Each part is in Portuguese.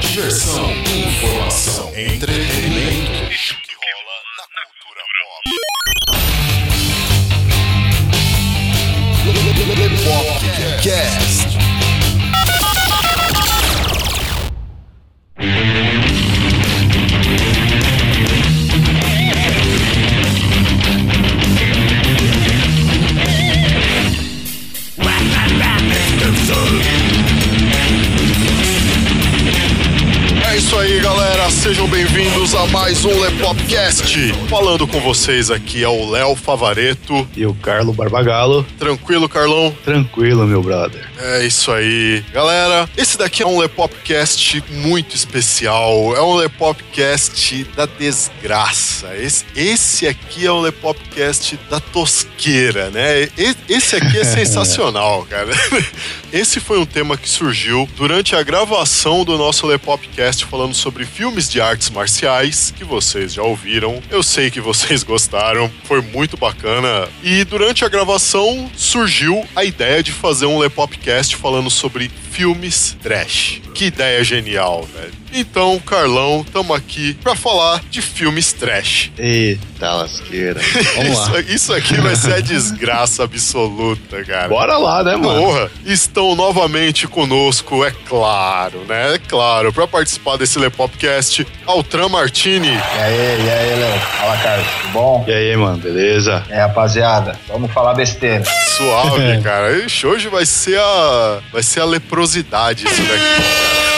Diversão, informação, entretenimento. Bem-vindos a mais um Lepopcast. Falando com vocês aqui é o Léo Favareto. E o Carlo Barbagalo, Tranquilo, Carlão? tranquilo, meu brother. É isso aí. Galera, esse daqui é um Lepopcast muito especial. É um Lepopcast da desgraça. Esse, esse aqui é um Lepopcast da tosqueira, né? Esse aqui é sensacional, cara. Esse foi um tema que surgiu durante a gravação do nosso Lepopcast falando sobre filmes de artes marciais, que vocês já ouviram. Eu sei que vocês gostaram, foi muito bacana. E durante a gravação surgiu a ideia de fazer um Lepopcast falando sobre filmes trash. Que ideia genial, velho. Então, Carlão, estamos aqui para falar de filmes trash. Eita lasqueira. Vamos lá. Isso, isso aqui vai ser a desgraça absoluta, cara. Bora lá, né, mano? Porra, estão novamente conosco, é claro, né? É claro, para participar desse Lepopcast, Altran Martini. E aí, e aí, Léo? Fala, Carlos. Tudo bom? E aí, mano, beleza? É, rapaziada, vamos falar besteira. Suave, cara. Ixi, hoje vai ser a. Vai ser a leprosidade isso daqui.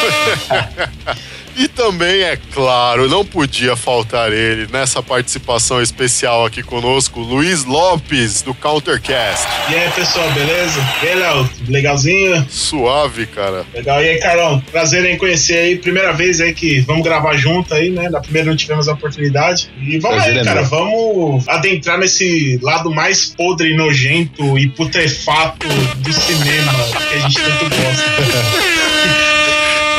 E também, é claro, não podia faltar ele nessa participação especial aqui conosco, Luiz Lopes, do Countercast. E aí, pessoal, beleza? E aí, Léo? Legalzinho? Suave, cara. Legal. E aí, Carlão? Prazer em conhecer aí. Primeira vez aí que vamos gravar junto aí, né? Da primeira não tivemos a oportunidade. E vamos Prazer aí, é cara. meu. Vamos adentrar nesse lado mais podre, nojento e putrefato do cinema que a gente tanto gosta.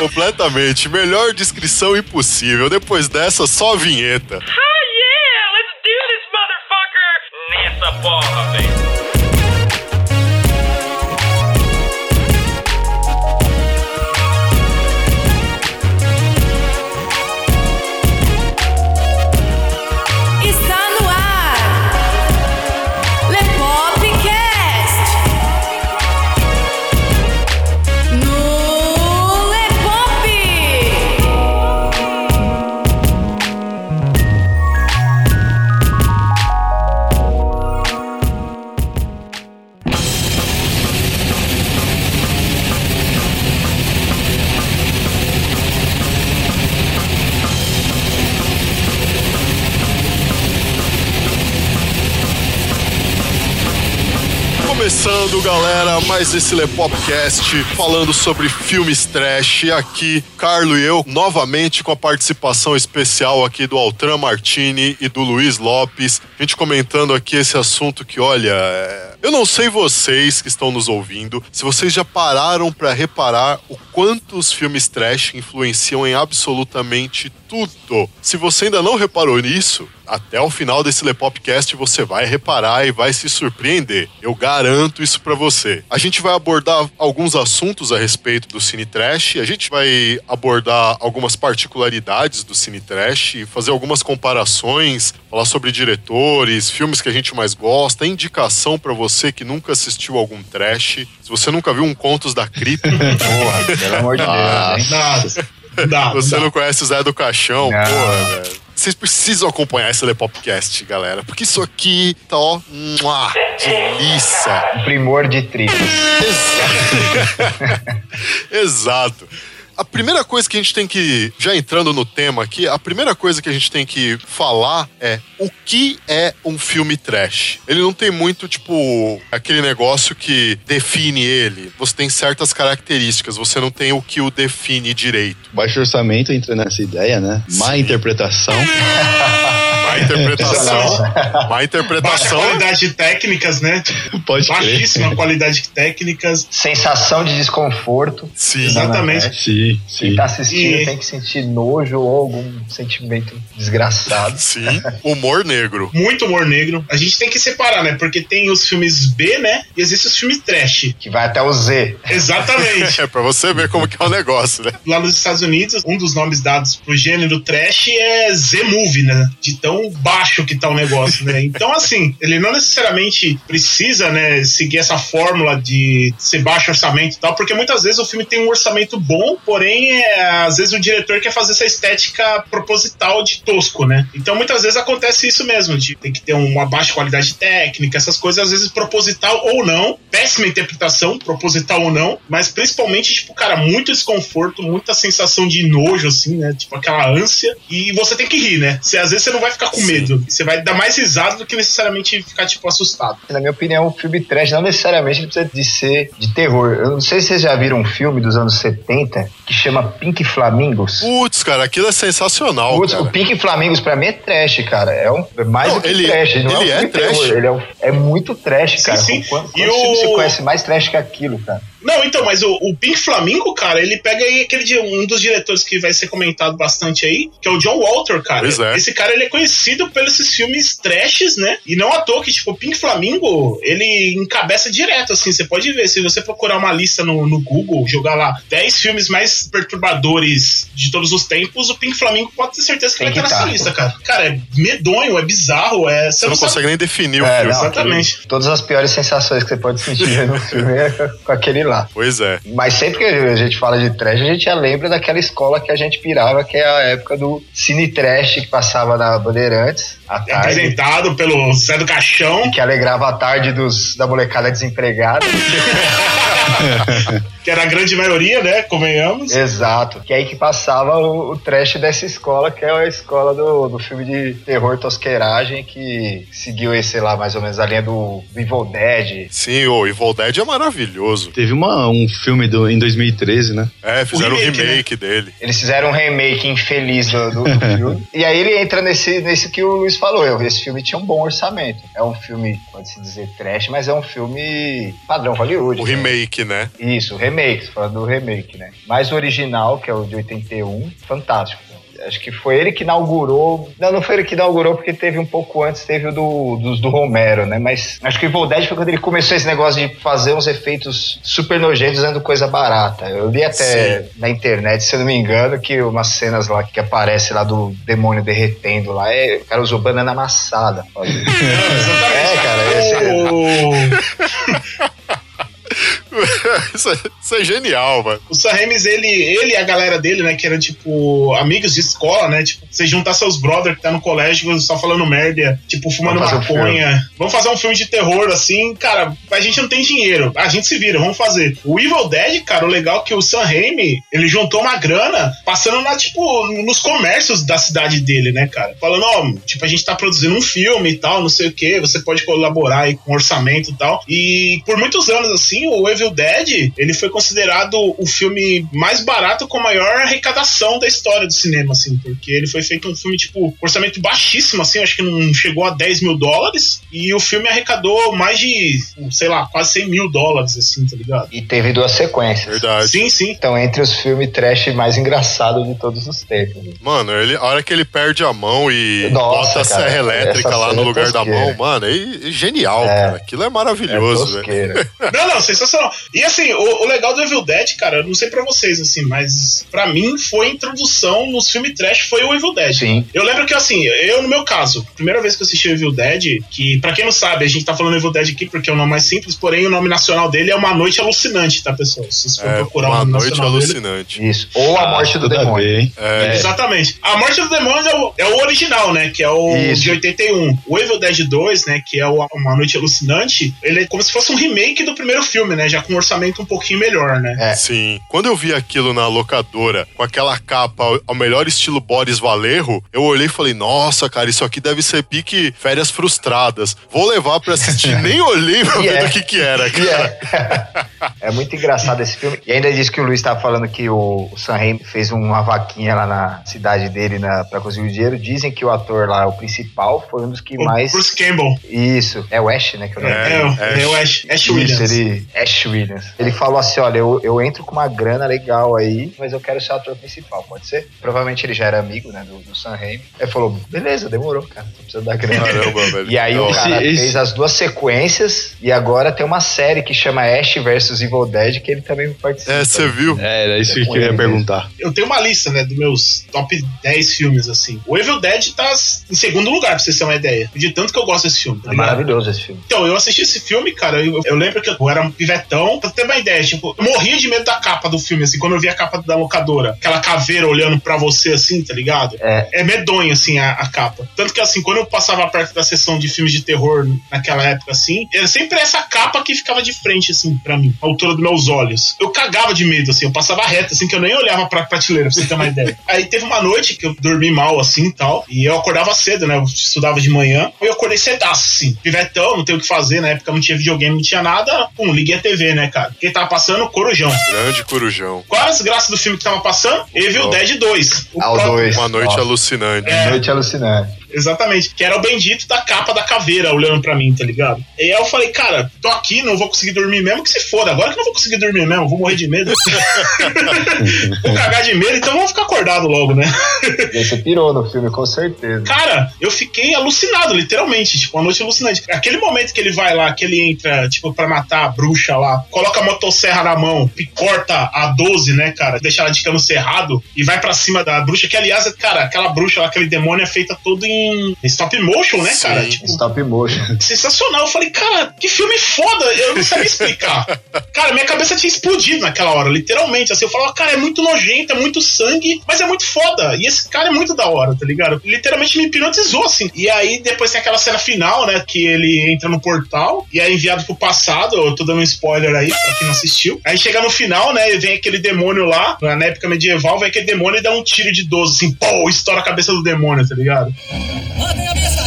Completamente. Melhor descrição impossível. Depois dessa, só vinheta. Oh yeah, let's do this, motherfucker! Nessa porra, velho. Galera, mais esse Lepopcast falando sobre filmes trash. Aqui, Carlo e eu, novamente com a participação especial aqui do Altran Martini e do Luiz Lopes. A gente comentando aqui esse assunto que, olha, é, eu não sei vocês que estão nos ouvindo, se vocês já pararam pra reparar o quanto os filmes trash influenciam em absolutamente tudo. Se você ainda não reparou nisso, até o final desse Lepopcast você vai reparar e vai se surpreender. Eu garanto isso pra você. A gente vai abordar alguns assuntos a respeito do Cine Trash, a gente vai abordar algumas particularidades do Cine Trash, fazer algumas comparações, falar sobre diretores, filmes que a gente mais gosta, indicação pra você que nunca assistiu algum trash. Se você nunca viu um Contos da Cripta, Porra, pelo amor de Deus, hein? Nada. Dá, você dá. não conhece o Zé do Caixão, Não. porra, velho. Vocês precisam acompanhar esse Lepopcast, galera. Porque isso aqui tá, ó, mua, delícia. Primor de tripas. Exato. Exato. A primeira coisa que a gente tem que, já entrando no tema aqui, a primeira coisa que a gente tem que falar é o que é um filme trash. Ele não tem muito, tipo, aquele negócio que define ele. Você tem certas características, você não tem o que o define direito. Baixo orçamento entra nessa ideia, né? Má interpretação. Má Má interpretação. Má Baixa interpretação. qualidade de técnicas, né? Pode crer. baixíssima qualidade de técnicas. Sensação de desconforto. Sim. Exatamente. Sim, sim. Quem tá assistindo E- tem que sentir nojo ou algum sentimento desgraçado. Sim. Humor negro. Muito humor negro. A gente tem que separar, né? Porque tem os filmes B, né? E existem os filmes trash. Que vai até o Z. Exatamente. É pra você ver como que é o negócio, né? Lá nos Estados Unidos, um dos nomes dados pro gênero trash é Z-Movie, né? De tão baixo que tá o negócio, né? Então, assim, ele não necessariamente precisa, né, seguir essa fórmula de ser baixo orçamento e tal, porque muitas vezes o filme tem um orçamento bom, porém, é, às vezes o diretor quer fazer essa estética proposital de tosco, né? Então, muitas vezes acontece isso mesmo, de tem que ter uma baixa qualidade técnica, essas coisas, às vezes proposital ou não, péssima interpretação, proposital ou não, mas principalmente, tipo, cara, muito desconforto, muita sensação de nojo, assim, né? Tipo, aquela ânsia, e você tem que rir, né? Você, às vezes você não vai ficar com Sim. medo, você vai dar mais risada do que necessariamente ficar, tipo, assustado. Na minha opinião, o filme trash não necessariamente precisa de ser de terror. Eu não sei se vocês já viram um filme dos anos 70 que chama Pink Flamingos. Putz, cara, aquilo é sensacional, Putz, cara. o Pink Flamingos pra mim é trash, cara. É, um, é mais Não, do que ele- trash. Não ele é, um é trash. terror, Ele é, um- é muito trash, Sim, cara. sim. Quantos E quantos filmes o- você conhece mais trash que aquilo, cara? Não, então, mas o, o Pink Flamingo, cara, ele pega aí aquele de um dos diretores que vai ser comentado bastante aí, que é o John Walter, cara. Pois é. Esse cara ele é conhecido pelos esses filmes trashes, né? E não à toa que, tipo, o Pink Flamingo, ele encabeça direto, assim. Você pode ver, se você procurar uma lista no, no Google, jogar lá 10 filmes mais perturbadores de todos os tempos, o Pink Flamingo pode ter certeza que Tem vai estar nessa tá. lista, cara. Cara, é medonho, é bizarro, é. Você não sabe- consegue nem definir o É, filme. não, Exatamente. aquele- todas as piores sensações que você pode sentir no filme é com aquele lá. Pois é. Mas sempre que a gente fala de trash, a gente já lembra daquela escola que a gente pirava, que é a época do cine trash que passava na Bandeirantes. Apresentado pelo Zé do Caixão, Que alegrava a tarde dos, da molecada desempregada. que era a grande maioria, né? Convenhamos. Exato. Que é aí que passava o, o trash dessa escola, que é a escola do, do filme de terror tosqueiragem, que seguiu esse, sei lá, mais ou menos a linha do, do Evil Dead. Sim, o Evil Dead é maravilhoso. Teve uma, um filme do, em 2013, né? É, fizeram o remake, remake, dele. Eles fizeram um remake infeliz do, do- do filme. E aí ele entra nesse, nesse que o Luiz falou. Eu, esse filme tinha um bom orçamento. É um filme, pode-se dizer trash, mas é um filme padrão Hollywood. O né? remake, né? Isso, o remake, falando do remake, né? Mas o original, que é o de 81, fantástico. Acho que foi ele que inaugurou. Não, não foi ele que inaugurou, porque teve um pouco antes, teve o do, dos do Romero, né? Mas acho que o Evil Dead foi quando ele começou esse negócio de fazer uns efeitos super nojentos usando coisa barata. Eu li até na internet, se eu não me engano, que umas cenas lá que aparece lá do demônio derretendo lá, é, o cara usou banana amassada. É, cara, esse- O- isso, é, isso é genial, mano. O Sam Ramis, ele, ele e a galera dele, né, que eram, tipo, amigos de escola, né, tipo, você juntar seus brothers que tá no colégio só falando merda, tipo, fumando Vamos fazer um maconha. vamos fazer um filme de terror, assim, cara, a gente não tem dinheiro, a gente se vira, vamos fazer. O Evil Dead, cara, o legal é que o Sam Raimi, ele juntou uma grana passando na, tipo, nos comércios da cidade dele, né, cara, falando, ó, tipo, a gente tá produzindo um filme e tal, não sei o que, você pode colaborar aí com orçamento e tal. E por muitos anos, assim, o Evil Dead, ele foi considerado o filme mais barato com maior arrecadação da história do cinema, assim, porque ele foi feito um filme, tipo, orçamento baixíssimo, assim, acho que não chegou a 10 mil dólares, e o filme arrecadou mais de, sei lá, quase 100 mil dólares, assim, tá ligado? E teve duas sequências. Verdade. Sim, sim. Então, entre os filmes trash mais engraçados de todos os tempos. Mano, ele, a hora que ele perde a mão e Nossa, bota a cara, serra elétrica lá no é lugar da mão, mano, é, é genial, É. cara. Aquilo é maravilhoso, velho. tosqueira. Não, não, sensacional. E assim, o, o legal do Evil Dead, cara, eu não sei pra vocês, assim, mas pra mim foi a introdução nos filmes trash, foi o Evil Dead. Sim. Eu lembro que, assim, eu no meu caso, primeira vez que eu assisti o Evil Dead, que pra quem não sabe, a gente tá falando Evil Dead aqui porque é o nome mais simples, porém o nome nacional dele é Uma Noite Alucinante, tá, pessoal? Se vocês forem É, procurar o uma nome noite nacional dele. alucinante. Isso. Ou a Ah, morte do tudo a demônio. hein? É, Exatamente. A Morte do Demônio é o, é o original, né? Que é o Isso. de 81. O Evil Dead 2, né? Que é o Uma Noite Alucinante, ele é como se fosse um remake do primeiro filme, né? Já com um orçamento um pouquinho melhor, né? É. Sim. Quando eu vi aquilo na locadora, com aquela capa ao- melhor estilo Boris Valerro, eu olhei e falei, nossa, cara, isso aqui deve ser pique férias frustradas. Vou levar pra assistir. Nem olhei pra ver é. do que que era, cara. é. é muito engraçado esse filme. E ainda disse que o Luiz estava falando que o, o Sam Raimi fez uma vaquinha lá na cidade dele na, pra conseguir o dinheiro. Dizem que o ator lá, o principal, foi um dos que O mais. Bruce Campbell. Isso, é o Ash, né? Que eu não É, É, o- Ash. é o Ash, Ash Isso, Williams. ele. Ash Williams. Ele falou assim: olha, eu, eu entro com uma grana legal aí, mas eu quero ser o ator principal, pode ser? Provavelmente ele já era amigo, né, do, do Sam Raimi. Ele falou: beleza, demorou, cara, só precisa da grana. Caramba. E aí o Não, cara Esse- fez as duas sequências e agora tem uma série que chama Ash vs Evil Dead que ele também participa. É, você viu? É, era isso É que eu ia ele perguntar. Eu tenho uma lista, né, dos meus top 10 filmes, assim. O Evil Dead tá em segundo lugar, pra vocês terem uma ideia. De tanto que eu gosto desse filme, tá É maravilhoso esse filme. Então, eu assisti esse filme, cara, eu, eu lembro que eu era um pivetão, pra ter uma ideia, tipo, eu morria de medo da capa do filme, assim, quando eu vi a capa da locadora. Aquela caveira olhando pra você, assim, tá ligado? É. É medonho, assim, a, a capa. Tanto que, assim, quando eu passava perto da sessão de filmes de terror naquela época, assim, era sempre essa capa que ficava de frente, assim, pra mim, a altura dos meus olhos. Eu cagava de medo, assim, eu passava reto, assim, que eu nem olhava pra prateleira, pra você ter uma ideia. Aí teve uma noite que eu dormi mal, assim, e tal, e eu acordava cedo, né, eu estudava de manhã, e eu acordei cedaço, assim, pivetão, não tem o que fazer, na época não tinha videogame, não tinha nada, pum, liguei a TV, né, cara. Quem tava passando? Corujão. Grande corujão. Qual as graças do filme que tava passando? Evil Oh. Dead 2. O Ah, o próprio- dois. Uma noite alucinante. É. Noite alucinante. Exatamente. Que era o bendito da capa da caveira olhando pra mim, tá ligado? E aí eu falei, cara, tô aqui, não vou conseguir dormir mesmo, que se foda. Agora que não vou conseguir dormir mesmo, vou morrer de medo. vou cagar de medo, então vamos ficar acordado logo, né? Você pirou no filme, com certeza. Cara, eu fiquei alucinado, literalmente. Tipo, uma noite alucinante. Aquele momento que ele vai lá, que ele entra, tipo, pra matar a bruxa lá, coloca a motosserra na mão, corta a 12, né, cara? Deixa ela de cano cerrado e vai pra cima da bruxa, que aliás, cara, aquela bruxa lá, aquele demônio é feita todo em stop motion, né, cara? Sim. Tipo, Stop motion. sensacional. Eu falei, cara, que filme foda. Eu não sabia explicar. cara, minha cabeça tinha explodido naquela hora, literalmente. Assim, eu falava, cara, é muito nojento, é muito sangue, mas é muito foda. E esse cara é muito da hora, tá ligado? Literalmente me hipnotizou, assim. E aí depois tem aquela cena final, né? Que ele entra no portal e é enviado pro passado. Eu tô dando um spoiler aí pra quem não assistiu. Aí chega no final, né? E vem aquele demônio lá, na época medieval, vem aquele demônio e dá um tiro de 12, assim, pô, estoura a cabeça do demônio, tá ligado? Ordem a mesa,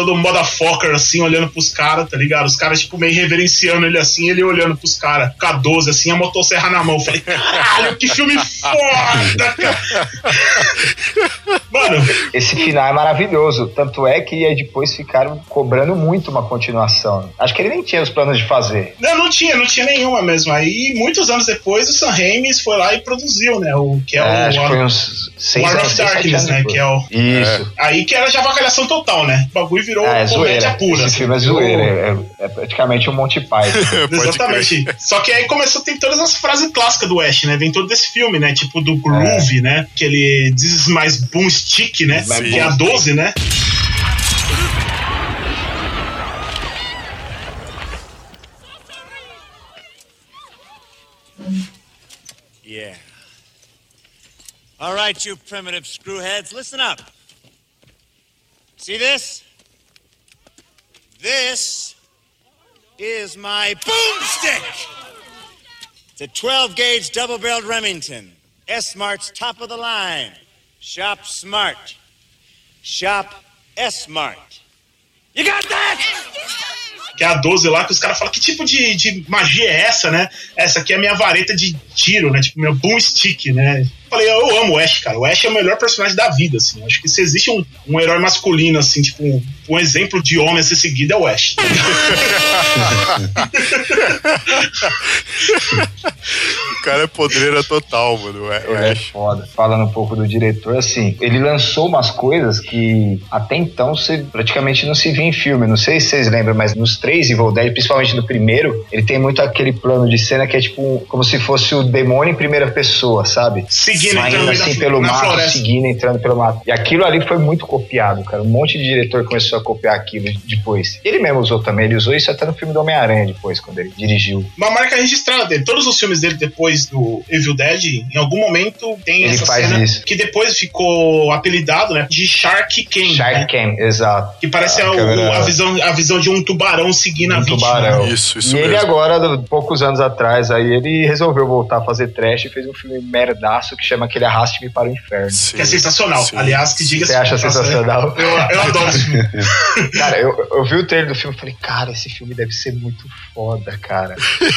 todo motherfucker, assim, olhando pros caras, tá ligado? Os caras, tipo, meio reverenciando ele assim, ele olhando pros caras, com a 12, assim, a motosserra na mão. Eu falei, caralho, que filme foda, cara! Mano, Esse final é maravilhoso. Tanto é que aí depois ficaram cobrando muito uma continuação. Acho que ele nem tinha os planos de fazer. não, não tinha, não tinha nenhuma mesmo. Aí, muitos anos depois, o Sam Raimi foi lá e produziu, né? O que é, É, o acho que foi War, uns seis War anos, of Darkness, né? depois. Que é o. Isso. Aí que era já avacalhação total, né? O bagulho virou É, comédia zoeira. pura. Esse assim, filme é virou- zoeira. É, é praticamente um Monty Python. Exatamente. Só que aí começou, tem todas as frases clássicas do Ash, né? Vem todo desse filme, né? Tipo do Groove, né? Que ele diz mais boomstick, né? Que é a 12, né? Yeah. All right, you primitive screwheads, listen up. See this? This is my boomstick. It's a 12 gauge double barreled Remington. S Smart's top of the line. Shop smart. Shop S Smart. You got that? que é a 12 lá, que os caras falam, que tipo de, de magia é essa, né? Essa aqui é a minha vareta de tiro, né? Tipo, meu boomstick, né? Falei, eu amo o Ash, cara. O Ash é o melhor personagem da vida, assim. Acho que se existe um, um herói masculino, assim, tipo, um, um exemplo de homem a ser seguido é o Ash. O cara é podreira total, mano. O é Ash. foda. Falando um pouco do diretor, assim, ele lançou umas coisas que até então você praticamente não se via em filme. Não sei se vocês lembram, mas nos três Evil Dead, principalmente no primeiro, ele tem muito aquele plano de cena que é tipo como se fosse o demônio em primeira pessoa, sabe? Seguindo, Saindo assim pelo mato, floresta. seguindo, entrando pelo mato. E aquilo ali foi muito copiado, cara. Um monte de diretor começou a copiar aquilo depois. Ele mesmo usou também, ele usou isso até no filme do Homem-Aranha depois, quando ele dirigiu. Uma marca registrada dele. Todos os filmes dele depois do Evil Dead, em algum momento tem Ele essa faz cena isso. que depois ficou apelidado, né, de Shark Cam. Shark né? Cam, exato. Que parece A a, o- câmera- a, visão, a visão de um tubarão seguindo a Um vítima. tubarão. Isso, isso e ele mesmo. agora, do- poucos anos atrás, aí ele resolveu voltar a fazer trash e fez um filme merdaço que chama Aquele Arraste-me para o Inferno. Sim, Que é sensacional. sim. Aliás, que diga Você acha sensacional? Eu, eu adoro esse filme. Cara, eu, eu vi o trailer do filme e falei, cara, esse filme deve ser muito foda, cara.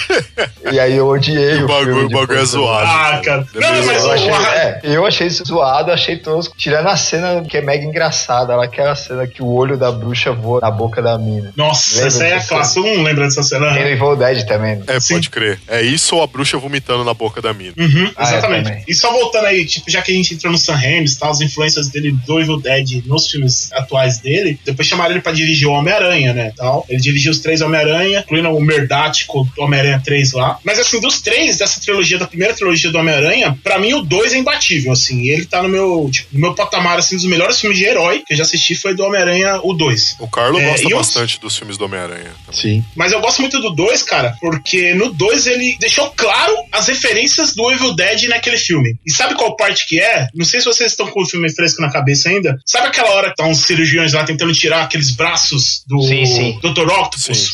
e aí eu odiei O o, bagulho, filme. o bagulho é zoado. Ah, cara. É Não, mas Eu achei, é, eu achei isso zoado, achei tosco. Tirando a cena que é mega engraçada, lá que é a cena que o olho da bruxa voa na boca da mina. Nossa, Lembra essa aí é a classe. Eu não lembro dessa cena. Tem no Evil Dead também. né? É, Sim. pode crer. É isso ou a bruxa vomitando na boca da mina. Uhum, Ah, é, exatamente. também. e só voltando aí, tipo, já que a gente entrou no Sam Raimi, tal, as influências dele do Evil Dead nos filmes atuais dele, depois chamaram ele pra dirigir o Homem-Aranha, né, tal. Ele dirigiu os três Homem-Aranha, incluindo o Merdático do Homem-Aranha 3 lá. Mas assim, dos três dessa trilogia, da primeira trilogia do Homem-Aranha, pra mim o 2 é imbatível, assim. Ele tá no meu, tipo, no meu patamar, assim, dos melhores filmes de herói que eu já assisti foi do Homem-Aranha, o 2. O Carlo É, gosta e eu- bastante dos filmes do Homem-Aranha. Sim. Mas eu gosto muito do 2, cara, porque no 2 ele deixou claro as referências do Evil Dead naquele filme. E sabe qual parte que é? Não sei se vocês estão com o filme fresco na cabeça ainda. Sabe aquela hora que tá uns cirurgiões lá tentando tirar aqueles braços do Sim, sim. Dr. Octopus? Sim.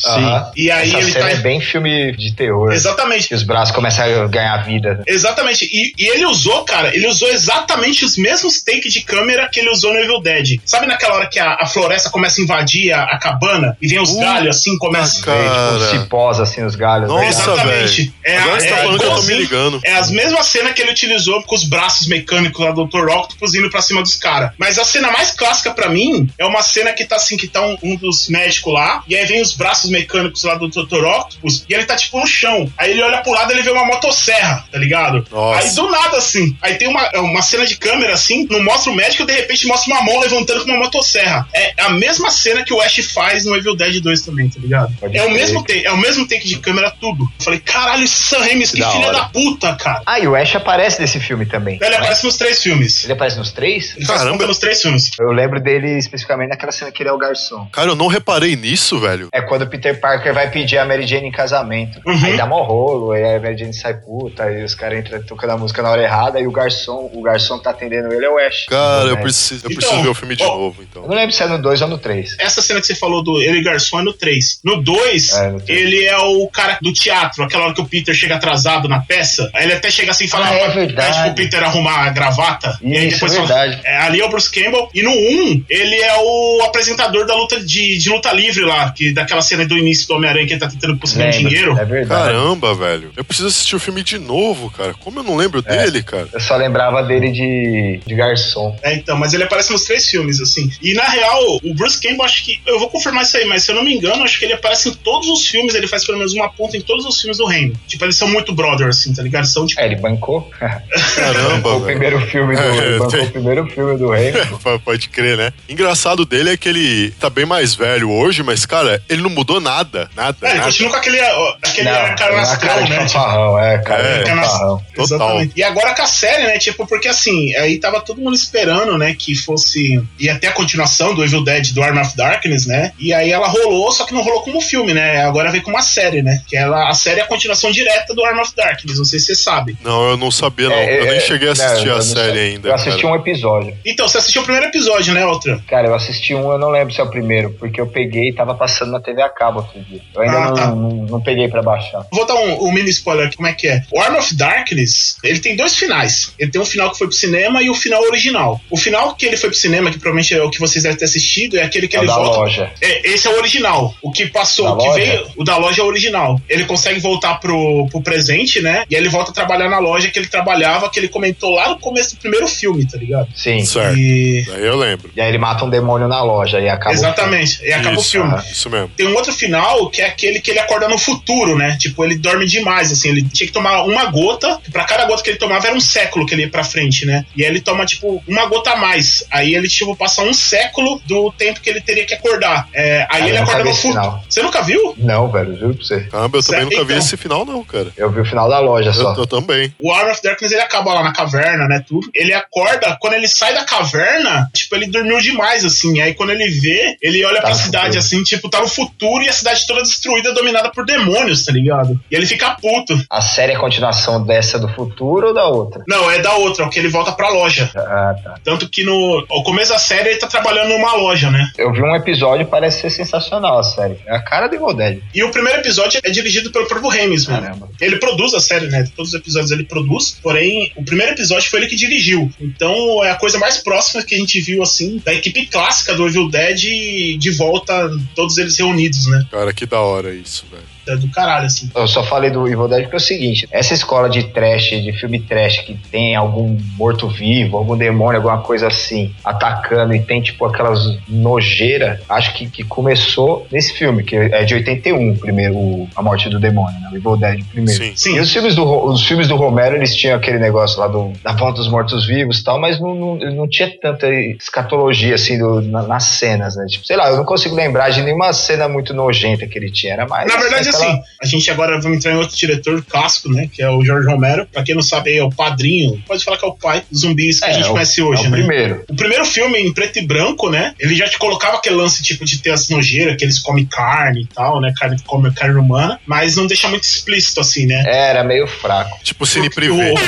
E aí Essa ele cena tá. é bem filme de terror. Exatamente. Que os braços começam a ganhar vida. Exatamente. E, e ele usou, cara, ele usou exatamente os mesmos takes de câmera que ele usou no Evil Dead. Sabe naquela hora que a, a floresta começa a invadir a, a cabana e vem os Uh, galhos assim, começa. cara. Meio, tipo, cipós, assim, os galhos. Nossa, verdade. Exatamente. É, Agora a- você tá é falando que eu tô me igualzinho- ligando. É as mesmas cenas que ele utilizou com os braços mecânicos lá do Dr. Octopus indo pra cima dos caras. Mas a cena mais clássica pra mim é uma cena que tá assim, que tá um, um dos médicos lá, e aí vem os braços mecânicos lá do Dr. Octopus, e ele tá tipo no chão. Aí ele olha pro lado e ele vê uma motosserra, tá ligado? Nossa. Aí do nada, assim, aí tem uma, uma cena de câmera assim, não mostra o médico, de repente mostra uma mão levantando com uma motosserra. É a mesma cena que o Ash faz no Evil Dead 2 também, tá ligado? Pode É o mesmo take, é o mesmo take de câmera, tudo. Eu falei, caralho, esse Sam Raimi, que Da filha hora. da puta, cara. Ah, e o Ash aparece nesse filme também. Ele aparece nos três filmes. Ele aparece nos três? Ele Caramba. nos três filmes. Eu lembro dele especificamente naquela cena que ele é o garçom. Cara, eu não reparei nisso, velho. É quando o Peter Parker vai pedir a Mary Jane em casamento. Uhum. Aí dá mó rolo, aí a Mary Jane sai puta, aí os caras entram tocando a música na hora errada, e o garçom, o garçom que tá atendendo ele é o Ash. Cara, eu É. preciso, eu Então, preciso ver o filme de ó, novo, Eu então. não lembro se é no 2 ou no 3. Essa cena que você falou do ele garçom é no 3. No 2, É, ele é o cara do teatro, aquela hora que o Peter chega atrasado na peça. Aí ele até chega assim e fala: Ah, é "Ah, verdade. Pede pro Peter arrumar a gravata. e aí Isso, depois é fala- verdade. É, ali é o Bruce Campbell. E no 1, ele é o apresentador da luta de, de luta livre lá, que daquela cena do início do Homem-Aranha que ele tá tentando conseguir Lembro, dinheiro. É verdade. Caramba, velho. Eu preciso assistir o filme de novo, cara. Como eu não lembro É. dele, cara? Eu só lembrava dele de, de garçom. É, então, mas ele aparece nos três filmes, assim. E na real, o Bruce Campbell, acho que. Eu vou confirmar isso aí, mas se eu não me engano, acho que ele aparece em todos os filmes, ele faz pelo menos uma ponta em todos os filmes do Reino. Tipo, eles são muito brother, assim, tá ligado? São, tipo. É, ele bancou. Caramba, o primeiro filme do. É, tem- o primeiro filme do rei. P- Pode crer, né? Engraçado dele é que ele tá bem mais velho hoje, mas, cara, ele não mudou nada. Nada. É, ele continua com aquele, aquele Não, cara é uma cara canastrão, de né? Tipo, fanfarrão, é, cara É. fanfarrão. Total. Exatamente. E agora com a série, né? Tipo, porque assim, aí tava todo mundo esperando, né? Que fosse. ia até a continuação do Evil Dead do Arm of Darkness, né? E aí ela rolou, só que não rolou como filme, né? Agora veio com uma série, né? Que ela, a série é a continuação direta do Arm of Darkness, não sei se você sabe. Não, eu não sabia, não. É, eu nem é, cheguei a não, assistir eu a não série ainda. Eu assisti cara. um episódio. Então, você assistiu o primeiro episódio, né, outra? Cara, eu assisti um, eu não lembro se é o primeiro, porque eu peguei e tava passando na TV a cabo outro dia. Eu ainda Ah, não, tá. não, não peguei pra baixar. Vou dar um, um mini spoiler aqui, como é que é? O Arm of Darkness, ele tem dois finais. Ele tem um final que foi pro cinema e o final original. O final que ele foi pro cinema, que provavelmente é o que vocês devem ter assistido, é aquele que É o ele da volta. loja. É, esse é o original. O que passou, Da o que loja? veio, o da loja é o original. Ele consegue voltar pro, pro presente, né? E aí ele volta a trabalhar na loja que ele trabalhava, que ele comentou lá no começo do primeiro filme, tá ligado? Sim. Certo. E. Daí eu lembro. E aí ele mata um demônio na loja e acaba. o Exatamente. E acaba o filme. aham. Isso mesmo. Tem um outro final que é aquele que ele acorda no futuro, né? Tipo, ele dorme demais, assim. Ele tinha que tomar uma gota, que pra cada gota que ele tomava era um século que ele ia pra frente, né? E aí ele toma, tipo, uma gota a mais. Aí ele, tipo, passa um século do tempo que ele teria que acordar. É, aí Cara, ele eu acorda no futuro. Você nunca viu? Não, velho, juro pra você. Caramba, eu também Certo, nunca vi então. esse final, não, cara. Eu vi o final da loja só. Eu, eu também. O Hour of Darkness ele acaba lá na caverna, né? Tudo. Ele acorda, quando ele sai da caverna, tipo, ele dormiu demais, assim. Aí quando ele vê, ele olha Tá pra cidade, assim, tipo, tá no futuro e a cidade toda destruída, dominada por demônios, tá ligado? E ele fica puto. A série é a continuação dessa do futuro ou da outra? Não, é da outra, que ele volta pra loja. Ah, tá. Tanto que no ao começo da série ele tá trabalhando numa loja, né? Eu vi um episódio e parece ser sensacional a série. É a cara do Evil Dead. E o primeiro episódio é dirigido pelo próprio Remis, mano. Ele produz a série, né? Todos os episódios ele produz, porém, o primeiro episódio foi ele que dirigiu. Então é a coisa mais próxima que a gente viu, assim, da equipe clássica do Evil Dead de volta, todos eles reunidos, né? Cara, que da hora isso, velho. É do caralho, assim. Eu só falei do Evil Dead porque é o seguinte: essa escola de trash, de filme trash, que tem algum morto-vivo, algum demônio, alguma coisa assim, atacando e tem tipo aquelas nojeira, acho que, que começou nesse filme, que é de 81, primeiro, o- A Morte do Demônio, né? O Evil Dead primeiro. Sim. Sim. E os filmes, do, os filmes do Romero, eles tinham aquele negócio lá do, da volta dos mortos-vivos e tal, mas não, não, não tinha tanta escatologia assim do- na- nas cenas, né? Tipo, sei lá, eu não consigo lembrar de nenhuma cena muito nojenta que ele tinha. Era mais. Na verdade, assim, a gente agora vai entrar em outro diretor clássico, né? Que é o Jorge Romero. Pra quem não sabe, é o padrinho, pode falar que é o pai dos zumbis que a gente é, o- conhece é hoje, o né? primeiro. O primeiro filme em preto e branco, né? Ele já te colocava aquele lance tipo de ter as nojeiras, que eles comem carne e tal, né? Carne, come carne humana, mas não deixa muito explícito assim, né? Era meio fraco. Tipo cine privê.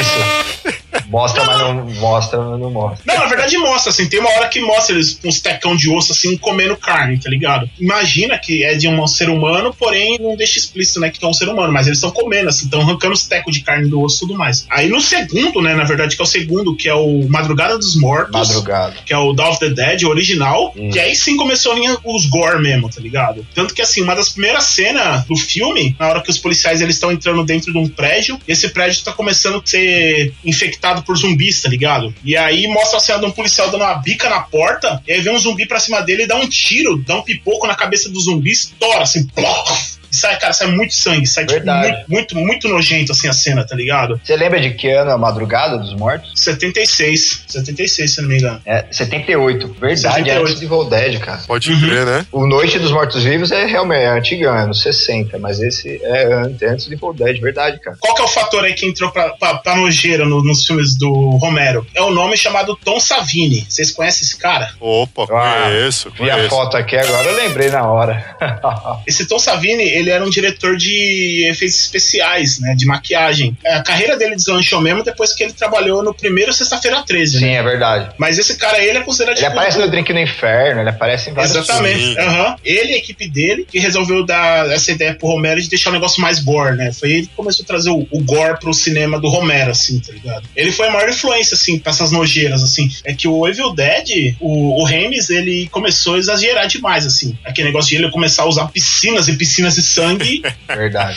Isso. Mostra, mas não mostra, mas não mostra. Não, na verdade mostra, assim, tem uma hora que mostra eles com uns tecão de osso, assim, comendo carne, tá ligado? Imagina que é de um ser humano, porém não deixa explícito, né, que é um ser humano, mas eles estão comendo, assim, estão arrancando os tecos de carne do osso e tudo mais. Aí no segundo, né, na verdade, que é o segundo, que é o Madrugada dos Mortos, Madrugada. que é o Dawn of the Dead, o original, Hum. que aí sim começou os gore mesmo, tá ligado? Tanto que, assim, uma das primeiras cenas do filme, na hora que os policiais eles estão entrando dentro de um prédio, e esse prédio tá começando a ser infectado por zumbis, tá ligado? E aí mostra a cena de um policial dando uma bica na porta, e aí vem um zumbi pra cima dele e dá um tiro, dá um pipoco na cabeça do zumbi, estoura, assim, plof! E sai, cara, sai muito sangue, sai tipo, Verdade. muito, muito, muito nojento assim a cena, tá ligado? Você lembra de que ano a Madrugada dos Mortos? 76, 76, se não me engano. É, 78. Verdade, 78. antes de Evil Dead, cara. Pode Uhum. crer, né? O Noite dos Mortos-Vivos é realmente é antigão, é anos 60, mas esse é antes, de Evil Dead, verdade, cara. Qual que é o fator aí que entrou pra, pra, pra nojeira no- nos filmes do Romero? É o nome chamado Tom Savini. Vocês conhecem esse cara? Opa, Ah, conheço, Vi a conheço. foto aqui agora, eu lembrei na hora. Esse Tom Savini, ele era um diretor de efeitos especiais, né? De maquiagem. A carreira dele deslanchou mesmo depois que ele trabalhou no primeiro Sexta-feira 13, Sim, né? é verdade. Mas esse cara, ele é considerado... Ele tipo, aparece no Drink no Inferno, ele aparece em vários Exatamente. Aham. Ele e a equipe dele que resolveu dar essa ideia pro Romero de deixar o negócio mais gore, né? Foi ele que começou a trazer o, o gore pro cinema do Romero, assim, tá ligado? Ele foi a maior influência, assim, pra essas nojeiras, assim. É que o Evil Dead, o, o Remis, ele começou a exagerar demais, assim. Aquele negócio de ele começar a usar piscinas e piscinas de sangue, Verdade.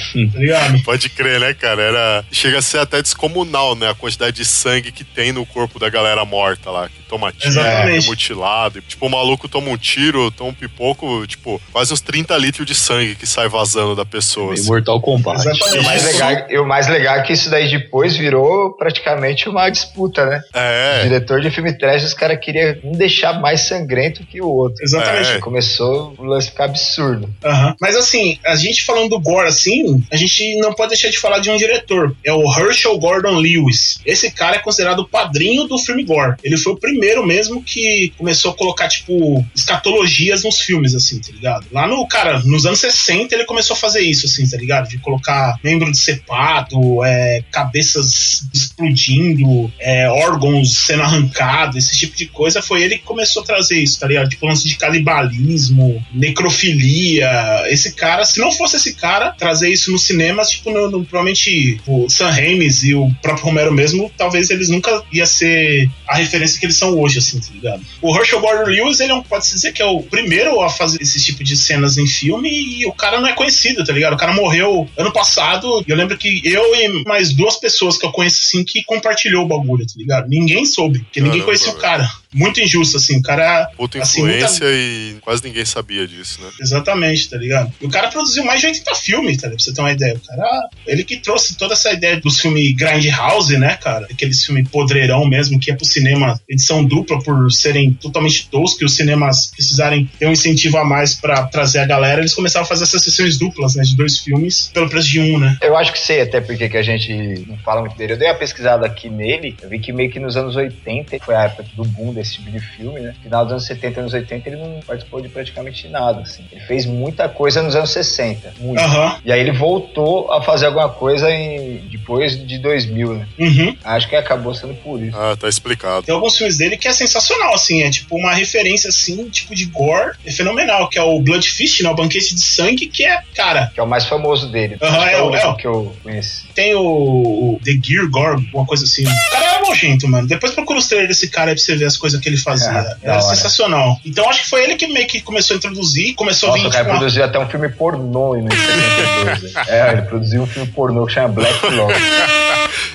tá? Pode crer, né, cara? Era... Chega a ser até descomunal, né? A quantidade de sangue que tem no corpo da galera morta lá. Que toma tiro, Exatamente. é mutilado. Tipo, o maluco toma um tiro, toma um pipoco, tipo, quase uns 30 litros de sangue que sai vazando da pessoa. assim. Mortal Kombat. Exatamente. E o, mais legal, e o mais legal é que isso daí depois virou praticamente uma disputa, né? O É, diretor de filme trash, os caras queriam um deixar mais sangrento que o outro. Exatamente. É. Começou o lance ficar absurdo. Aham. Mas assim, a gente falando do Gore assim, a gente não pode deixar de falar de um diretor. É o Herschel Gordon Lewis. Esse cara é considerado o padrinho do filme Gore. Ele foi o primeiro mesmo que começou a colocar, tipo, escatologias nos filmes, assim, tá ligado? Lá no, cara, nos anos 60 ele começou a fazer isso, assim, tá ligado? De colocar membro decepado, é, cabeças explodindo, é, órgãos sendo arrancados, esse tipo de coisa. Foi ele que começou a trazer isso, tá ligado? Tipo, lance de canibalismo, necrofilia. Esse cara, se não fosse esse cara trazer isso nos cinemas, tipo, no, no- provavelmente o Sam Ramis e o próprio Romero mesmo, talvez eles nunca ia ser a referência que eles são hoje, assim, tá ligado? O Herschel Gordon Lewis, ele é um, pode-se dizer que é o primeiro a fazer esse tipo de cenas em filme e o cara não é conhecido, tá ligado? O cara morreu ano passado e eu lembro que eu e mais duas pessoas que eu conheço, assim, que compartilhou o bagulho, tá ligado? Ninguém soube, porque ninguém conhecia o cara. Muito injusto, assim, o cara... Puta assim, muita- influência e quase ninguém sabia disso, né? Exatamente, tá ligado? E o cara produziu mais de 80 filmes, tá ligado? Pra você ter uma ideia. O cara, ele que trouxe toda essa ideia dos filmes Grindhouse, né, cara? Aqueles filmes podreirão mesmo, que é pro cinema edição dupla por serem totalmente toscos e os cinemas precisarem ter um incentivo a mais pra trazer a galera. Eles começaram a fazer essas sessões duplas, né, de dois filmes pelo preço de um, né? Eu acho que sei até porque que a gente não fala muito dele. Eu dei uma pesquisada aqui nele, eu vi que meio que nos anos 80 foi a época do boom desse tipo de filme, né? Final dos anos 70 e anos 80 ele não participou de praticamente nada, assim. Ele fez muita coisa nos anos 60, muito. Aham. E aí ele voltou a fazer alguma coisa em, depois de 2000, né? Uhum. Acho que acabou sendo por isso. Ah, tá explicado. Tem alguns filmes dele que é sensacional, assim, é tipo uma referência, assim, tipo de gore, é fenomenal, que é o Blood Feast, né, o Banquete de Sangue, que é, cara, Que é o mais famoso dele. Que é o é o- que eu conheci. tem o, o The Gear Gore, uma coisa assim. O cara é nojento, mano. Depois procura os trailers desse cara aí pra você ver as coisas que ele fazia. Da Era hora. sensacional. Então acho que foi ele que meio que começou a introduzir, começou Nossa, a vir o cara tipo, uma- produziu até um filme pornô em 72. né? É, ele produziu um filme pornô que chama Black Love.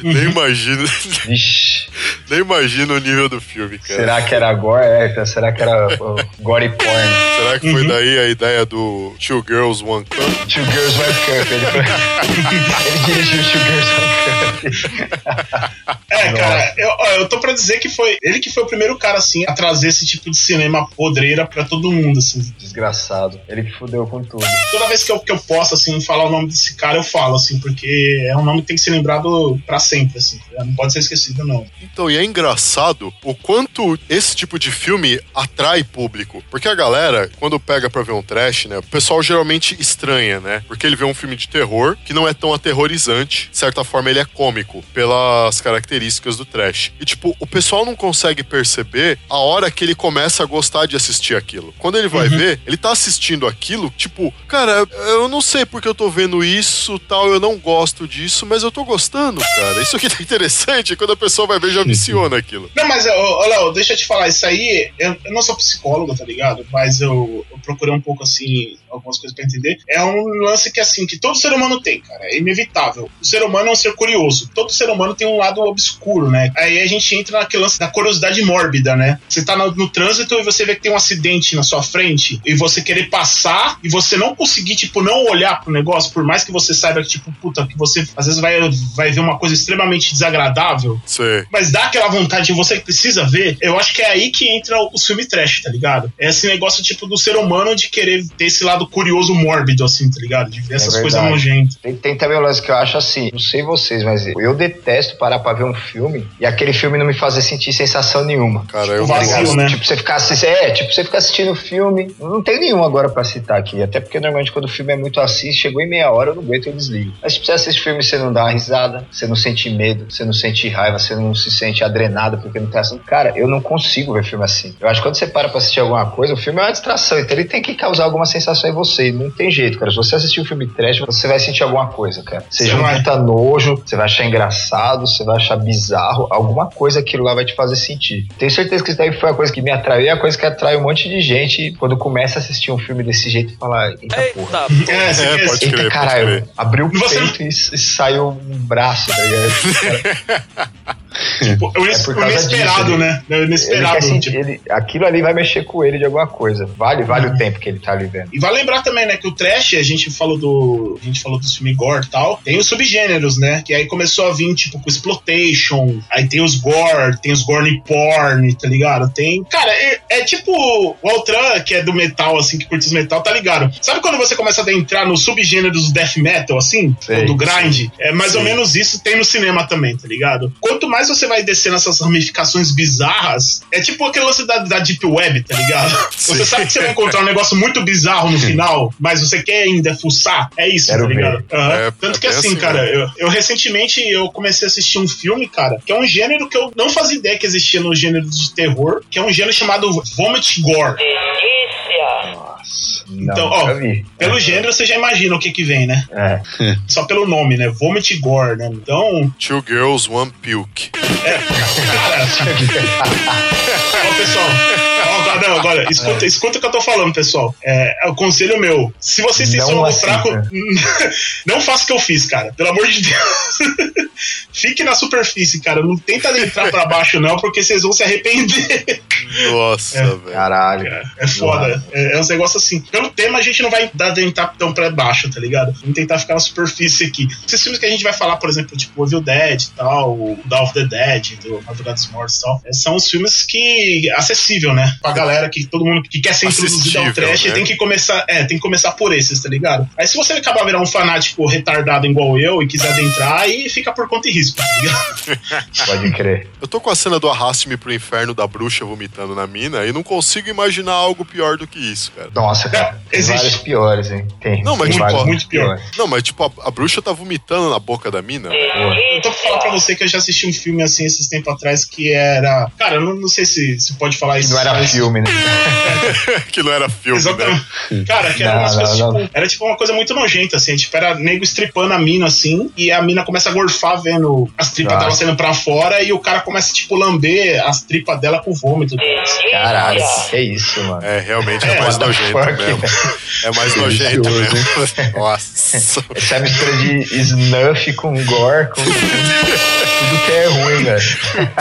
Nem imagino, nem imagino o nível do filme, cara. será que era gore? É, então, será que era uh, gore porn? Será que foi daí a ideia do Two Girls One Cup? Two Girls One Cup. Ele, foi... ele dirigiu Two Girls One Cup. É, cara, eu, eu tô pra dizer que foi ele que foi o primeiro cara, assim, a trazer esse tipo de cinema podreira pra todo mundo, assim. Desgraçado. Ele que fudeu com tudo. Toda vez que eu, que eu posso, assim, falar o nome desse cara, eu falo, assim, porque é um nome que tem que ser lembrado pra sempre, assim. Não pode ser esquecido, não. Então, e é engraçado o quanto esse tipo de filme atrai público. Porque a galera, quando pega pra ver um trash, né, o pessoal geralmente estranha, né? Porque ele vê um filme de terror que não é tão aterrorizante. De certa forma, ele é cômico pelas características do trash. E, tipo, o pessoal não consegue perceber a hora que ele começa a gostar de assistir aquilo. Quando ele vai ver, ele tá assistindo aquilo, tipo, cara, eu não sei porque eu tô vendo isso, tal, eu não gosto disso, mas eu tô gostando, cara. Isso aqui tá interessante, quando a pessoa vai ver, já viciona aquilo. Não, mas, ô, Léo, deixa eu te falar, isso aí, eu, eu não sou psicólogo, tá ligado? Mas eu, eu procurei um pouco, assim, algumas coisas pra entender. É um lance que, assim, que todo ser humano tem, cara, é inevitável. O ser humano é um ser curioso. Todo ser humano tem um lado obscuro, né? Aí a gente entra naquele lance da curiosidade mórbida, né? Você tá no, no trânsito e você vê que tem um acidente na sua frente e você querer passar e você não conseguir, tipo, não olhar pro negócio, por mais que você saiba que, tipo, puta, que você às vezes vai, vai ver uma coisa extremamente desagradável, Sei. mas dá aquela vontade de você que precisa ver, eu acho que é aí que entra o filme trash, tá ligado? É esse negócio, tipo, do ser humano de querer ter esse lado curioso, mórbido, assim, tá ligado? De ver essas verdade. coisas nojentas. Tem, tem também um lance que eu acho assim, não sei vocês, mas eu detesto parar pra ver um filme e aquele filme não me fazer sentir sensação nenhuma. Cara, eu O vazio, gosto. né? Tipo, você ficar assistindo, é, tipo, você ficar assistindo o filme. Não tem nenhum agora pra citar aqui. Até porque normalmente quando o filme é muito assim, chegou em meia hora, eu não aguento, eu desligo. Mas tipo, você assiste filme, você não dá uma risada, você não sente medo, você não sente raiva, você não se sente adrenado porque não tá assistindo. Cara, eu não consigo ver filme assim. Eu acho que quando você para pra assistir alguma coisa, o filme é uma distração, então ele tem que causar alguma sensação em você. E não tem jeito, cara. Se você assistir um filme trash, você vai sentir alguma coisa, cara. Seja Você um puta nojo, você vai achar engraçado, você vai achar bizarro, alguma coisa aquilo lá vai te fazer sentir. Tenho certeza que isso daí foi a coisa que me atraiu e a coisa que atrai um monte de gente quando começa a assistir um filme desse jeito e fala, eita porra. É, você É, quer- pode Eita crer, caralho, pode crer. abriu o Você- peito e, e saiu um braço, tá ligado? tipo, o É causa inesperado, disso, ele- né? O Ele inesperado. sentir, tipo. ele, aquilo ali vai mexer com ele de alguma coisa. Vale, vale o tempo que ele tá ali vendo. E vale lembrar também, né, que o trash, a gente falou do. A gente falou do filme gore e tal. Tem os subgêneros, né? Que aí começou a vir, tipo, com exploitation. Aí tem os gore, tem os gorny porn, tá ligado? Tem. Cara, é, é tipo o Altran, que é do metal, assim, que curte os metal, tá ligado? Sabe quando você começa a entrar nos subgêneros do death metal, assim? Sei, ou do grind? É mais ou Sim. menos isso tem no cinema também, tá ligado? Quanto mais você vai descer nessas ramificações bizarras, é tipo aquele lance da, da Deep Web, tá ligado? Você sabe que você vai encontrar um negócio muito bizarro no final, mas você quer ainda fuçar? É isso, Quero tá ligado? Aham. É, Tanto é que assim, assim, cara, né? eu, eu recentemente eu comecei a assistir um filme, cara, que é um gênero que eu não fazia ideia que existia no gênero de terror, que é um gênero chamado Vomit Gore. Não, Então, ó. Pelo gênero, você já imagina o que que vem, né? É. Só pelo nome, né? Vomit Gore, né? Então, Two Girls, One Puke. Ó, pessoal. Ó, agora, não, agora, escuta, escuta o que eu tô falando, pessoal. É, é o conselho meu. Se você se estômago assista. fraco, não faça o que eu fiz, cara. Pelo amor de Deus. Fique na superfície, cara. Não tenta entrar pra baixo, não, porque vocês vão se arrepender. Nossa, velho. Caralho. É foda. É, é uns negócios assim. Pelo tema, a gente não vai dar entrar tão pra baixo, tá ligado? Vamos tentar ficar na superfície aqui. Esses filmes que a gente vai falar, por exemplo, tipo Evil Dead e tal, o Dawn of the Dead, do Madrugada dos Mortos e tal, é, são os filmes que. acessível, né? Pra galera que todo mundo que quer ser introduzido ao trash né? tem que começar. É, tem que começar por esses, tá ligado? Aí se você acabar virar um fanático retardado igual eu e quiser adentrar, aí fica por conta e risco, tá ligado? Pode crer. Eu tô com a cena do Arraste-me pro Inferno da bruxa vomitando na mina e não consigo imaginar algo pior do que isso, cara. Nossa, cara. Tem existe. vários piores, hein? Tem. Não, mas tem tipo, muito pior. Não, mas tipo, a, a bruxa tá vomitando na boca da mina. Eu tô pra falar pra você que eu já assisti um filme assim esses tempos atrás que era. Cara, eu não, não sei se, se pode falar isso. Não era mas- filme, né? que não era filme, né? Exatamente. Cara, que era Não, umas não, coisas, não. tipo, era tipo uma coisa muito nojenta, assim. Tipo, era nego estripando a mina, assim, e a mina começa a gorfar vendo as tripas Ah. dela saindo pra fora, e o cara começa, tipo, lamber as tripas dela com vômito. Caralho, que isso, mano. É, realmente é, É, mais nojento fuck? mesmo. É mais nojento mesmo. Nossa. Essa é a mistura de snuff com gore, com tudo que é ruim, velho.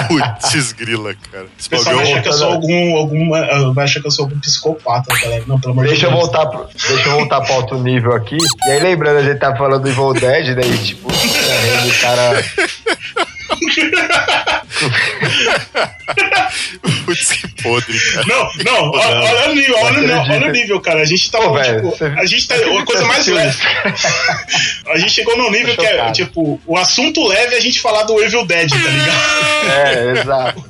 Putz, grila, cara. Esse O pessoal achar que eu sou algum. alguma, ah, vai achar que eu sou algum psicopata, galera. Não, pelo amor de Deixa eu Deus. voltar pro, deixa eu voltar pra outro nível aqui. E aí, lembrando, a gente tá falando do Evil Dead, daí, tipo, o cara. Putz, que podre, cara. Não, não, olha, olha o nível, olha, o nível, olha o nível, cara. A gente tá, Pô, velho, tipo, a gente tá, a coisa mais leve. A gente chegou num nível que é, tipo, o assunto leve é a gente falar do Evil Dead, tá ligado? É, exato.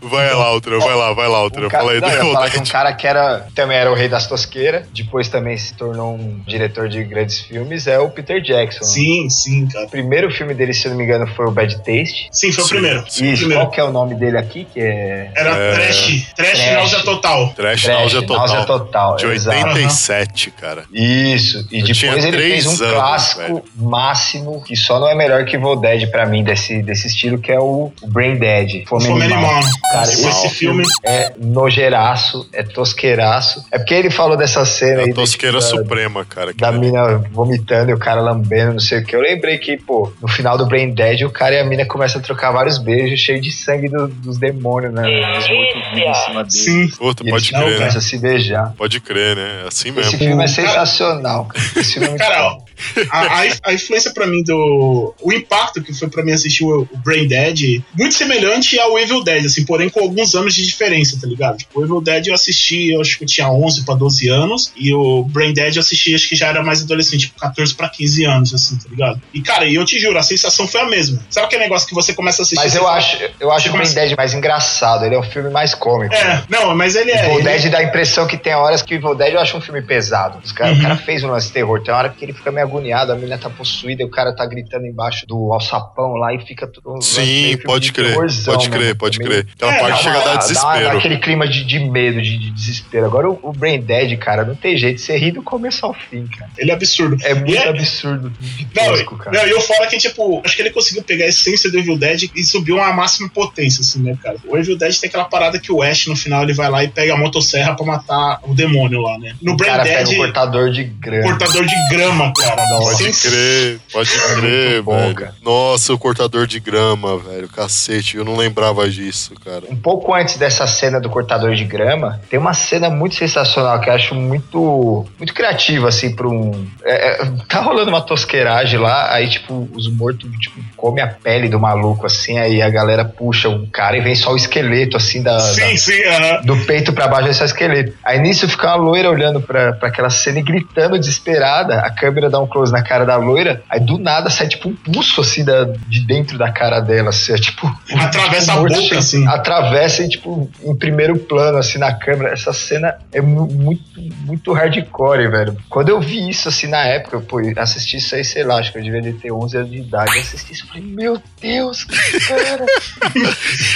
Vai lá, Ultra, vai lá, vai lá, Ultra. Um cara, Fala aí não, eu falar que um cara que era, também era o rei das tosqueiras, depois também se tornou um diretor de grandes filmes, é o Peter Jackson. Sim, sim, cara. O primeiro filme dele, se eu não me engano, foi o Bad Taste. Sim, foi o Sim, primeiro. sim. O Isso, primeiro. qual que é o nome dele aqui? Que é. Era É. trash, trash, Trash. náusea total. Trash, Trash, náusea total. Náusea Total, De exato. 87, cara. Isso, e Eu depois ele fez um anos, clássico velho. máximo, que só não é melhor que Evil Dead pra mim, desse, desse estilo, que é o, o Brain Dead. Fome, Fome Animal. Animal. Cara, Esse esse filme- é nojeiraço, é tosqueiraço. É porque ele falou dessa cena É aí a tosqueira da, suprema, cara. da ali. mina vomitando e o cara lambendo, não sei o que. Eu lembrei que, pô, no final do Brain Dead, o cara e a mina começam a trocar vários beijos cheios de sangue do- dos demônios, né? Mortos-vivos em cima dele. Sim. Puta, E pode eles crer, né? começam a se beijar. Pode crer, né? É assim mesmo. Esse filme é sensacional, cara. Esse filme é muito Cara, bom. ó, a, a, a influência pra mim do. O impacto que foi pra mim assistir o, o Brain Dead, muito semelhante ao Evil Dead, assim, porém com alguns anos de diferença, tá ligado? Tipo, o Evil Dead eu assisti, eu acho que eu tinha 11 pra 12 anos, e o Brain Dead eu assisti, acho que já era mais adolescente, tipo 14 pra 15 anos, assim, tá ligado? E cara, eu te juro, a sensação foi a mesma. Sabe aquele negócio que você começa a assistir? Mas eu fala, acho, eu acho o Brain começa- Dead mais engraçado. Ele é um filme mais cômico. É, não, mas ele é. O Evil ele- Dead dá a impressão que tem horas que o Evil Dead eu acho um filme pesado. Cara, Uhum. O cara fez um lance terror. Tem hora que ele fica meio agoniado, a menina tá possuída e o cara tá gritando embaixo do alçapão lá e fica tudo. Sim, pode de crer. terrorzão Pode crer, pode Meio- crer. Aquela É, parte dá chega a dar Dá- Dá, desespero. aquele clima de, de medo, de, de desespero. Agora o, o Brain Dead, cara, não tem jeito. Você ri do começo ao fim, cara. Ele é absurdo. É muito é- absurdo Não, e eu falo que, tipo, acho que ele conseguiu pegar a essência do Evil Dead e subiu a máxima potência, assim, né, cara? O Evil Dead tem aquela parada que o Ash, no final, ele vai lá e pega a motosserra pra matar o demônio lá, né? No o Brain cara Dead, pega um cortador de grama. cortador de grama, cara. Nossa. Pode crer, pode crer, bom, velho. cara. Nossa, o cortador de grama, velho. Cacete, eu não lembrava disso, cara. Um pouco antes dessa cena do cortador de grama, tem uma cena muito sensacional que eu acho muito, muito criativa, assim, pra um. é, é, tá rolando uma tosqueiragem lá, aí, tipo, os mortos, tipo, comem a pele do maluco, assim, aí a galera puxa o cara e vem só o esqueleto, assim, da. Sim, da- sim, aham. do peito pra baixo é só esqueleto. Aí nisso fica uma loira olhando pra, pra aquela cena e gritando desesperada. A câmera dá um um close na cara da loira, aí do nada sai tipo um pulso assim da, de dentro da cara dela, assim, é tipo. Atravessa tipo, a boca, chega- assim. Atravessa e, tipo, em primeiro plano, assim, na câmera. Essa cena é mu- muito, muito hardcore, velho. Quando eu vi isso, assim, na época, pô, eu assisti isso aí, sei lá, acho que eu devia ter 11 anos de idade. Eu assisti isso e falei, meu Deus, cara,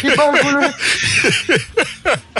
que bagulho.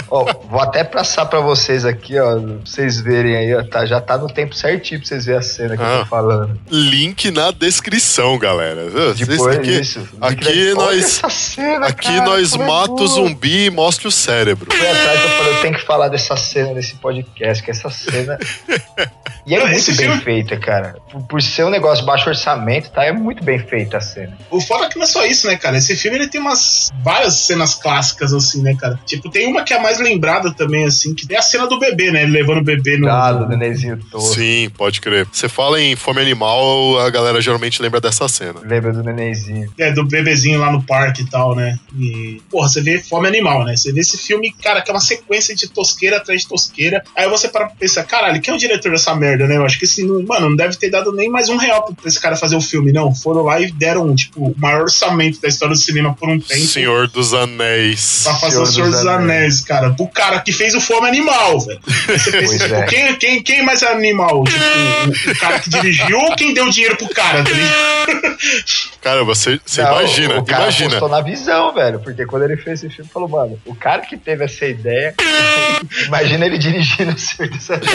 Ó, vou até passar pra vocês aqui, ó, pra vocês verem aí, ó, tá, já tá no tempo certinho pra vocês verem a cena que eu Ah. tô falando. Link na descrição, galera. Vocês Depois aqui, disso. aqui Olha nós, essa cena, aqui cara, nós é mata o zumbi e mostra o cérebro. Fui atrás eu falei, eu tenho que falar dessa cena nesse podcast, que essa cena. E é Não, muito bem filme- feita, cara. Por, por ser um negócio baixo orçamento, tá? É muito bem feita a cena. O foda é que não é só isso, né, cara? Esse filme ele tem umas várias cenas clássicas, assim, né, cara? Tipo, tem uma que é a mais lembrada também, assim, que é a cena do bebê, né? Ele levando o bebê no. Gado, nenenzinho todo. Sim, pode crer. Você fala em fome animal, a galera geralmente lembra dessa cena. Lembra do nenenzinho. É, do bebezinho lá no parque e tal, né? E, porra, você vê fome animal, né? Você vê esse filme, cara, que é uma sequência de tosqueira atrás de tosqueira. Aí você para pra pensar, caralho, quem é o diretor dessa merda, né? Eu acho que esse, mano, não deve ter dado nem mais um real pra esse cara fazer o filme, não. Foram lá e deram, tipo, o maior orçamento da história do cinema por um tempo. Senhor dos Anéis. Pra fazer Senhor o Senhor dos dos Anéis, cara. O cara que fez o Fome Animal, velho. Você pensa, tipo, é. quem, quem, quem mais é animal? Tipo, o, o cara que dirigiu ou quem deu dinheiro pro cara, tá? Cara, você, você Não, imagina, O cara imagina. apostou na visão, velho. Porque quando ele fez esse filme, falou, mano, o cara que teve essa ideia, imagina ele dirigindo o Senhor dos Anéis.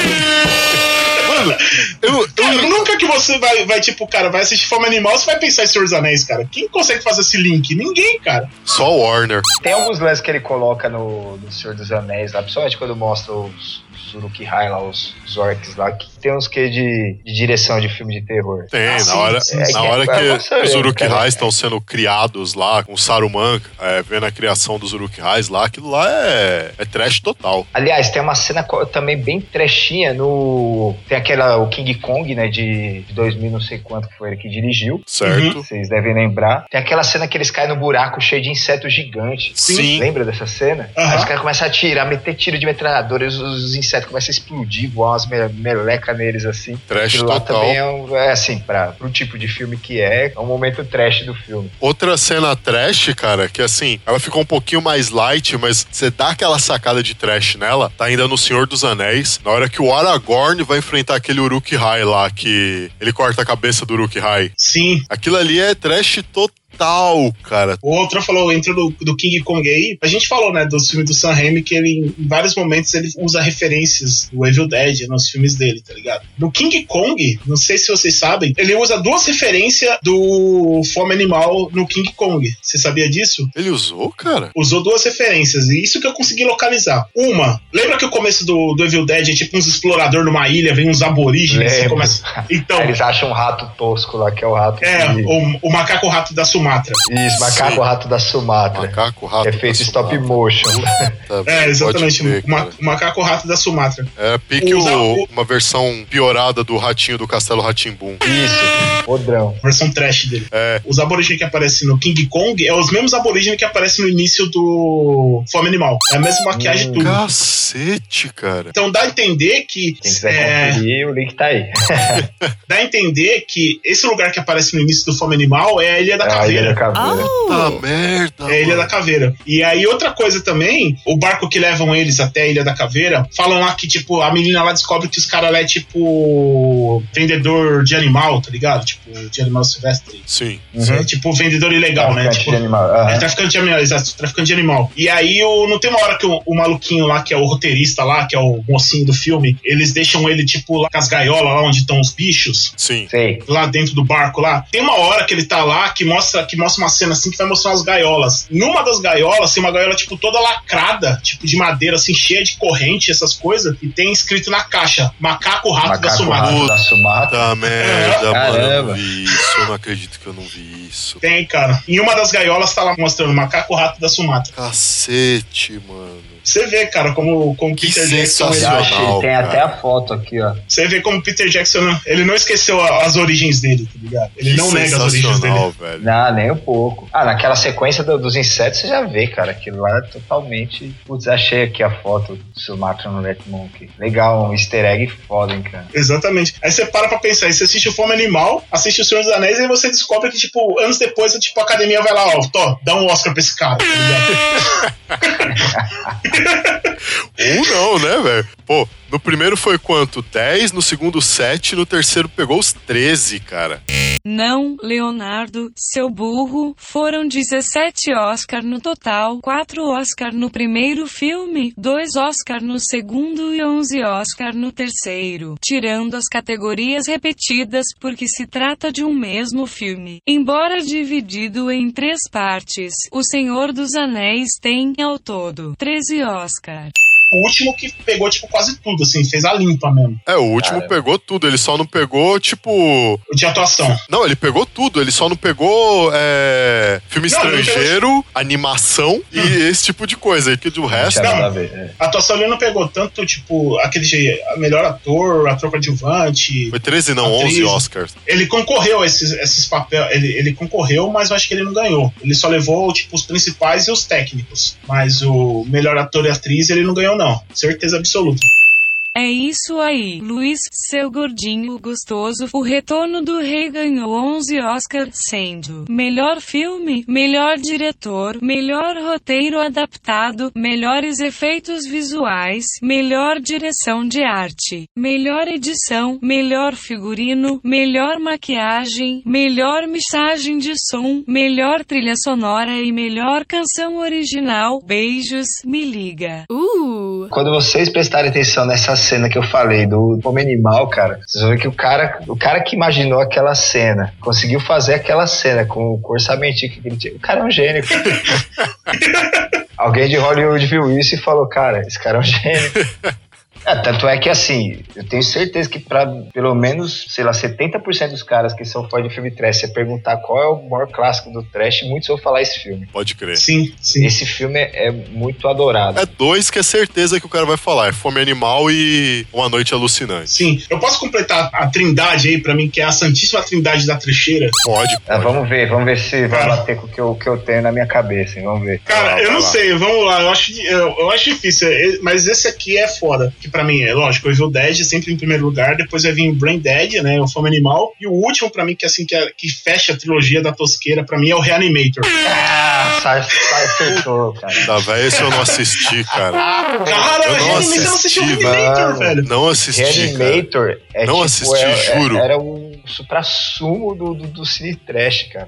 Mano, eu, Cara, eu, nunca que você vai, vai, tipo, cara, vai assistir Fome Animal, você vai pensar em Senhor dos Anéis, cara. Quem consegue fazer esse link? Ninguém, cara. só o Warner. Tem alguns lances que ele coloca no, no Senhor dos Anéis lá, principalmente quando mostra os, os Uruk-hai lá, os, os orcs lá, que tem uns que de, de direção de filme de terror. Tem, Ah, na sim, hora, sim, na sim. hora É, que é, você os Uruk-hais estão sendo criados lá, com o Saruman, é, vendo a criação dos Uruk-hais lá, aquilo lá é, é trash total. Aliás, tem uma cena também bem trechinha no. Tem aquela, o King Kong, né, de, de 2000, não sei quanto que foi ele que dirigiu. Certo? Vocês devem lembrar. Tem aquela cena que eles caem no buraco cheio de insetos gigantes. Sim. Lembra dessa cena? Aham. Aí os caras começam a atirar, meter tiro de metralhadora, os, os insetos começam a explodir, voar umas me- meleca neles assim. Trash Aquilo lá total. também é, um, é assim, pra, pro tipo de filme que é, é um momento trash do filme. Outra cena trash, cara, que assim, ela ficou um pouquinho mais light, mas você dá aquela sacada de trash nela, tá ainda no Senhor dos Anéis, na hora que o Aragorn vai enfrentar aquele Uruk-hai lá, que ele corta a cabeça do Uruk-hai. Sim. Aquilo ali é trash total, cara. O outro falou, entrou do, do King Kong aí. A gente falou, né, dos filmes do Sam Raimi, que ele, em vários momentos, ele usa referências do Evil Dead nos filmes dele, tá ligado? No King Kong, não sei se vocês sabem, ele usa duas referências do Fome Animal no King Kong. Você sabia disso? Ele usou, cara? Usou duas referências, e isso que eu consegui localizar. Uma, lembra que o começo do, do Evil Dead é tipo uns exploradores numa ilha, vem uns aborígenes e começa. Então, eles acham um rato tosco lá, que é o rato. é, que- o, o macaco rato da Sumatra. Isso, macaco Sim. rato da Sumatra. Macaco, rato. é feito da stop Sumatra. motion. É, exatamente. ma- macaco rato da Sumatra. É pique o- o- uma versão piorada do ratinho do Castelo Ratimbum. Isso, podrão. versão trash dele. É. Os aborígenes que aparecem no King Kong é os mesmos aborígenes que aparecem no início do Fome Animal. É a mesma maquiagem Hum. tudo. Cacete, cara. Então dá a entender que Quem quiser é, conferir, o link tá aí. dá a entender que esse lugar que aparece no início do Fome Animal é a Ilha da É a Ilha Caveira. da Caveira. Tá merda. É a Ilha mano. da Caveira. E aí, outra coisa também, o barco que levam eles até a Ilha da Caveira, falam lá que, tipo, a menina lá descobre que os caras lá é, tipo, vendedor de animal, tá ligado? Tipo, de animal silvestre. Sim. É, tipo, vendedor ilegal, né? Traficante Tipo, de animal. aham. É, traficante de animal, exato, traficante de animal. E aí, o, não tem uma hora que o, o maluquinho lá, que é o roteirista lá, que é o mocinho do filme, eles deixam ele, tipo, lá com as gaiolas, lá onde estão os bichos, Sim. Sei. lá dentro do barco lá. Tem uma hora que ele tá lá que mostra, que mostra uma cena assim que vai mostrar as gaiolas. Numa das gaiolas, tem uma gaiola, tipo, toda lacrada, tipo, de madeira, assim, cheia de corrente, essas coisas, e tem escrito na caixa: Macaco Rato da Macaco Sumatra. rato da Sumatra. Tá merda, mano. Eu Caramba. não vi isso. Eu não acredito que eu não vi isso. Tem, cara. Em uma das gaiolas tá lá mostrando Macaco Rato da Sumatra. Cacete, mano. Você vê, cara, como, como Que Peter Jackson. Ele, achei, tem até a foto aqui, ó. você vê como Peter Jackson, ele não esqueceu a- as origens dele, tá ligado? Ele Que não nega as origens dele. velho. Não, nem um pouco. Ah, naquela sequência do- dos insetos você já vê, cara. Aquilo lá é totalmente. Putz, achei aqui a foto do Sumatra no Let Monkey. Legal, um easter egg foda, hein, cara. Exatamente. Aí você para pra pensar, aí você assiste o Fome Animal, assiste o Senhor dos Anéis, e aí você descobre que, tipo, anos depois, tipo, a academia vai lá, ó, Tó, dá um Oscar pra esse cara, tá ligado? Ou não, né, velho? Pô, no primeiro foi quanto? 10, no segundo 7, no terceiro pegou os 13, cara. Não, Leonardo, seu burro, foram 17 Oscar no total, 4 Oscar no primeiro filme, 2 Oscar no segundo e 11 Oscar no terceiro, tirando as categorias repetidas porque se trata de um mesmo filme. Embora dividido em três partes, O Senhor dos Anéis tem, ao todo, 13 Oscar. O último que pegou, tipo, quase tudo, assim, fez a limpa mesmo. É, o último Cara. pegou tudo, ele só não pegou, tipo. O de atuação. Não, ele pegou tudo, ele só não pegou é, filme Não, estrangeiro, animação e esse tipo de coisa. aí, Porque do Não resto. não. nada a ver. é. A atuação ele não pegou tanto, tipo, aquele de melhor ator, ator coadjuvante. Foi 13, não, Atriz. 11 Oscars. Ele concorreu a esses, esses papéis. Ele, ele concorreu, mas eu acho que ele não ganhou. Ele só levou, tipo, os principais e os técnicos. Mas o melhor ator e atriz ele não ganhou, não. Certeza absoluta. É isso aí, Luiz, seu gordinho gostoso. O Retorno do Rei ganhou 11 Oscars, sendo melhor filme, melhor diretor, melhor roteiro adaptado, melhores efeitos visuais, melhor direção de arte, melhor edição, melhor figurino, melhor maquiagem, melhor mixagem de som, melhor trilha sonora e melhor canção original. Beijos, me liga. Uh! Quando vocês prestarem atenção nessa cena que eu falei do Homem Animal, cara, vocês vão ver que o cara, o cara que imaginou aquela cena, conseguiu fazer aquela cena com, com o orçamentinho que ele tinha. O cara é um gênio. cara. Alguém de Hollywood viu isso e falou, cara, esse cara é um gênio. É, tanto é que assim, eu tenho certeza que pra pelo menos, sei lá, 70% dos caras que são fãs de filme trash, você perguntar qual é o maior clássico do trash, muitos vão falar esse filme. Pode crer. Sim, sim. Esse filme é, é muito adorado. É dois que é certeza que o cara vai falar. É Fome Animal e Uma Noite Alucinante. Sim. Eu posso completar a trindade aí pra mim, que é a Santíssima Trindade da Trecheira? Pode, Ah, pode. vamos ver, vamos ver se vai bater com o que eu, que eu tenho na minha cabeça, hein? Vamos ver. Cara, Vai lá, eu não lá. sei, vamos lá. Eu acho, eu, eu acho difícil, é- mas esse aqui é foda. Que pra mim é lógico, o Evil Dead sempre em primeiro lugar, depois vai vir o Brain Dead, né? O Fome Animal. E o último, pra mim, que assim, que, é- que fecha a trilogia da tosqueira, pra mim é o Reanimator. Ah, sai, sai, acertou, cara. Tá, velho, esse eu não assisti, cara. Cara, Eu não Reanimator, eu não assisti o assisti, Reanimator, mano. velho. Não assisti, cara. Reanimator é Não tipo, assisti, é- é- juro. Era o supra-sumo do, do, do cine trash, cara.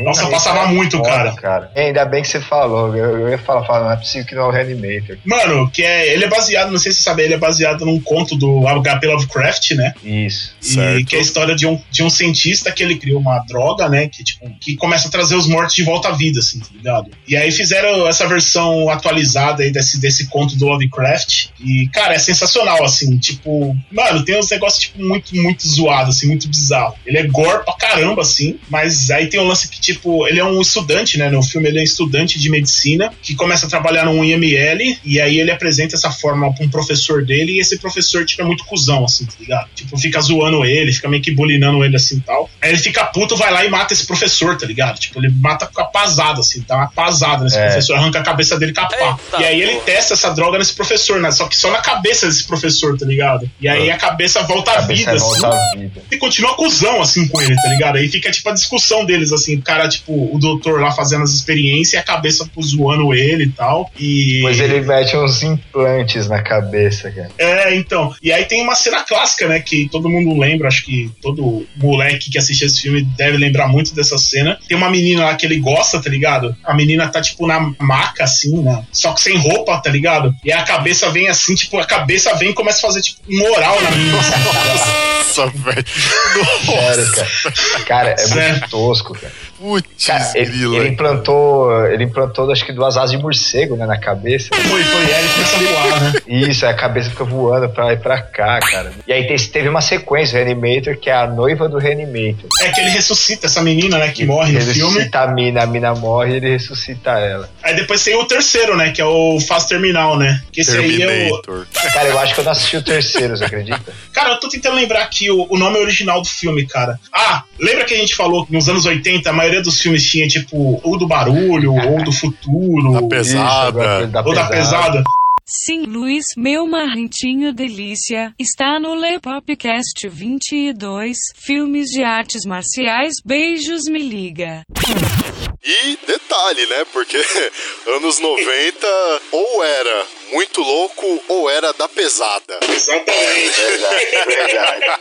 Nossa, passava muito, cara. E ainda bem que você falou. Eu, eu ia falar, falar, não é possível que não é o Reanimator. Mano, que é, ele é baseado, não sei se você sabe, ele é baseado num conto do HP Lovecraft, né? Isso. E Certo. que é a história de um, de um cientista que ele criou uma droga, né? Que, tipo, que começa a trazer os mortos de volta à vida, assim, tá ligado? E aí fizeram essa versão atualizada aí desse, desse conto do Lovecraft. E, cara, é sensacional, assim. Tipo, mano, tem uns negócios, tipo, muito, muito zoados, assim, muito bizarro. Ele é gore pra caramba, assim. Mas aí tem um lance que, tipo, ele é um estudante, né? No filme ele é estudante de medicina que começa a trabalhar num IML. E aí ele apresenta essa fórmula pra um professor dele. E esse professor, tipo, é muito cuzão, assim, tá ligado? Tipo, fica zoando ele, fica meio que bulinando ele assim e tal. Aí ele fica puto, vai lá e mata esse professor, tá ligado? Tipo, ele mata com a pasada, assim, tá uma pasada nesse É. professor, arranca a cabeça dele com a pá. E aí ele testa essa droga nesse professor, né? Só que só na cabeça desse professor, tá ligado? E aí a cabeça volta à vida, assim. volta vida. E continua cuzão, assim, com ele, tá ligado? Aí fica, tipo, a discussão deles, assim, o cara, tipo, o doutor lá fazendo as experiências e a cabeça tipo, zoando ele e tal. E. Pois ele mete uns implantes na cabeça, cara. É, então. E aí tem uma cena clássica, né? Que todo mundo lembra, acho que todo moleque que assiste esse filme deve lembrar muito dessa cena. Tem uma menina lá que ele gosta, tá ligado? A menina tá, tipo, na maca, assim, né? Só que sem roupa, tá ligado? E aí a cabeça vem assim, tipo, a cabeça vem e começa a fazer, tipo, um oral na menina. assim, Nossa, velho. Sério, cara. Cara, é Sério. muito tosco, cara. Okay. Putz, Cara, ele, ele implantou, ele implantou acho que duas asas de morcego, né, na cabeça. Foi, foi, ele começou a voar, né? Isso, aí a cabeça fica voando pra lá e pra cá, cara. E aí te- teve uma sequência, o Reanimator, que é a noiva do Reanimator. É que ele ressuscita essa menina, né, que morre no ele filme. ressuscita a mina, a mina morre e ele ressuscita ela. Aí depois tem o terceiro, né, que é o Fase Terminal, né? Que esse aí é o... Terminator. Cara, eu acho que eu não assisti o terceiro, você acredita? Cara, eu tô tentando lembrar aqui o, o nome original do filme, cara. Ah, lembra que a gente falou que nos anos 80 a maioria dos filmes tinha, tipo, ou do barulho, ou do futuro, Da ou pesada. Isso, da da pesada. Sim, Luiz, meu marrentinho delícia, está no Lepopcast 22, filmes de artes marciais, beijos, me liga. E detalhe, né? Porque anos 90 ou era muito louco ou era da pesada. Exatamente. Verdade, verdade.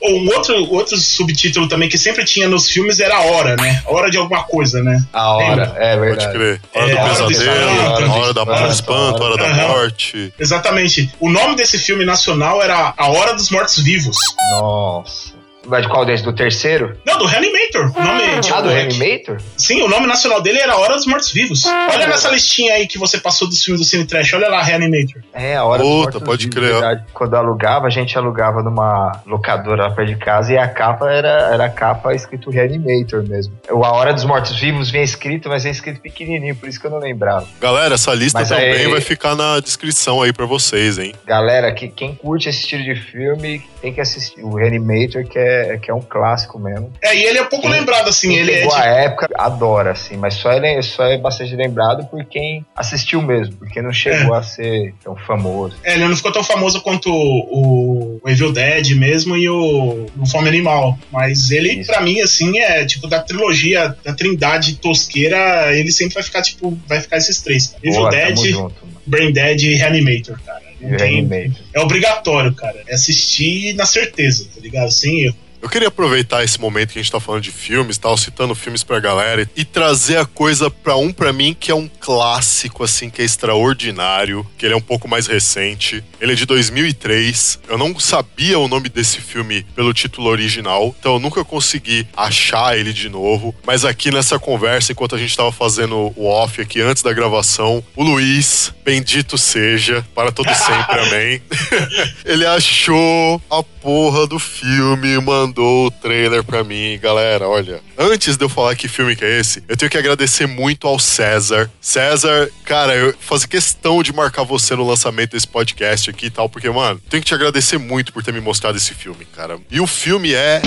Um outro, outro subtítulo também que sempre tinha nos filmes era a hora, né? A hora de alguma coisa, né? A hora, Lembra? é Pode verdade. crer. Hora É, do hora do pesadelo, hora da hora do espanto, hora da morte. Exatamente. O nome desse filme nacional era A Hora dos Mortos Vivos. Nossa. Mas de qual desde? Do terceiro? Não, do Reanimator. O nome, tipo, Ah, do é que- Reanimator? Sim, o nome nacional dele era Hora dos Mortos Vivos. Olha nessa listinha aí que você passou dos filmes do Cine Trash. Olha lá, Reanimator. É, a hora Puta, dos mortos pode vivos, crer. verdade. Quando alugava, a gente alugava numa locadora lá perto de casa e a capa era, era a capa escrito Reanimator mesmo. O A Hora dos Mortos Vivos vinha escrito, mas é escrito pequenininho, por isso que eu não lembrava. Galera, essa lista Mas também aí- vai ficar na descrição aí pra vocês, hein? Galera, que, quem curte esse estilo de filme tem que assistir o Reanimator, que é, que é um clássico mesmo. É, e ele é pouco Sim. lembrado, assim. Quem Ele é pegou de a época adora, assim, mas só é, só é bastante lembrado por quem assistiu mesmo, porque não chegou a ser tão famoso. É, ele não ficou tão famoso quanto o, o Evil Dead mesmo e o, o Fome Animal. Mas ele, Isso. pra mim, assim, é tipo da trilogia, da trindade tosqueira, ele sempre vai ficar, tipo, vai ficar esses três. Evil Boa, Dead, junto. Brain Dead e Reanimator, cara. Tem- é obrigatório, cara. É assistir na certeza, tá ligado? Sem erro. Eu queria aproveitar esse momento que a gente tá falando de filmes, tal, citando filmes pra galera e trazer a coisa pra um pra mim que é um clássico assim, que é extraordinário, que ele é um pouco mais recente. Ele é de 2003. Eu não sabia o nome desse filme pelo título original, então eu nunca consegui achar ele de novo, mas aqui nessa conversa enquanto a gente tava fazendo o off aqui antes da gravação, o Luiz, bendito seja, para todo sempre, amém. Ele achou a porra do filme e mandou o trailer pra mim. Galera, olha, antes de eu falar que filme que é esse, eu tenho que agradecer muito ao César. César, cara, eu faço questão de marcar você no lançamento desse podcast aqui e tal, porque, mano, tenho que te agradecer muito por ter me mostrado esse filme, cara. E o filme é.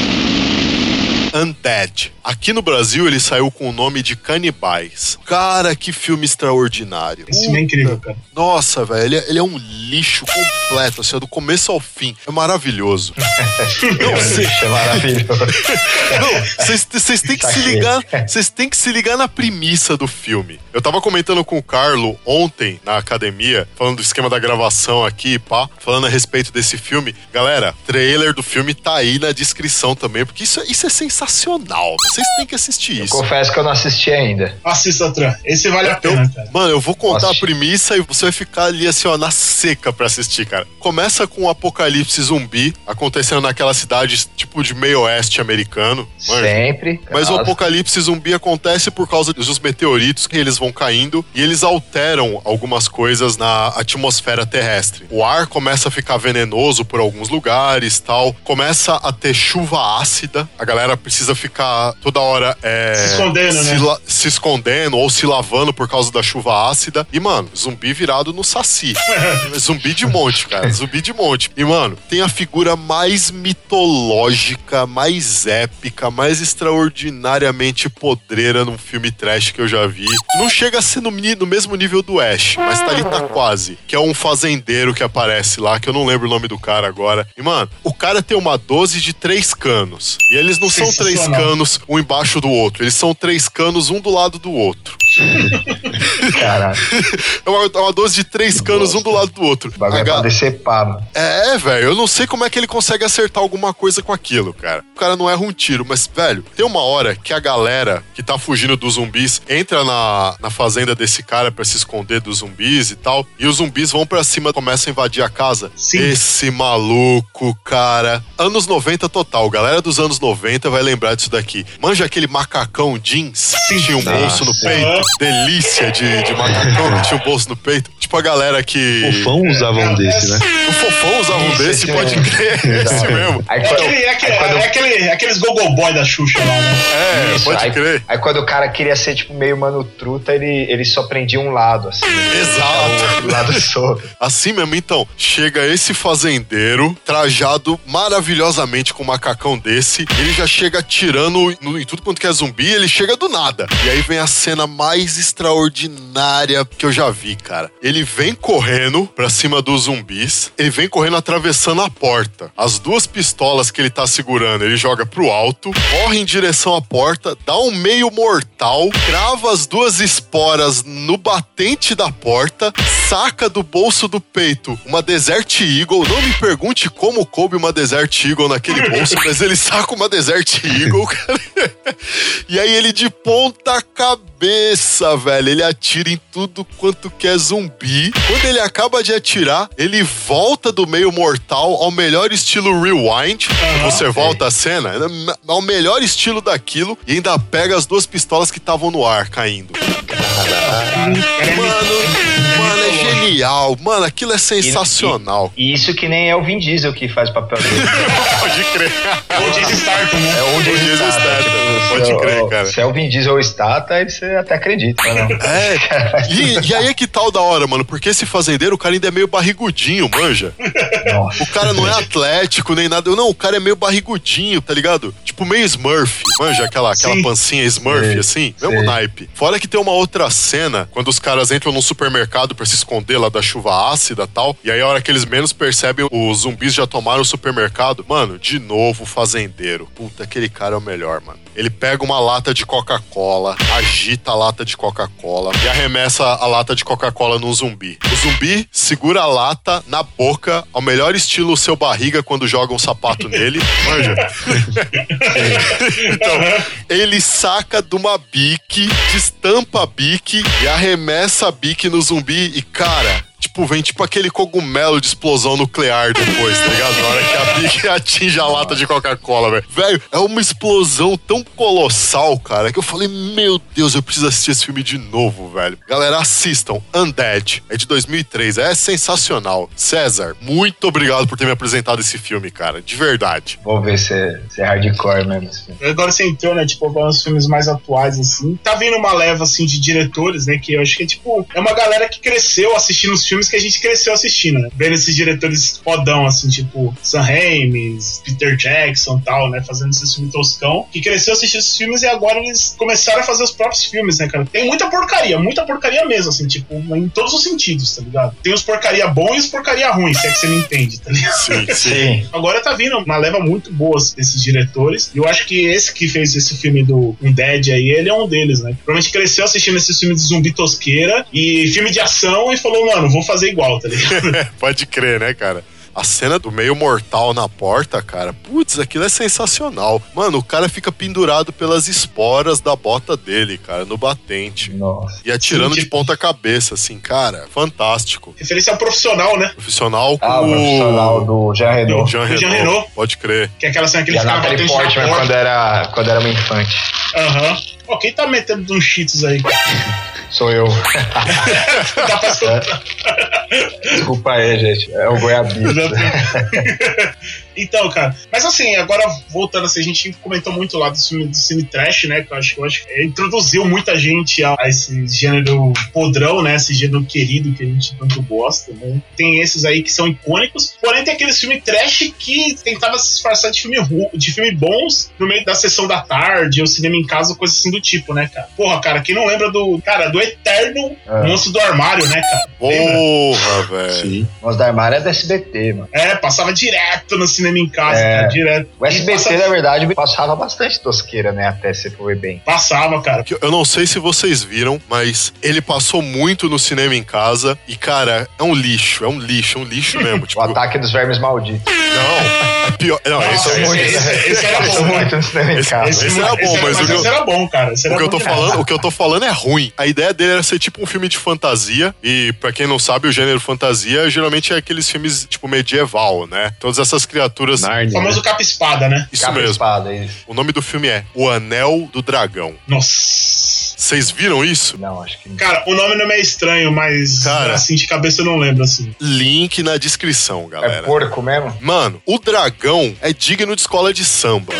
Undead. Aqui no Brasil ele saiu com o nome de Canibais. Cara, que filme extraordinário. Esse filme é incrível, cara. Nossa, velho, ele, é- ele é um lixo completo, assim, do começo ao fim. É maravilhoso. Não, cê- Isso é maravilhoso. não, vocês têm que se Saquei. ligar, vocês têm que se ligar na premissa do filme. Eu tava comentando com o Carlo ontem na academia, falando do esquema da gravação aqui, pá, falando a respeito desse filme. Galera, trailer do filme tá aí na descrição também, porque isso, é- isso é sensacional. Vocês têm que assistir isso. Confesso que eu não assisti ainda. Assista, Tran. Esse vale a Eu- pena, cara. mano, eu vou contar Nossa. a premissa e você vai ficar ali assim, ó, na seca pra assistir, cara. Começa com um apocalipse zumbi acontecendo naquela cidade tipo de meio oeste americano. manja? Sempre. Mas o apocalipse zumbi acontece por causa dos meteoritos que eles vão caindo e eles alteram algumas coisas na atmosfera terrestre. O ar começa a ficar venenoso por alguns lugares, tal. Começa a ter chuva ácida. A galera precisa ficar toda hora é, Se escondendo, se né? se escondendo ou se lavando por causa da chuva ácida. E, mano, zumbi virado no saci. zumbi de monte, cara. Zumbi de monte. E, mano, tem a figura mais mitológica, mais épica, mais extraordinariamente podreira num filme trash que eu já vi. Não chega a ser no, no mesmo nível do Ash, mas tá ali, tá quase. Que é um fazendeiro que aparece lá, que eu não lembro o nome do cara agora. E, mano, o cara tem uma 12 de três canos. E eles não são três canos um embaixo do outro. Eles são três canos um do lado do outro. Caralho. É uma, é uma dose de três canos, um do lado do outro. O bagulho é pra decepar, mano. É, velho, eu não sei como é que ele consegue acertar alguma coisa com aquilo, cara. O cara não erra um tiro, mas, velho, tem uma hora que a galera que tá fugindo dos zumbis entra na, na fazenda desse cara pra se esconder dos zumbis e tal, e os zumbis vão pra cima, começam a invadir a casa. Sim. Esse maluco, cara. Anos 90 total, galera dos anos 90 vai lembrar disso daqui. Manja aquele macacão jeans que tinha um bolso no peito, delícia de, de macacão que tinha um bolso no peito. Tipo a galera que. O fã usava um desse, né? O fofão usava um desse, esse pode crer. Esse Exato. mesmo. Aí É, quando, aquele, é, aquele, aí quando- é aquele- aqueles gogo boy da Xuxa lá, né? É, isso, pode aí, crer. aí quando o cara queria ser tipo meio mano truta, ele, ele só prendia um lado, assim. Exato. O lado solto. Assim mesmo, então, chega esse fazendeiro, trajado maravilhosamente com um macacão desse, ele já chega atirando no- em tudo quanto que é zumbi, ele chega do nada. E aí vem a cena mais extraordinária que eu já vi, cara. Ele vem correndo pra cima dos zumbis, ele vem correndo atravessando a porta. As duas pistolas que ele tá segurando, ele joga pro alto, corre em direção à porta, dá um meio mortal, crava as duas esporas no batente da porta, saca do bolso do peito uma Desert Eagle. Não me pergunte como coube uma Desert Eagle naquele bolso, mas ele saca uma Desert Eagle, cara. E aí ele de ponta cabeça, velho, ele atira em tudo quanto que é zumbi. Quando ele acaba de atirar, ele volta do meio mortal ao melhor estilo rewind. Você volta a cena, ao melhor estilo daquilo e ainda pega as duas pistolas que estavam no ar caindo. Mano, é genial. Mano, aquilo é sensacional. E isso que nem é o Vin Diesel que faz o papel dele. Pode crer. Ou Jason Statham, né? É o O Jason Statham. Pode o- crer, cara. Se é o Vin Diesel ou o Statham, aí você até acredita, né? É, e, e aí é que tal da hora, mano? Porque esse fazendeiro, o cara ainda é meio barrigudinho, manja. Nossa. O cara não é atlético nem nada. Não, o cara é meio barrigudinho, tá ligado? Tipo meio Smurf. Manja aquela, aquela Sim. pancinha Smurf, Sei, assim? Mesmo naipe. Fora que tem uma outra cena, quando os caras entram num supermercado pra se esconder lá da chuva ácida e tal. E aí, a hora que eles menos percebem, os zumbis já tomaram o supermercado. Mano, de novo, o fazendeiro. Puta, aquele cara é o melhor, mano. Ele pega uma lata de Coca-Cola, agita a lata de Coca-Cola e arremessa a lata de Coca-Cola num zumbi. O zumbi segura a lata na boca, ao melhor estilo seu barriga quando joga um sapato nele. Manja. então, ele saca de uma bique, destampa a bique e arremessa a bique no zumbi e, cara. Yeah. Tipo, vem tipo aquele cogumelo de explosão nuclear depois, tá ligado? Na hora que a bique atinge a lata de Coca-Cola, velho. Velho, é uma explosão tão colossal, cara, que eu falei, meu Deus, eu preciso assistir esse filme de novo, velho. Galera, assistam. Undead. É de 2003. É sensacional. César, muito obrigado por ter me apresentado esse filme, cara. De verdade. Vou ver se é, se é hardcore mesmo. Agora você entrou, né? Tipo, para os filmes mais atuais, assim. Tá vindo uma leva, assim, de diretores, né? Que eu acho que é, tipo, é uma galera que cresceu assistindo os filmes que a gente cresceu assistindo, né? Vendo esses diretores fodão, assim, tipo, Sam Raimi, Peter Jackson e tal, né? Fazendo esses filmes toscão. Que cresceu assistindo esses filmes e agora eles começaram a fazer os próprios filmes, né, cara? Tem muita porcaria, muita porcaria mesmo, assim, tipo, em todos os sentidos, tá ligado? Tem os porcaria bom e os porcaria ruim, se é que você me entende, tá ligado? Sim, sim. Sim. Agora tá vindo uma leva muito boa desses diretores. E eu acho que esse que fez esse filme do Undead aí, ele é um deles, né? Provavelmente cresceu assistindo esses filmes de zumbi tosqueira e filme de ação e falou, mano, vou fazer igual, tá ligado? Pode crer, né, cara? A cena do meio mortal na porta, cara, putz, aquilo é sensacional. Mano, o cara fica pendurado pelas esporas da bota dele, cara, no batente. Nossa. E atirando Sim, de ponta cabeça, assim, cara, fantástico. Referência ao profissional, né? Profissional com Ah, o profissional do Jean Renault. Jean Do Jean Renault. Renault. Pode crer. Que é aquela cena que ele E a ficava batendo Portman quando era, quando era uma infante. Aham. Ó, quem tá metendo uns cheats aí? Sou eu. Dá pra escutar. Desculpa aí, gente. É o Goiabito. então, cara, mas assim, agora voltando assim, a gente comentou muito lá do filme do cine trash, né? Que eu acho que eu acho que introduziu muita gente a, a esse gênero podrão, né? Esse gênero querido que a gente tanto gosta, né? Tem esses aí que são icônicos, porém tem aqueles filmes trash que tentava se disfarçar de filme ru- de filme bons no meio da sessão da tarde, ou cinema em casa, coisa assim do tipo, né, cara? Porra, cara, quem não lembra do, cara, do eterno É. monstro do armário, né, cara? Porra, velho. Sim. Nós da Armário é da SBT, mano. É, passava direto direto no cinema em casa, É. cara, direto. O SBT, passa- na verdade, passava bastante tosqueira, né? Até se for ver bem. Passava, cara. Eu não sei se vocês viram, mas ele passou muito no cinema em casa e, cara, é um lixo, é um lixo, é um lixo mesmo. O tipo, ataque dos vermes malditos. não, pior. Não, esse, esse- era bom, muito Esse- era bom, mas o que eu- esse era bom, cara. O que, eu tô falando, o que eu tô falando é ruim. A ideia dele era ser tipo um filme de fantasia. E pra quem não sabe, o gênero fantasia geralmente é aqueles filmes tipo medieval, né? Todas essas criaturas. O Nárnia. famoso capa-espada, né? Isso Capa mesmo. espada, isso. O nome do filme é O Anel do Dragão. Nossa. Vocês viram isso? Não, acho que não. Cara, o nome não é estranho, mas Cara. assim, de cabeça eu não lembro, assim. Link na descrição, É galera. porco mesmo? Mano, o dragão é digno de escola de samba.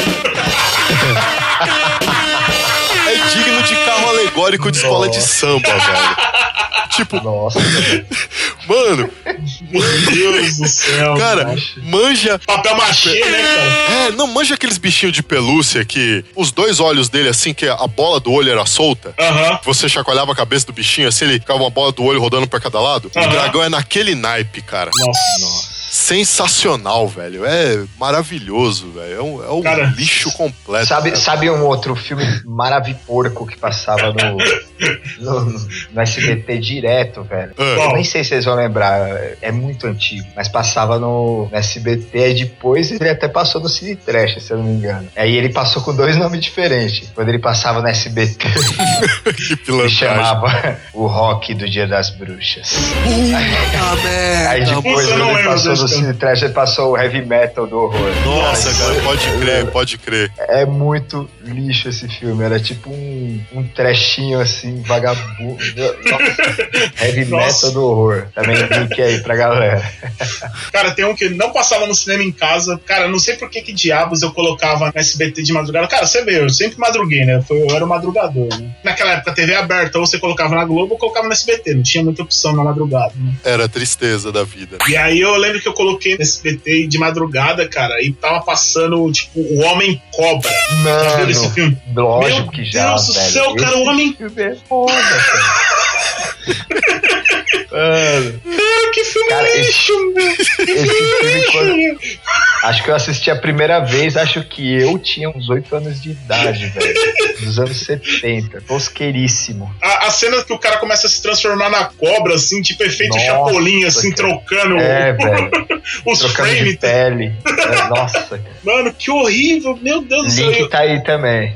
é digno de carro alegórico de escola de samba, velho. Tipo, Nossa, mano, Meu Deus do céu. cara, manja Papel machê, né, cara? É, não manja aqueles bichinhos de pelúcia que os dois olhos dele, assim, que a bola do olho era solta. Aham. Você chacoalhava a cabeça do bichinho, assim, ele ficava uma bola do olho rodando pra cada lado. O dragão é naquele naipe, cara. Nossa. Sensacional, velho. É maravilhoso, velho. É um, é um Cara, lixo completo. Sabe, sabe um outro filme maraviporco que passava no, no, no SBT direto, velho? Eu nem sei se vocês vão lembrar, é muito antigo, mas passava no, no SBT e depois ele até passou no Cine Trash, se eu não me engano. Aí ele passou com dois nomes diferentes. Quando ele passava no SBT, que ele chamava o Rock do Dia das Bruxas. Puta merda. Aí depois ele passou no Cine Trash, ele passou o Heavy Metal do horror. Nossa, cara, pode crer, pode crer. É muito lixo esse filme. Era tipo um, um trechinho assim, vagabundo. Nossa. Heavy Nossa. metal do horror. Também link aí pra galera. Cara, tem um que não passava no cinema em casa. Cara, não sei por que, que diabos eu colocava no SBT de madrugada. Cara, você vê, eu sempre madruguei, né? Eu era um madrugador, né? Naquela época, TV aberta, ou você colocava na Globo ou colocava no SBT. Não tinha muita opção na madrugada, né? Era a tristeza da vida. E aí eu lembro que eu coloquei no SBT de madrugada, cara, e tava passando, tipo, o Homem Cobra. Viu esse Mano, filme? lógico Meu que já. Deus do velho. céu, cara, o homem- filme é foda, cara. Mano, Ah, que filme Cara, esse- lixo, meu. esse filme, quando, acho que eu assisti a primeira vez, acho que eu tinha uns 8 anos de idade, velho. Dos anos 70. Tosqueiríssimo. A, a cena que o cara começa a se transformar na cobra, assim, tipo efeito Nossa, chapolim, assim, cara. trocando É, velho. os Trocando de frames. pele. É, nossa, cara. Mano, que horrível, meu Deus do céu. Link tá aí também.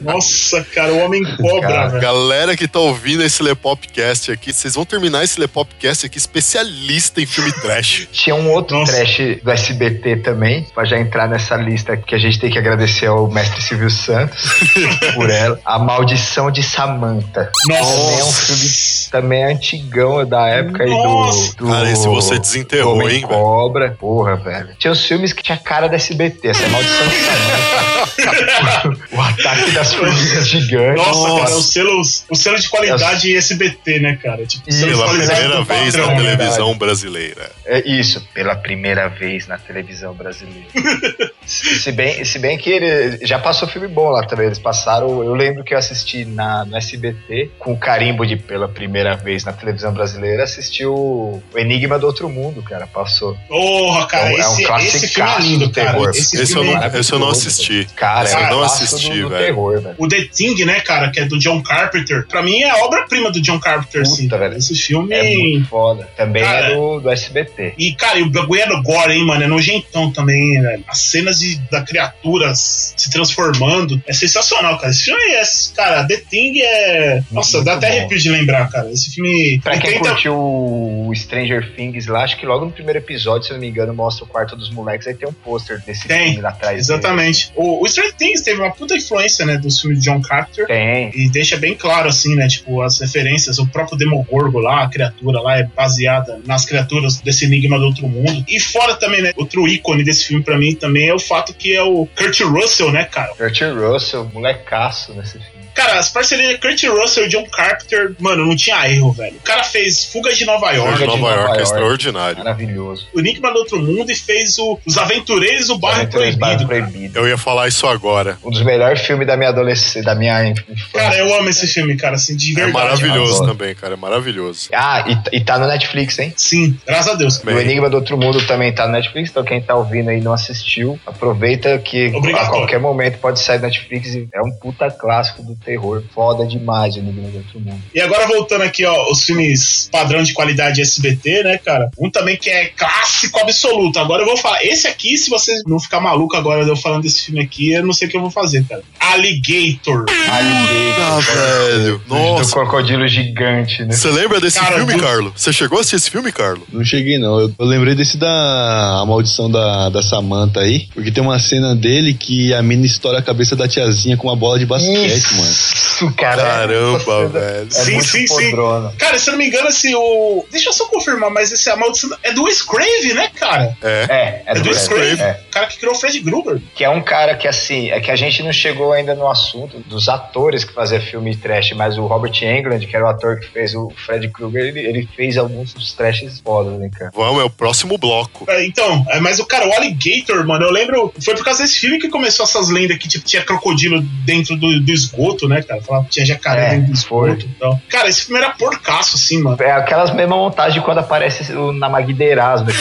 Nossa, cara, o Homem Cobra, Cara, velho. Galera que tá ouvindo esse Lepopcast aqui, vocês vão terminar esse Lepopcast aqui especialista em filme trash. Tinha um outro Nossa. trash do SBT também, pra já entrar nessa lista que a gente tem que agradecer ao mestre Silvio Santos por ela. A Maldição de Samantha. Nossa. Também é um filme também é antigão é da época aí Nossa. do, do. Cara, esse você desenterrou, Homem hein, velho? Cobra. Porra, velho. Tinha os filmes que tinha cara da SBT, essa é a Maldição de Samantha. o ataque das formigas gigantes. Nossa, cara, o selo, o selo de qualidade SBT, né, cara? Tipo, o selo de Pela primeira do vez patrão, na televisão brasileira. É isso, pela primeira vez na televisão brasileira. se, bem, se bem que ele já passou filme bom lá também. Eles passaram. Eu lembro que eu assisti na, no SBT com o carimbo de pela primeira vez na televisão brasileira. Assisti o, o Enigma do Outro Mundo, cara. Passou. Porra, cara, É um- é um esse, esse filme é lindo, do cara. terror. Esse, Esse eu não- é... esse eu não assisti. Cara, Esse é eu um não clássico assisti, do, do velho. terror, velho. O The Thing, né, cara, que é do John Carpenter. Pra mim é obra-prima do John Carpenter, Puta, assim. velho. Esse filme. É muito foda. Também Cara, é do, do SBT. E, cara, e o bagulho é no gore, hein, mano? É nojentão também, velho. As cenas de, da criatura se transformando é sensacional, cara. Esse filme é. Cara, The Thing é. Nossa, Muito dá até bom. arrepio de lembrar, cara. Esse filme. Pra quem tenta- curtiu o Stranger Things lá, acho que logo no primeiro episódio, se eu não me engano, mostra o quarto dos moleques, aí tem um pôster desse Tem, filme lá atrás. Exatamente. O, o Stranger Things teve uma puta influência, né, dos filmes de John Carpenter. Tem. E deixa bem claro, assim, né? Tipo, as referências, o próprio Demogorgo lá, a criatura lá é baseada nas criaturas desse enigma do outro mundo. E fora também, né? Outro ícone desse filme pra mim também é o fato que é o Kurt Russell, né, cara? Kurt Russell, molecaço nesse filme. Cara, as parcerias de Kurt Russell e John Carpenter, mano, não tinha erro, velho. O cara fez Fuga de Nova Fuga York, de Nova York é York. extraordinário. Maravilhoso. o Enigma do Outro Mundo e fez o Os Aventureiros do Bairro Proibido. Bairro cara. Proibido. Eu ia falar isso agora. Um dos melhores filmes da minha adolescência, da minha infância. Cara, eu amo esse filme, cara, assim, de É verdade. maravilhoso adoro. também, cara. É maravilhoso. Ah, e, e tá no Netflix, hein? Sim, graças a Deus. Bem. O Enigma do Outro Mundo também tá no Netflix, então quem tá ouvindo aí e não assistiu, aproveita que a qualquer momento pode sair do Netflix e é um puta clássico do terror. Foda demais o Enigma do Outro Mundo. E agora voltando aqui, ó, os filmes padrão de qualidade SBT, né, cara? Um também que é clássico absoluto. Agora eu vou falar. Esse aqui, se você não ficar maluco agora eu falando desse filme aqui, eu não sei o que eu vou fazer, cara. Alligator. Ah, Alligator. velho. Do Nossa. crocodilo gigante, né? Você lembra desse Cara, filme, do- Carlo? Você chegou a assistir esse filme, Carlo? Não cheguei, não. Eu, eu lembrei desse da a maldição da, da Samantha aí. Porque tem uma cena dele que a mina estoura a cabeça da tiazinha com uma bola de basquete, mano. Isso, cara. Caramba, é, velho. É Sim, muito sim, sim. podrona. Cara, se eu não me engano, esse o. Deixa eu só confirmar, mas esse a maldição é do Wes Craven, né, cara? É. É, é É do do Wes Craven. é. O cara que criou o Fred Gruber. Que é um cara que, assim, é que a gente não chegou ainda no assunto dos atores que faziam filme trash, mas o Robert Englund, que era o ator que fez o Fred Krueger, ele, ele fez alguns dos trashes fodas, né, cara? Vamos, é o próximo bloco. É, Então, é, mas o cara, o Alligator, mano, eu lembro. Foi por causa desse filme que começou essas lendas que tipo, tinha crocodilo dentro do, do esgoto, né, cara? Falava que tinha jacaré É, dentro do esgoto e tal. Cara, esse filme era porcaço, assim, mano. É aquelas mesmas montagens quando aparece o Namagui Erasmo.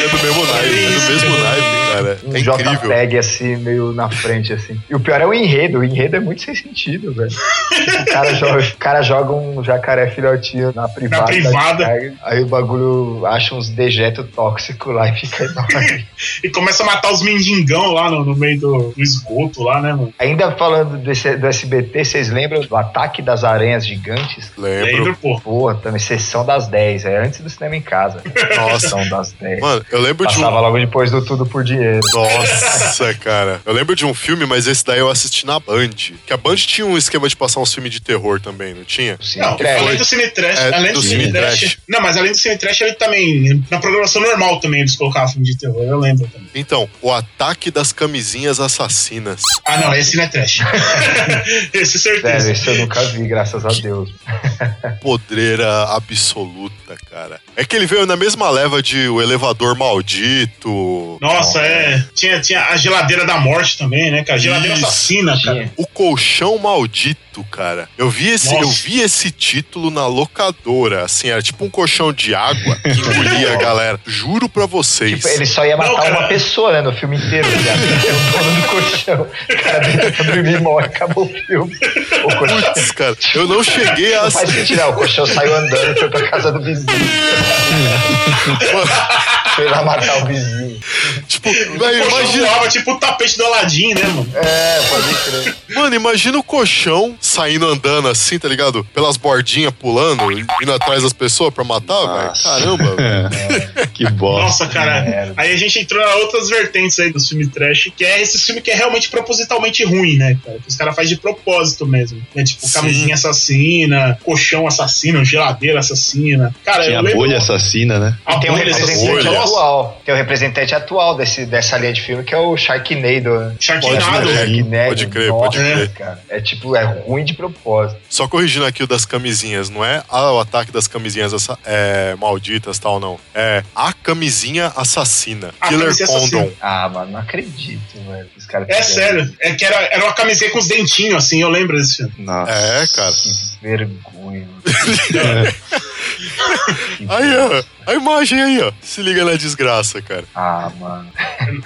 É do mesmo naipe, é do mesmo naipe, cara. Um É incrível. JPEG assim, meio na frente, assim. E o pior é o enredo. O enredo é muito sem sentido, velho. O cara joga, o cara joga um jacaré filhotinho na privada. Na privada. Aí o bagulho acha uns dejetos tóxicos lá e fica enorme. E começa a matar os mendigão lá no, no meio do, do esgoto lá, né, mano? Ainda falando desse, do SBT, vocês lembram do Ataque das Aranhas Gigantes? Lembro. Lembra, pô. Porra, também sessão das 10, é antes do cinema em casa. Nossa. Sessão das 10. Mano, eu lembro de Passava um. logo depois do Tudo por Dinheiro. Nossa, cara. Eu lembro de um filme, mas esse daí eu assisti na Band. Que a Band tinha um esquema de passar uns filmes de terror também, não tinha? Sim, Não, trash. além do Cine Trash, É, além do, do Cine, Cine Trash, Trash. Não, mas além do Cine Trash, ele também. Na programação normal também eles colocavam filme de terror, eu lembro também. Então, o ataque das camisinhas assassinas. Ah, não, esse não é trash. esse Sério, certeza. isso eu nunca vi, graças a Deus. Podreira absoluta, cara. É que ele veio na mesma leva de O Elevador Maldito. Nossa, é. Tinha, tinha a geladeira da morte também, né, cara? Geladeira Isso. assassina, cara. Tinha. O Colchão Maldito, cara. Eu vi esse, Nossa. eu vi esse título na locadora. Assim, era tipo um colchão de água que engolia a galera. Juro pra vocês. Tipo, ele só ia matar Não, cara. uma pessoa, né, no filme inteiro. É o dono do colchão. O cara deita pra dormir morre, acabou o filme. O colchão. Putz, cara, eu não cheguei a Não faz sentido, não. O colchão saiu andando e foi pra casa do vizinho. Foi lá matar o vizinho. Tipo, Poxa, imagina, voava tipo o tapete do Aladim, né, mano? É, pode crer. mano, imagina o colchão saindo andando assim, tá ligado? Pelas bordinhas pulando, indo atrás das pessoas pra matar, velho. Caramba, velho. que bosta. Nossa, cara. merda. Aí a gente entrou em outras vertentes aí dos filmes trash, que é esse filme que é realmente propositalmente ruim, né, cara? Que os caras fazem de propósito mesmo. Né? Tipo, Sim. camisinha assassina, colchão assassino, geladeira assassina. Cara, Tem eu a lembro. bolha assassina, né? A Tem um representante atual. Tem um representante atual desse, dessa linha de filme que é o Sharknado. Sharknado. Pode. Sharknado. Pode crer, Nossa, pode crer. Cara. É tipo, é ruim de propósito. Só corrigindo aqui o das camisinhas, não é ah, o ataque das camisinhas é, malditas tal, não. É a camisinha assassina. A Killer camisinha Condom. assassina. Ah, mano, não acredito, velho. Os caras É sério. É que era, era uma camisinha com os dentinhos, assim, eu lembro desse filme. Nossa. É, cara. Que vergonha. mano. Aí, ó. A imagem aí, ó. Se liga na desgraça, cara. Ah, mano.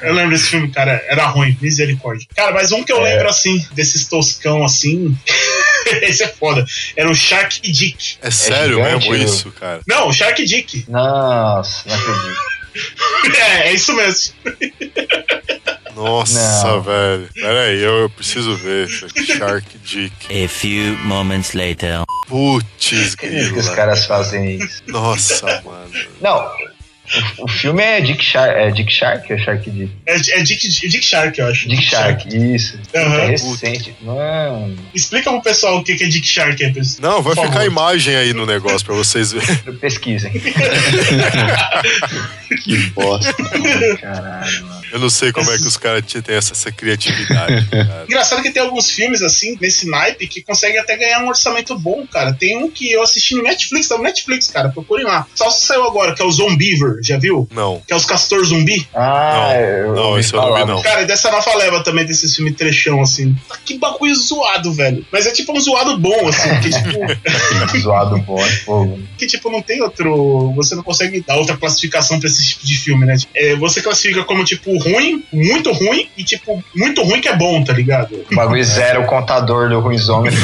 Eu lembro desse filme, cara. Era ruim, misericórdia. Cara, mas um que eu É. lembro, assim, desses toscão, assim. Esse é foda. Era o Shark Dick. É sério gigante, mesmo isso, cara. Não, o Shark Dick. Nossa, não acredito. É, é isso mesmo. Nossa, Não. velho. Pera aí, eu, eu preciso ver. isso aqui. Shark Dick. A few moments later. Putz, Por que os caras fazem isso? Nossa, mano. Não, o, o filme é Dick Shark. É Dick Shark ou Shark Dick? É, é Dick, Dick Shark, eu acho. Dick Shark, isso. Aham. É recente. Mano, Explica pro pessoal o que que é Dick Shark pessoal. Não, vai Por ficar a favor. imagem aí no negócio pra vocês verem. pesquisem. Que bosta. Caralho, mano. Eu não sei como é que os caras têm essa, essa criatividade, cara. Engraçado que tem alguns filmes assim, nesse naipe, que conseguem até ganhar um orçamento bom, cara. Tem um que eu assisti no Netflix, tá no Netflix, cara. Procurem lá. Só se saiu agora, que é o Zombiver, já viu? Não. Que é os castor zumbi. Ah, Não, eu não, ouvi isso eu não vi, não. Cara, e dessa nova leva também desses filmes trechão, assim. Tá Que bagulho zoado, velho. Mas é tipo um zoado bom, assim. Que tipo, Zoado bom, é fogo. que, tipo, não tem outro. Você não consegue dar outra classificação pra esse tipo de filme, né? É, você classifica como, tipo, ruim, muito ruim, e, tipo, muito ruim que é bom, tá ligado? O bagulho zero o contador do ruizômetro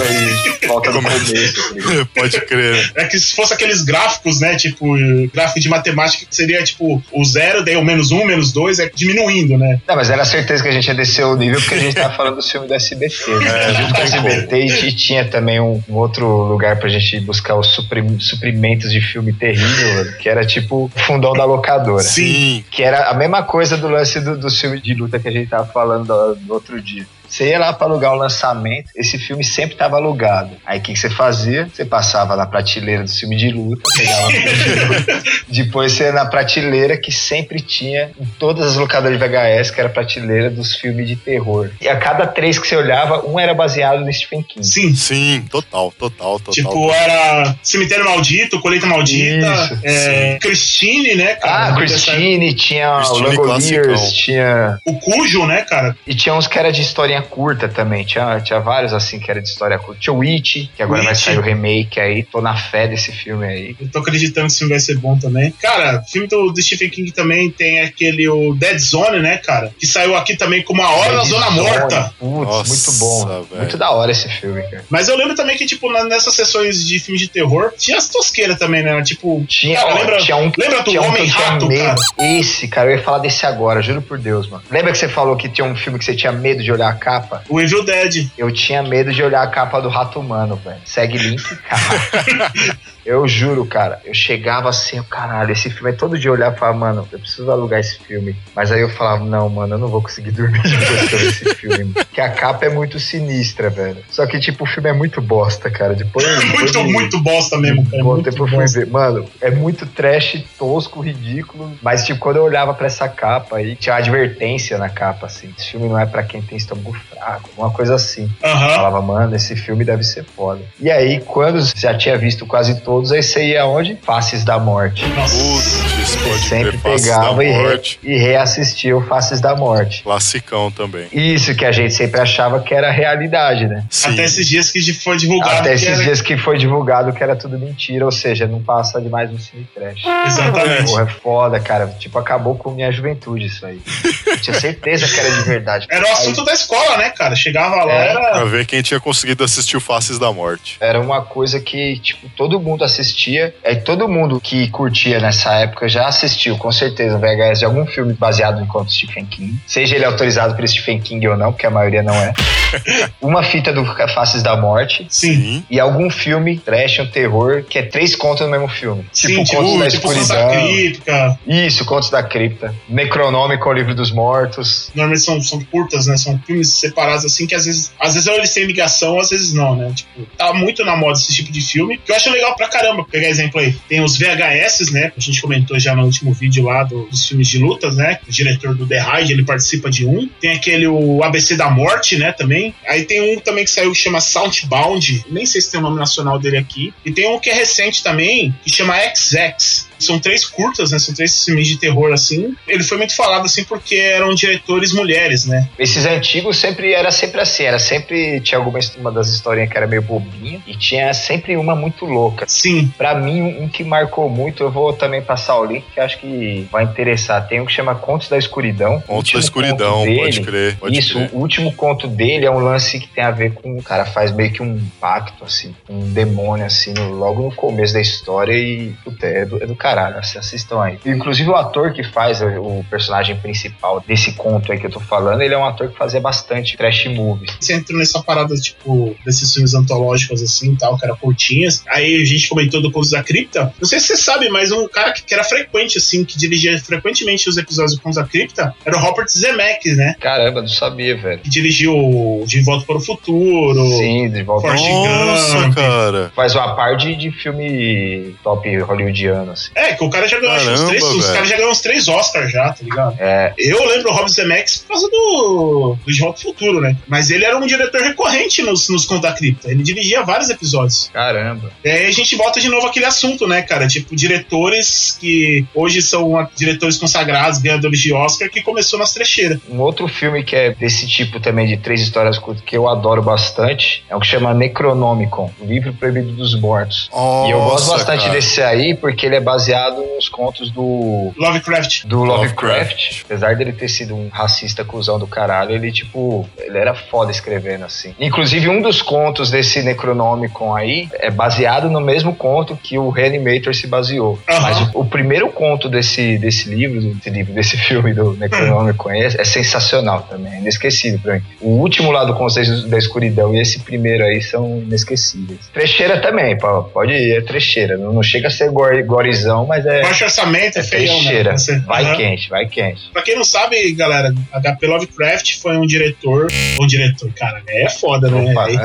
e volta do é? começo. tá? Pode crer. É que se fosse aqueles gráficos, né? Tipo, gráfico de matemática, que seria, tipo, o zero, daí o menos um, menos dois, é diminuindo, né? Não, mas era certeza que a gente ia descer o nível porque a gente tava falando do filme do SBT. Né? É, Junto com o SBT e tinha também um, um outro lugar pra gente buscar os supri- suprimentos de filme terrível, que era tipo o fundão da locadora. Sim. Que era a mesma coisa do lance do, do filme de luta que a gente tava falando do, do outro dia. Você ia lá pra alugar o lançamento, esse filme sempre tava alugado. Aí o que, que você fazia? Você passava na prateleira do filme de luta, pegava o filme de luta. Depois você ia na prateleira que sempre tinha em todas as locadoras de VHS, que era a prateleira dos filmes de terror. E a cada três que você olhava, um era baseado no Stephen King. Sim. Sim, total, total, total. Tipo, era Cemitério Maldito, Colheita Maldita, Isso, é, Christine, né, cara? Ah, Christine, tinha Christine o. Langoliers, tinha. O Cujo, né, cara? E tinha uns que era de historinha curta também. Tinha, tinha vários assim que era de história curta. Tinha o Witch, que agora vai sair o remake aí. Tô na fé desse filme aí. Eu tô acreditando que esse filme vai ser bom também. Cara, filme do, do Stephen King também tem aquele o Dead Zone, né, cara? Que saiu aqui também com uma hora da Dead Zona Zone, Morta. Putz, Nossa, muito bom. velho. Muito da hora esse filme, cara. Mas eu lembro também que, tipo, na- nessas sessões de filmes de terror, tinha as tosqueiras também, né? Tipo, Tinha, Cara, ó, lembra- tinha um, lembra do um Homem-Rato, medo. cara? Esse, cara, eu ia falar desse agora, juro por Deus, mano. Lembra que você falou que tinha um filme que você tinha medo de olhar a capa? o Evil Dead. Eu tinha medo de olhar a capa do Rato Humano, velho. Segue link, cara. Eu juro, cara, eu chegava assim, caralho, esse filme, aí todo dia eu olhava e falava, mano, eu preciso alugar esse filme. Mas aí eu falava, não, mano, eu não vou conseguir dormir depois que eu ver esse filme. Porque a capa é muito sinistra, velho. Só que, tipo, o filme é muito bosta, cara. Depois. depois Muito, de- muito bosta mesmo, cara. Bom, Muito depois eu bosta. fui ver. Mano, é muito trash, tosco, ridículo. Mas, tipo, quando eu olhava pra essa capa aí, tinha uma advertência na capa, assim. Esse filme não é pra quem tem estômago fraco, uma coisa assim. Eu Aham. falava, mano, esse filme deve ser foda. E aí, quando você já tinha visto quase todos, aí você ia aonde? Faces da Morte. Putz, sempre pegava e, re- e reassistia o Faces da Morte. Classicão também. Isso que a gente sempre achava que era realidade, né? Sim. Até esses dias que foi divulgado Até que esses era... dias que foi divulgado que era tudo mentira, ou seja, não passa de mais um cine trash. Exatamente. Porra, é foda, cara. Tipo, acabou com minha juventude isso aí. Eu tinha certeza que era de verdade. Era o assunto da escola, né, cara? Chegava lá, É. Pra era... ver quem tinha conseguido assistir o Faces da Morte. Era uma coisa que, tipo, todo mundo assistia. É todo mundo que curtia nessa época já assistiu, com certeza, o VHS de algum filme baseado em contos de Stephen King. Seja ele autorizado por StephenKing ou não, porque a maioria não é. Uma fita do Faces da Morte. Sim. E algum filme, trash, um terror, que é três contos no mesmo filme. Sim, tipo, Contos da tipo Santa Escuridão. Crítica. Isso, Contos da Cripta. Necronômico, o Livro dos Mortos. Normalmente são, são curtas, né? São filmes separados, assim, que às vezes, às vezes eles têm ligação, às vezes não, né? Tipo, tá muito na moda esse tipo de filme, que eu acho legal pra caramba. Pegar exemplo aí, tem os VHS, né? A gente comentou já no último vídeo lá do- dos filmes de lutas, né? O diretor do The Raid, ele participa de um. Tem aquele, o ABC da Morte, né? Também. Aí tem um também que saiu que chama Southbound, nem sei se tem o nome nacional dele aqui. E tem um que é recente também, que chama XX. São três curtas, né? São três filmes de terror, assim. Ele foi muito falado, assim, porque eram diretores mulheres, né? Esses antigos sempre era sempre assim, era sempre tinha alguma uma das historinhas que era meio bobinha e tinha sempre uma muito louca. Sim. Pra mim, um que marcou muito, eu vou também passar o link que acho que vai interessar. Tem um que chama Contos da Escuridão. Contos da Escuridão, conto pode crer. Pode Isso, crer. o último conto dele é um lance que tem a ver com. O cara faz meio que um pacto, assim, com um demônio, assim, no- logo no começo da história e. Puta, é do, é do caralho, assim, assistam aí. Inclusive, o ator que faz o, o personagem principal desse conto aí que eu tô falando, ele é um ator que fazia bastante trash movies. Você entrou nessa parada, tipo, desses filmes antológicos, assim, tal, que era curtinhas. Aí a gente comentou do Contos da Cripta. Não sei se você sabe, mas um cara que, que era frequente, assim, que dirigia frequentemente os episódios do Contos da Cripta, era o Robert Zemeckis, né? Caramba, não sabia, velho. Que dirigiu De Volta para o Futuro. Sim, de volta. Forrest Nossa, Gump. cara. Faz uma par de, de filme top hollywoodiano, assim. É, que o cara já ganhou, acho, uns Caramba, três, os caras já ganhou uns três Oscars já, tá ligado? É, Eu lembro o Rob Zemeckis por causa do, do De Volta ao Futuro, né? Mas ele era um diretor recorrente nos, nos Contos da Cripta. Ele dirigia vários episódios. caramba. E aí a gente volta de novo àquele assunto, né, cara? Tipo, diretores que hoje são diretores consagrados, ganhadores de Oscar, que começou nas trecheiras. Um outro filme que é desse tipo também, de três histórias curtas, que eu adoro bastante, é o que chama Necronomicon, o livro proibido dos mortos. e eu gosto Nossa, bastante cara. desse aí porque ele é baseado nos contos do Lovecraft. do Lovecraft. Lovecraft. Apesar dele ter sido um racista cuzão do caralho, ele, tipo, ele era foda escrevendo assim. Inclusive, um dos contos desse Necronomicon aí é baseado no mesmo conto que o Reanimator se baseou. Mas o, o primeiro conto desse, desse livro, desse livro, desse filme do Necronomicon é, é sensacional também, é inesquecível pra mim. O último lá do Conselho da Escuridão e esse primeiro aí são inesquecíveis. Trecheira também, pode ir, é trecheira. Não, não chega a ser gore, gorizão, mas é, Baixo orçamento é é feião, né? Você- Vai Aham. quente, vai quente. Pra quem não sabe, galera, HP Lovecraft foi um diretor. Um diretor, cara, é foda, né? Opa. Aí,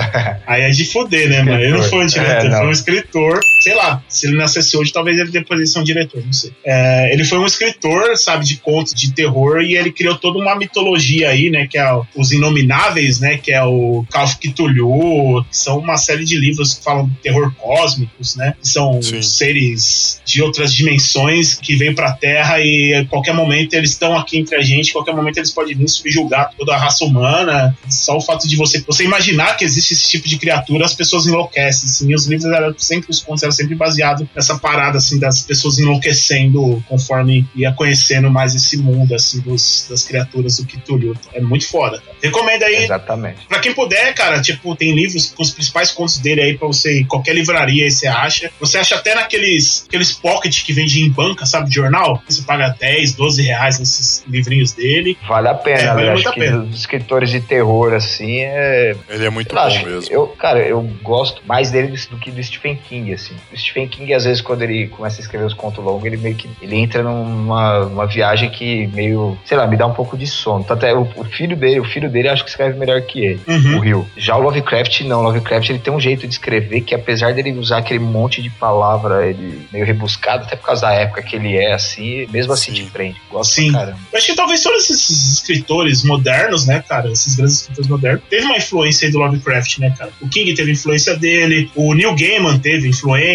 aí é de foder, né, mano? Ele não foi um diretor, É, ele não. foi um escritor. Sei lá, se ele nascesse hoje, talvez ele depois ele seja um diretor, não sei. É, ele foi um escritor, sabe, de contos de terror e ele criou toda uma mitologia aí, né? Que é os Inomináveis, né? Que é o Cthulhu, que são uma série de livros que falam de terror cósmicos, né? Que são Sim. seres de outras dimensões que vêm pra Terra e a qualquer momento eles estão aqui entre a gente, a qualquer momento eles podem vir subjugar toda a raça humana. Só o fato de você, você imaginar que existe esse tipo de criatura, as pessoas enlouquecem. Assim, e os livros eram sempre, os contos eram sempre baseados nessa parada assim das pessoas enlouquecendo conforme ia conhecendo mais esse mundo assim dos, das criaturas do Cthulhu. É muito foda. Cara. Recomendo aí Exatamente. Pra quem puder, cara, tipo, tem livros com os principais contos dele aí pra você ir em qualquer livraria aí você acha. Você acha até naqueles aqueles pocket que vende em banca, sabe, de jornal? Você paga 10, 12 reais nesses livrinhos dele. Vale a pena, É, vale né? muito Acho a que pena. dos escritores de terror, assim, é. Ele é muito lá, bom mesmo. Eu, cara, eu gosto mais dele do que do Stephen King, assim. O Stephen King, às vezes, quando ele começa a escrever os contos longos, ele meio que. Ele entra numa uma viagem que meio. sei lá, me dá um pouco de sono. Tanto é, o, o filho dele, o filho dele acho que escreve melhor que ele. Uhum. o Rio. Já o Lovecraft, não. O Lovecraft ele tem um jeito de escrever que, apesar dele usar aquele monte de palavra ele meio rebuscado, até por causa da época que ele é, assim, mesmo assim Sim. te prende. Gosto Sim. caramba. Eu acho que talvez todos esses escritores modernos, né, cara, esses grandes escritores modernos, teve uma influência aí do Lovecraft, né, cara? O King teve influência dele, o Neil Gaiman teve influência,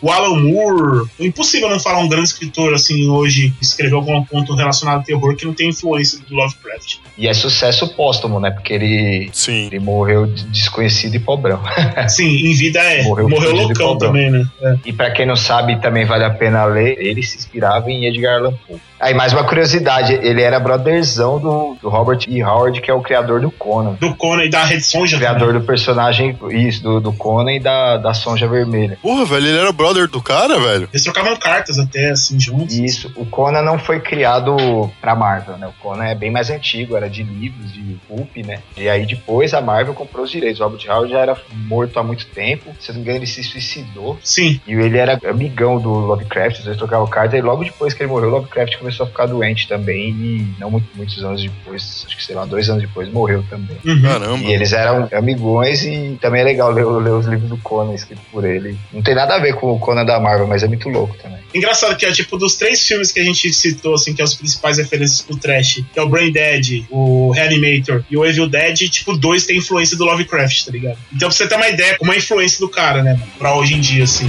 o Alan Moore. É impossível não falar um grande escritor, assim, hoje, que escreveu algum ponto relacionado ao terror que não tem influência do Lovecraft. E é sucesso póstumo, né? Porque ele, Sim. ele morreu de- desconhecido e pobrão. Sim, em vida é. Morreu Morreu, loucão também, né? É. E pra quem não sabe, também vale a pena ler, ele se inspirava em Edgar Allan Poe. Aí, mais uma curiosidade, ele era brotherzão do, do Robert E. Howard, que é o criador do Conan. Do Conan e da Red Sonja. Criador do personagem, isso, do, do Conan e da, da Sonja Vermelha. Porra, velho, ele era brother do cara, velho? Eles trocavam cartas até, assim, juntos. Isso, o Conan não foi criado pra Marvel, né? O Conan é bem mais antigo, era de livros, de pulp, né? E aí depois a Marvel comprou os direitos. O Robert Howard já era morto há muito tempo, se não me engano ele se suicidou. Sim. E ele era amigão do Lovecraft, dois trocavam carta, e logo depois que ele morreu, o Lovecraft começou a ficar doente também, e não muito- muitos anos depois, acho que sei lá, dois anos depois, morreu também. Uhum. Caramba. E eles eram amigões e também é legal ler, ler os livros do Conan escritos por ele. Não tem nada a ver com o Conan da Marvel, mas é muito louco também. Engraçado que é tipo dos três filmes que a gente citou, assim, que é os principais referências pro trash, que é o Brain Dead, o Reanimator e o Evil Dead, tipo, dois tem influência do Lovecraft, tá ligado? Então pra você ter uma ideia como é a influência do cara, né, mano, pra hoje em dia, assim.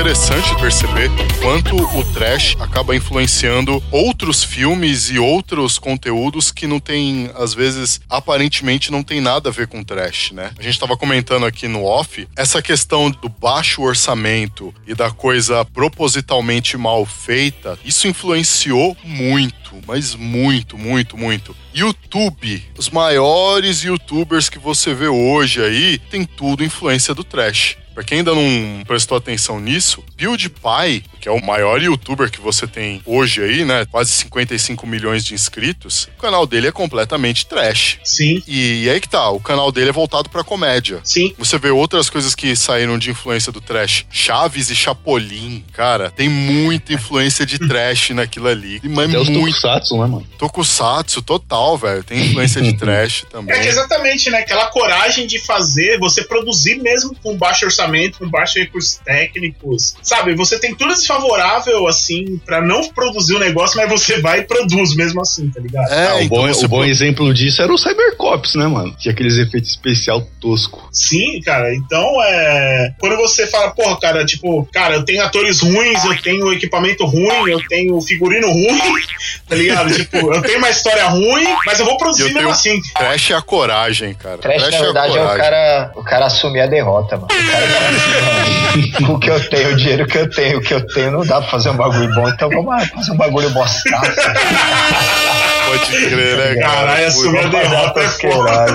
interessante perceber quanto o trash acaba influenciando outros filmes e outros conteúdos que não tem, às vezes, aparentemente não tem nada a ver com trash, né? A gente tava comentando aqui no off, essa questão do baixo orçamento e da coisa propositalmente mal feita, isso influenciou muito, mas muito, muito, muito. YouTube, os maiores youtubers que você vê hoje aí, tem tudo influência do trash. Pra quem ainda não prestou atenção nisso, PewDiePie que é o maior youtuber que você tem hoje aí, né? Quase 55 milhões de inscritos. O canal dele é completamente trash. Sim, E, aí que tá, o canal dele é voltado pra comédia. sim. Você vê outras coisas que saíram de influência do trash. Chaves e Chapolin, cara, tem muita influência de trash naquilo ali. Mas Até os muito. Tokusatsu, né, mano? Tokusatsu total, velho. Tem influência de trash também. É que exatamente, né? Aquela coragem de fazer, você produzir mesmo com baixo orçamento, com baixos recursos técnicos. Sabe, você tem tudo desfavorável, assim, pra não produzir o negócio, mas você vai e produz mesmo assim, tá ligado? É, Ah, o, então bom, o bom exemplo disso era o Cybercops, né, mano? Tinha aqueles efeitos especial tosco. Sim, cara. Então, é. Quando você fala, porra, cara, tipo, cara, eu tenho atores ruins, eu tenho equipamento ruim, eu tenho figurino ruim, tá ligado? tipo, eu tenho uma história ruim, mas eu vou produzir eu mesmo tenho- assim. Trash é a coragem, cara. Trash, na é a verdade, é o coragem. cara, o cara assumir a derrota, mano. O cara com o que eu tenho, o dinheiro que eu tenho, o que eu tenho, não dá pra fazer um bagulho bom, então vamos fazer um bagulho bostaço. Pode crer, né, cara? Caralho, assumir a derrota é foda.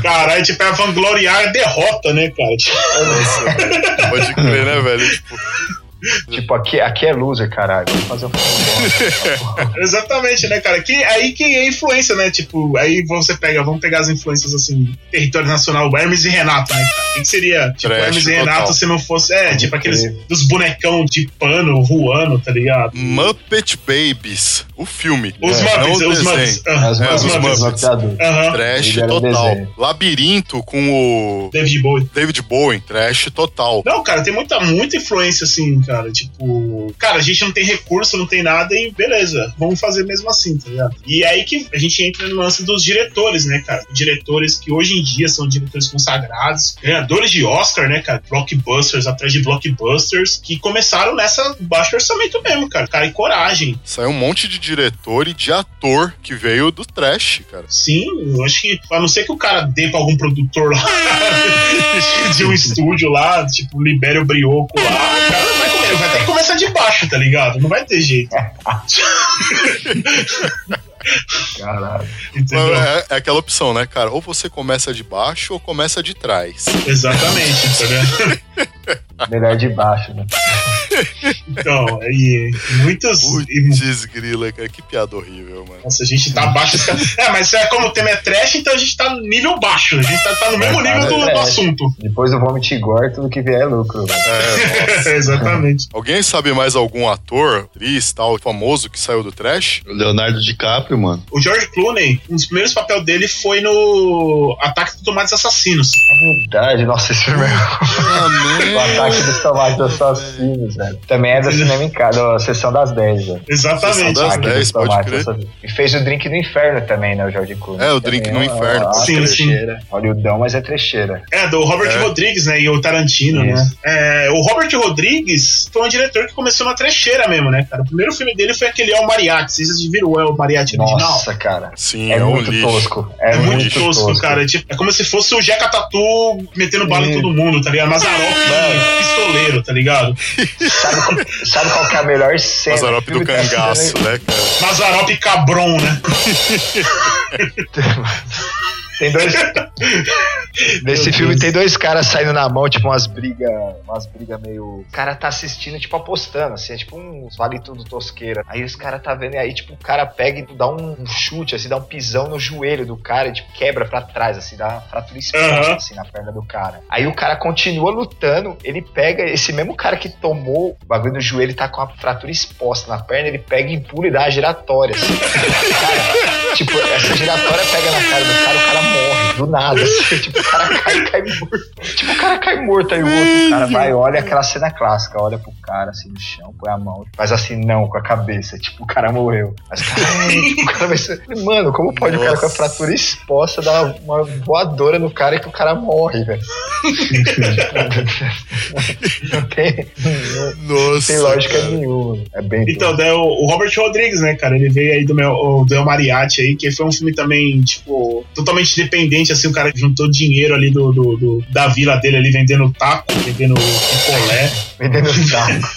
Caralho, tipo, é vangloriar a derrota, né, cara? Tipo, Pode crer, né, velho? Tipo, Tipo, aqui, aqui é loser, caralho. Vamos fazer um filme bom. Exatamente, né, cara? Que, aí que é influência, né? Tipo, aí você pega, vamos pegar as influências assim, território nacional, Hermes e Renato, né? O que, seria? Tipo, Trash Hermes e total. Renato se não fosse. É, tipo aqueles dos bonecão de pano voando, tá ligado? Muppet Babies, o filme. Os É, Muppets, os. Muppets. As É, Muppets, os os Muppets. Muppets. Aham. Trash total. desenho. Labirinto com o David Bowie. David Bowie, trash total. Não, cara, tem muita, muita influência, assim, cara. Tipo, cara, a gente não tem recurso, não tem nada e beleza, vamos fazer mesmo assim, tá ligado? E é aí que a gente entra no lance dos diretores, né, cara? Diretores que hoje em dia são diretores consagrados, ganhadores de Oscar, né, cara? Blockbusters atrás de blockbusters, que começaram nessa baixo orçamento mesmo, cara. Cara, e coragem. Saiu um monte de diretor e de ator que veio do trash, cara. Sim, eu acho que, a não ser que o cara dê pra algum produtor lá de um estúdio lá, tipo, libere o brioco lá, o cara vai vai ter que começar de baixo, tá ligado? Não vai ter jeito. Caralho. É, é aquela opção, né, cara? Ou você começa de baixo ou começa de trás. Exatamente, tá vendo? Melhor de baixo, né? Então, e muitos. Putz, grila, cara. Que piada horrível, mano. nossa, a gente tá abaixo. É, mas é como o tema é trash, então a gente tá nível baixo. A gente tá, tá no mesmo É, nível do, é. do assunto. Depois do Vomit Gore, tudo que vier é lucro, velho. É. Exatamente. Alguém sabe mais algum ator, atriz, tal, famoso que saiu do trash? O Leonardo DiCaprio, mano. O George Clooney, um dos primeiros papéis dele foi no Ataque dos Tomates Assassinos. É verdade, nossa, esse filme é o ataque dos tomates assassinos, velho. Também é do cinema em casa, da sessão das 10, velho. Exatamente. Sessão das Ataque 10, dos pode tomates crer. E fez o Drink no Inferno também, né, o George Clooney. É, o Drink Também no é Inferno. uma Sim, sim. trecheira. Hollywoodão, mas é trecheira. É, do Robert É. Rodrigues, né? E o Tarantino, Isso. né? É, o Robert Rodrigues foi um diretor que começou na trecheira mesmo, né, cara? O primeiro filme dele foi aquele El Mariachi. Vocês viram o El Mariachi original? Nossa, cara. Sim, É, é, um muito lixo. tosco. É, É muito, muito tosco, cara. Tipo, é como se fosse o Jeca Tatu metendo bala em todo mundo, tá ligado? Mazarop Mano. pistoleiro, tá ligado? Sabe, qual- sabe qual que é a melhor cena? Mazarop do cangaço, né, cara? Mazarop Cabron, né? Tem dois. Nesse filme tem dois caras saindo na mão, tipo umas brigas. Umas brigas meio. O cara tá assistindo, tipo, apostando, assim, é tipo uns vale tudo tosqueira. Aí os caras tá vendo, e aí, tipo, o cara pega e dá um chute, assim, dá um pisão no joelho do cara e, tipo, quebra pra trás, assim, dá uma fratura exposta, Aham. assim, na perna do cara. Aí o cara continua lutando, ele pega esse mesmo cara que tomou o bagulho do joelho e tá com a fratura exposta na perna, ele pega e pula e dá uma giratória, assim. Cara, tipo, essa giratória pega na cara do cara, o cara morre, do nada. Assim, tipo, o cara cai e cai morto. Tipo, o cara cai morto, aí o outro cara vai, olha aquela cena clássica, olha pro cara assim no chão, põe a mão, faz assim, não, com a cabeça. Tipo, o cara morreu. Mas, cara, tipo, o cara vai ser. Mano, como pode o cara com a Nossa. fratura exposta dar uma voadora no cara e que o cara morre, velho? não tem, não Nossa. tem lógica cara. nenhuma. É bem. Então, daí o, o Robert Rodrigues, né, cara? Ele veio aí do meu o, do El Mariachi aí, que foi um filme também, tipo, totalmente dependente, assim, o cara juntou dinheiro ali do, do- do- da vila dele ali, vendendo taco, vendendo picolé. vendendo saco,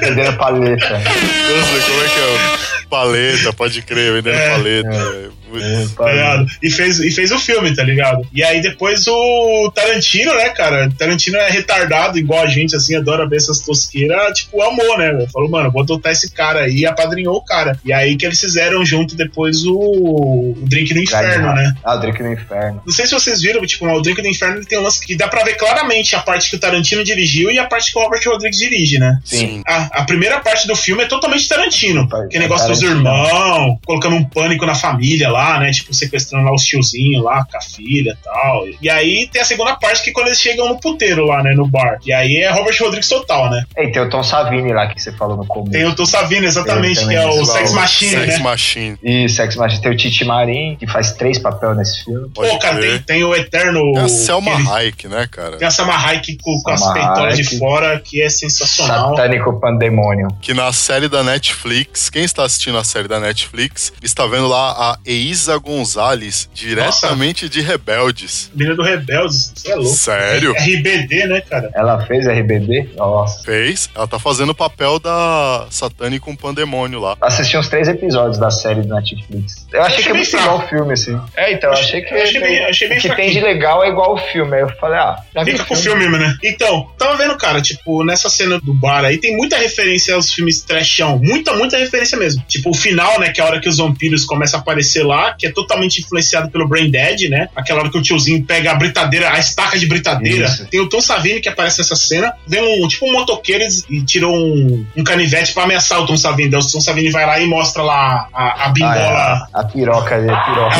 vendendo paleta. Nossa, como é que é? Paleta, pode crer, vendendo É. paleta. Velho. tá ligado? E fez, e fez o filme, tá ligado? E aí depois o Tarantino, né, cara? Tarantino é retardado, igual a gente, assim, adora ver essas tosqueiras, tipo, amou, né? Falou, mano, vou adotar esse cara aí e apadrinhou o cara. E aí que eles fizeram junto depois o, o Drink no Inferno, né? Ah, o Drink no Inferno. Não sei se vocês viram, tipo, o Drink no Inferno tem um lance que dá pra ver claramente a parte que o Tarantino dirigiu e a parte que o Robert Rodrigues dirige, né? Sim. A, a primeira parte do filme é totalmente Tarantino. Que negócio é dos Tarantino. irmãos, colocando um pânico na família lá, né? Tipo, sequestrando lá os tiozinhos lá com a filha e tal. E aí tem a segunda parte que é quando eles chegam no puteiro lá, né? No bar. E aí é Robert Rodrigues total, né? E tem o Tom Savini lá que você falou no começo. Tem o Tom Savini, exatamente, Ele que é o lá Sex o Machine, Sex né? Machine. E Sex Machine tem o Titi Marim, que faz três papéis nesse filme. Pode Pô, cara, tem, tem o Eterno. Tem a Selma aquele- Hayek, né, cara? Tem a Selma Hayek com, com as peitolas de fora, que é sensacional. Satânico Pandemônio. Que na série da Netflix, quem está assistindo a série da Netflix, está vendo lá a Eiza Gonzalez, diretamente de Rebeldes. Menina do Rebeldes, você é louco. Sério? RBD, né, cara? Ela fez RBD? Nossa. Fez. Ela tá fazendo o papel da Satânica com Pandemônio lá. Assisti uns três episódios da série do Netflix. Eu achei achei que é muito fraco. igual o filme, assim. É, então, eu achei que. Eu achei bem- achei bem o que tem de legal é igual o filme. Aí eu falei, ah, já vi Fica com o filme, né? Então, tava vendo, cara, tipo, nessa cena do bar aí, tem muita referência aos filmes trashão. Muita, muita referência mesmo. Tipo, o final, né, que é a hora que os vampiros começam a aparecer lá, que é totalmente influenciado pelo Brain Dead, né? Aquela hora que o tiozinho pega a britadeira, a estaca de britadeira. Isso. Tem o Tom Savini que aparece nessa cena. Vem um, tipo, um motoqueiro e tirou um, um canivete pra ameaçar o Tom Savini. Daí o Tom Savini vai lá e mostra lá a, a Ah, bingola. é, a piroca, a piroca.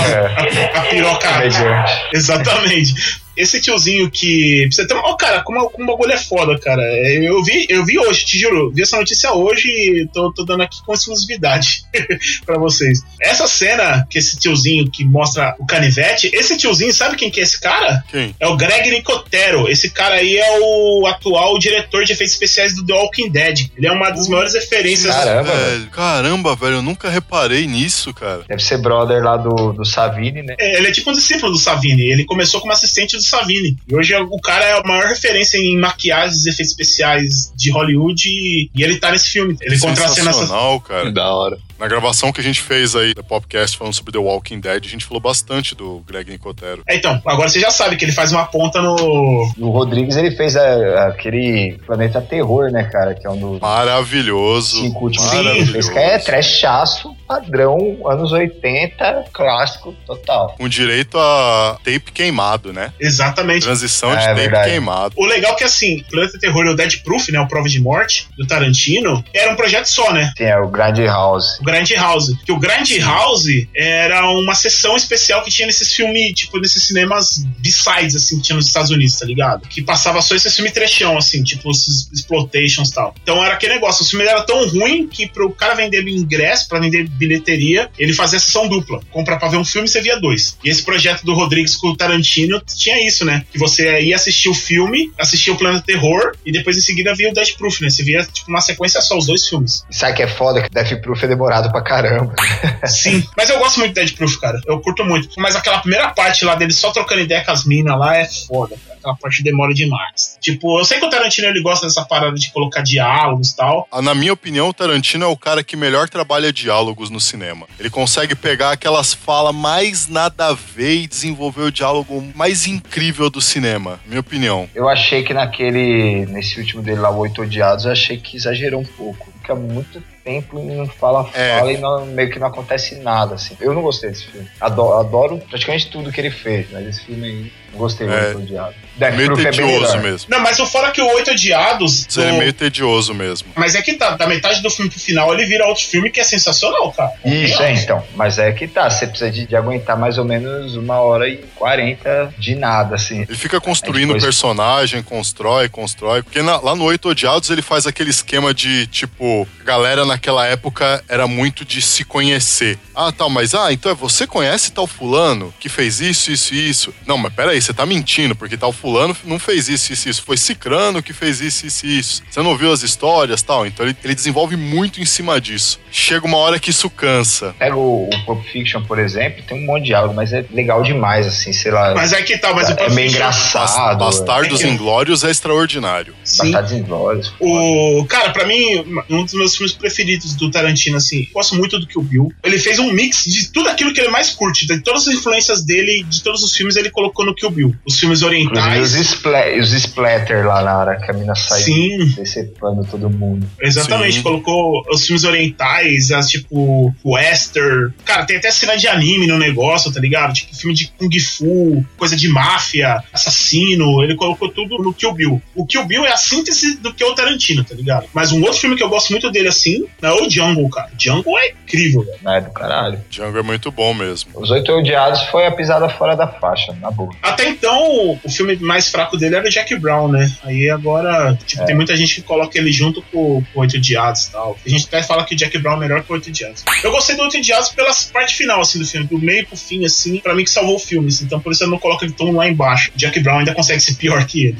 a, a piroca Comediante. Exatamente. Esse tiozinho que. Você tem. Ó, cara, como, como o bagulho é foda, cara. É, Eu vi, eu vi hoje, te juro. Vi essa notícia hoje e tô, tô dando aqui com exclusividade pra vocês. Essa cena que esse tiozinho que mostra o canivete, esse tiozinho, sabe quem que é esse cara? Quem? É o Greg Nicotero. Esse cara aí é o atual diretor de efeitos especiais do The Walking Dead. Ele é uma das maiores referências. Caramba, velho. Caramba, velho, eu nunca reparei nisso, cara. Deve ser brother lá do, do Savini, né? É, Ele é tipo um discípulo do Savini. Ele começou como assistente do Savini. E hoje o cara é a maior referência em maquiagens e efeitos especiais de Hollywood. E, e ele tá nesse filme. Ele contracena essa. Sensacional, cara. Da hora. Na gravação que a gente fez aí do podcast falando sobre The Walking Dead, a gente falou bastante do Greg Nicotero. É, então, agora você já sabe que ele faz uma ponta no. E o Rodrigues, ele fez a- aquele Planeta Terror, né, cara? Que é um dos Maravilhoso. cinco últimos que maravilhoso. fez. Que é trechaço, padrão, anos 80, clássico, total. Com direito a tape queimado, né? Exatamente. Transição de É, tape verdade. queimado. O legal é que, assim, Planeta Terror e o Dead Proof, né? O Prova de Morte, do Tarantino, era um projeto só, né? Tem é, o Grand House. O Grand House. Que o Grand House era uma sessão especial que tinha nesses filmes, tipo, nesses cinemas B-sides, assim, que tinha nos Estados Unidos, tá ligado? Que passava só esse filme trechão, assim, tipo, esses exploitations e tal. Então era aquele negócio, o filme era tão ruim que pro cara vender ingresso, pra vender bilheteria, ele fazia sessão dupla. Compra pra ver um filme, você via dois. E esse projeto do Rodrigues com o Tarantino tinha isso, né? Que você ia assistir o filme, assistia o Planeta Terror, e depois em seguida via o Death Proof, né? Você via, tipo, uma sequência só, os dois filmes. Sabe que é foda? Que Death Proof é demorado pra caramba. Sim, mas eu gosto muito de Dead Proof, cara. Eu curto muito. Mas aquela primeira parte lá dele só trocando ideia com as minas lá é foda, cara. Aquela parte demora demais. Tipo, eu sei que o Tarantino ele gosta dessa parada de colocar diálogos e tal. Ah, Na minha opinião, o Tarantino é o cara que melhor trabalha diálogos no cinema. Ele consegue pegar aquelas falas mais nada a ver e desenvolver o diálogo mais incrível do cinema. Minha opinião. Eu achei que naquele. Nesse último dele lá, o Oito Odiados, eu achei que exagerou um pouco. Fica muito tempo e não fala, É. fala e não- meio que não acontece nada, assim. Eu não gostei desse filme. Adoro, adoro praticamente tudo que ele fez, mas esse filme aí, não gostei do É. Oito Odiados. Death meio Proof é tedioso melhor. mesmo. Não, mas o fora que o Oito Odiados. Isso é meio tedioso mesmo. Mas é que tá, da metade do filme pro final ele vira outro filme que é sensacional, cara. Isso, é, então. Mas é que tá, você precisa de, de aguentar mais ou menos uma hora e quarenta de nada, assim. Ele fica construindo Aí depois- personagem, constrói, constrói. Porque na- lá no Oito Odiados ele faz aquele esquema de, tipo, galera naquela época era muito de se conhecer. Ah, tal, mas ah, então é você conhece tal fulano que fez isso, isso e isso. Não, mas peraí, você tá mentindo, porque tal fulano não fez isso, isso, isso. Foi Cicrano que fez isso, isso e isso. Você não ouviu as histórias tal? Então ele, ele desenvolve muito em cima disso. Chega uma hora que isso cansa. Pega o, o Pulp Fiction, por exemplo, tem um monte de diálogo, mas é legal demais, assim, sei lá. Mas é que tá, mas o é Pulp meio Fiction- Bas- engraçado. Bastardos É que- Inglórios é extraordinário. Sim. Bastardos Inglórios. O, cara, pra mim, um dos meus filmes preferidos preferidos do Tarantino, assim. Gosto muito do Kill Bill. Ele fez um mix de tudo aquilo que ele mais curte. De todas as influências dele, de todos os filmes, ele colocou no Kill Bill. Os filmes orientais. os, spla os splatter lá na hora que a mina sai Sim. decepando todo mundo. Exatamente, Sim. colocou os filmes orientais, as tipo western. Cara, tem até cena de anime no negócio, tá ligado? Tipo filme de kung fu, coisa de máfia, assassino. Ele colocou tudo no Kill Bill. O Kill Bill é a síntese do que é o Tarantino, tá ligado? Mas um outro filme que eu gosto muito dele assim é o Jungle, cara. Jungle é incrível, velho. Não é do caralho. Django é muito bom mesmo. Os Oito Odiados foi a pisada fora da faixa, na boa. Até então, o filme mais fraco dele era o Jack Brown, né? Aí agora, tipo, É. tem muita gente que coloca ele junto com com o Oito Diados e tal. A gente até fala que o Jack Brown é melhor que o Oito Diados. Eu gostei do Oito Diados pela parte final, assim, do filme. Do meio pro fim, assim, pra mim que salvou o filme, assim. Então por isso eu não coloco ele tão lá embaixo. O Jack Brown ainda consegue ser pior que ele.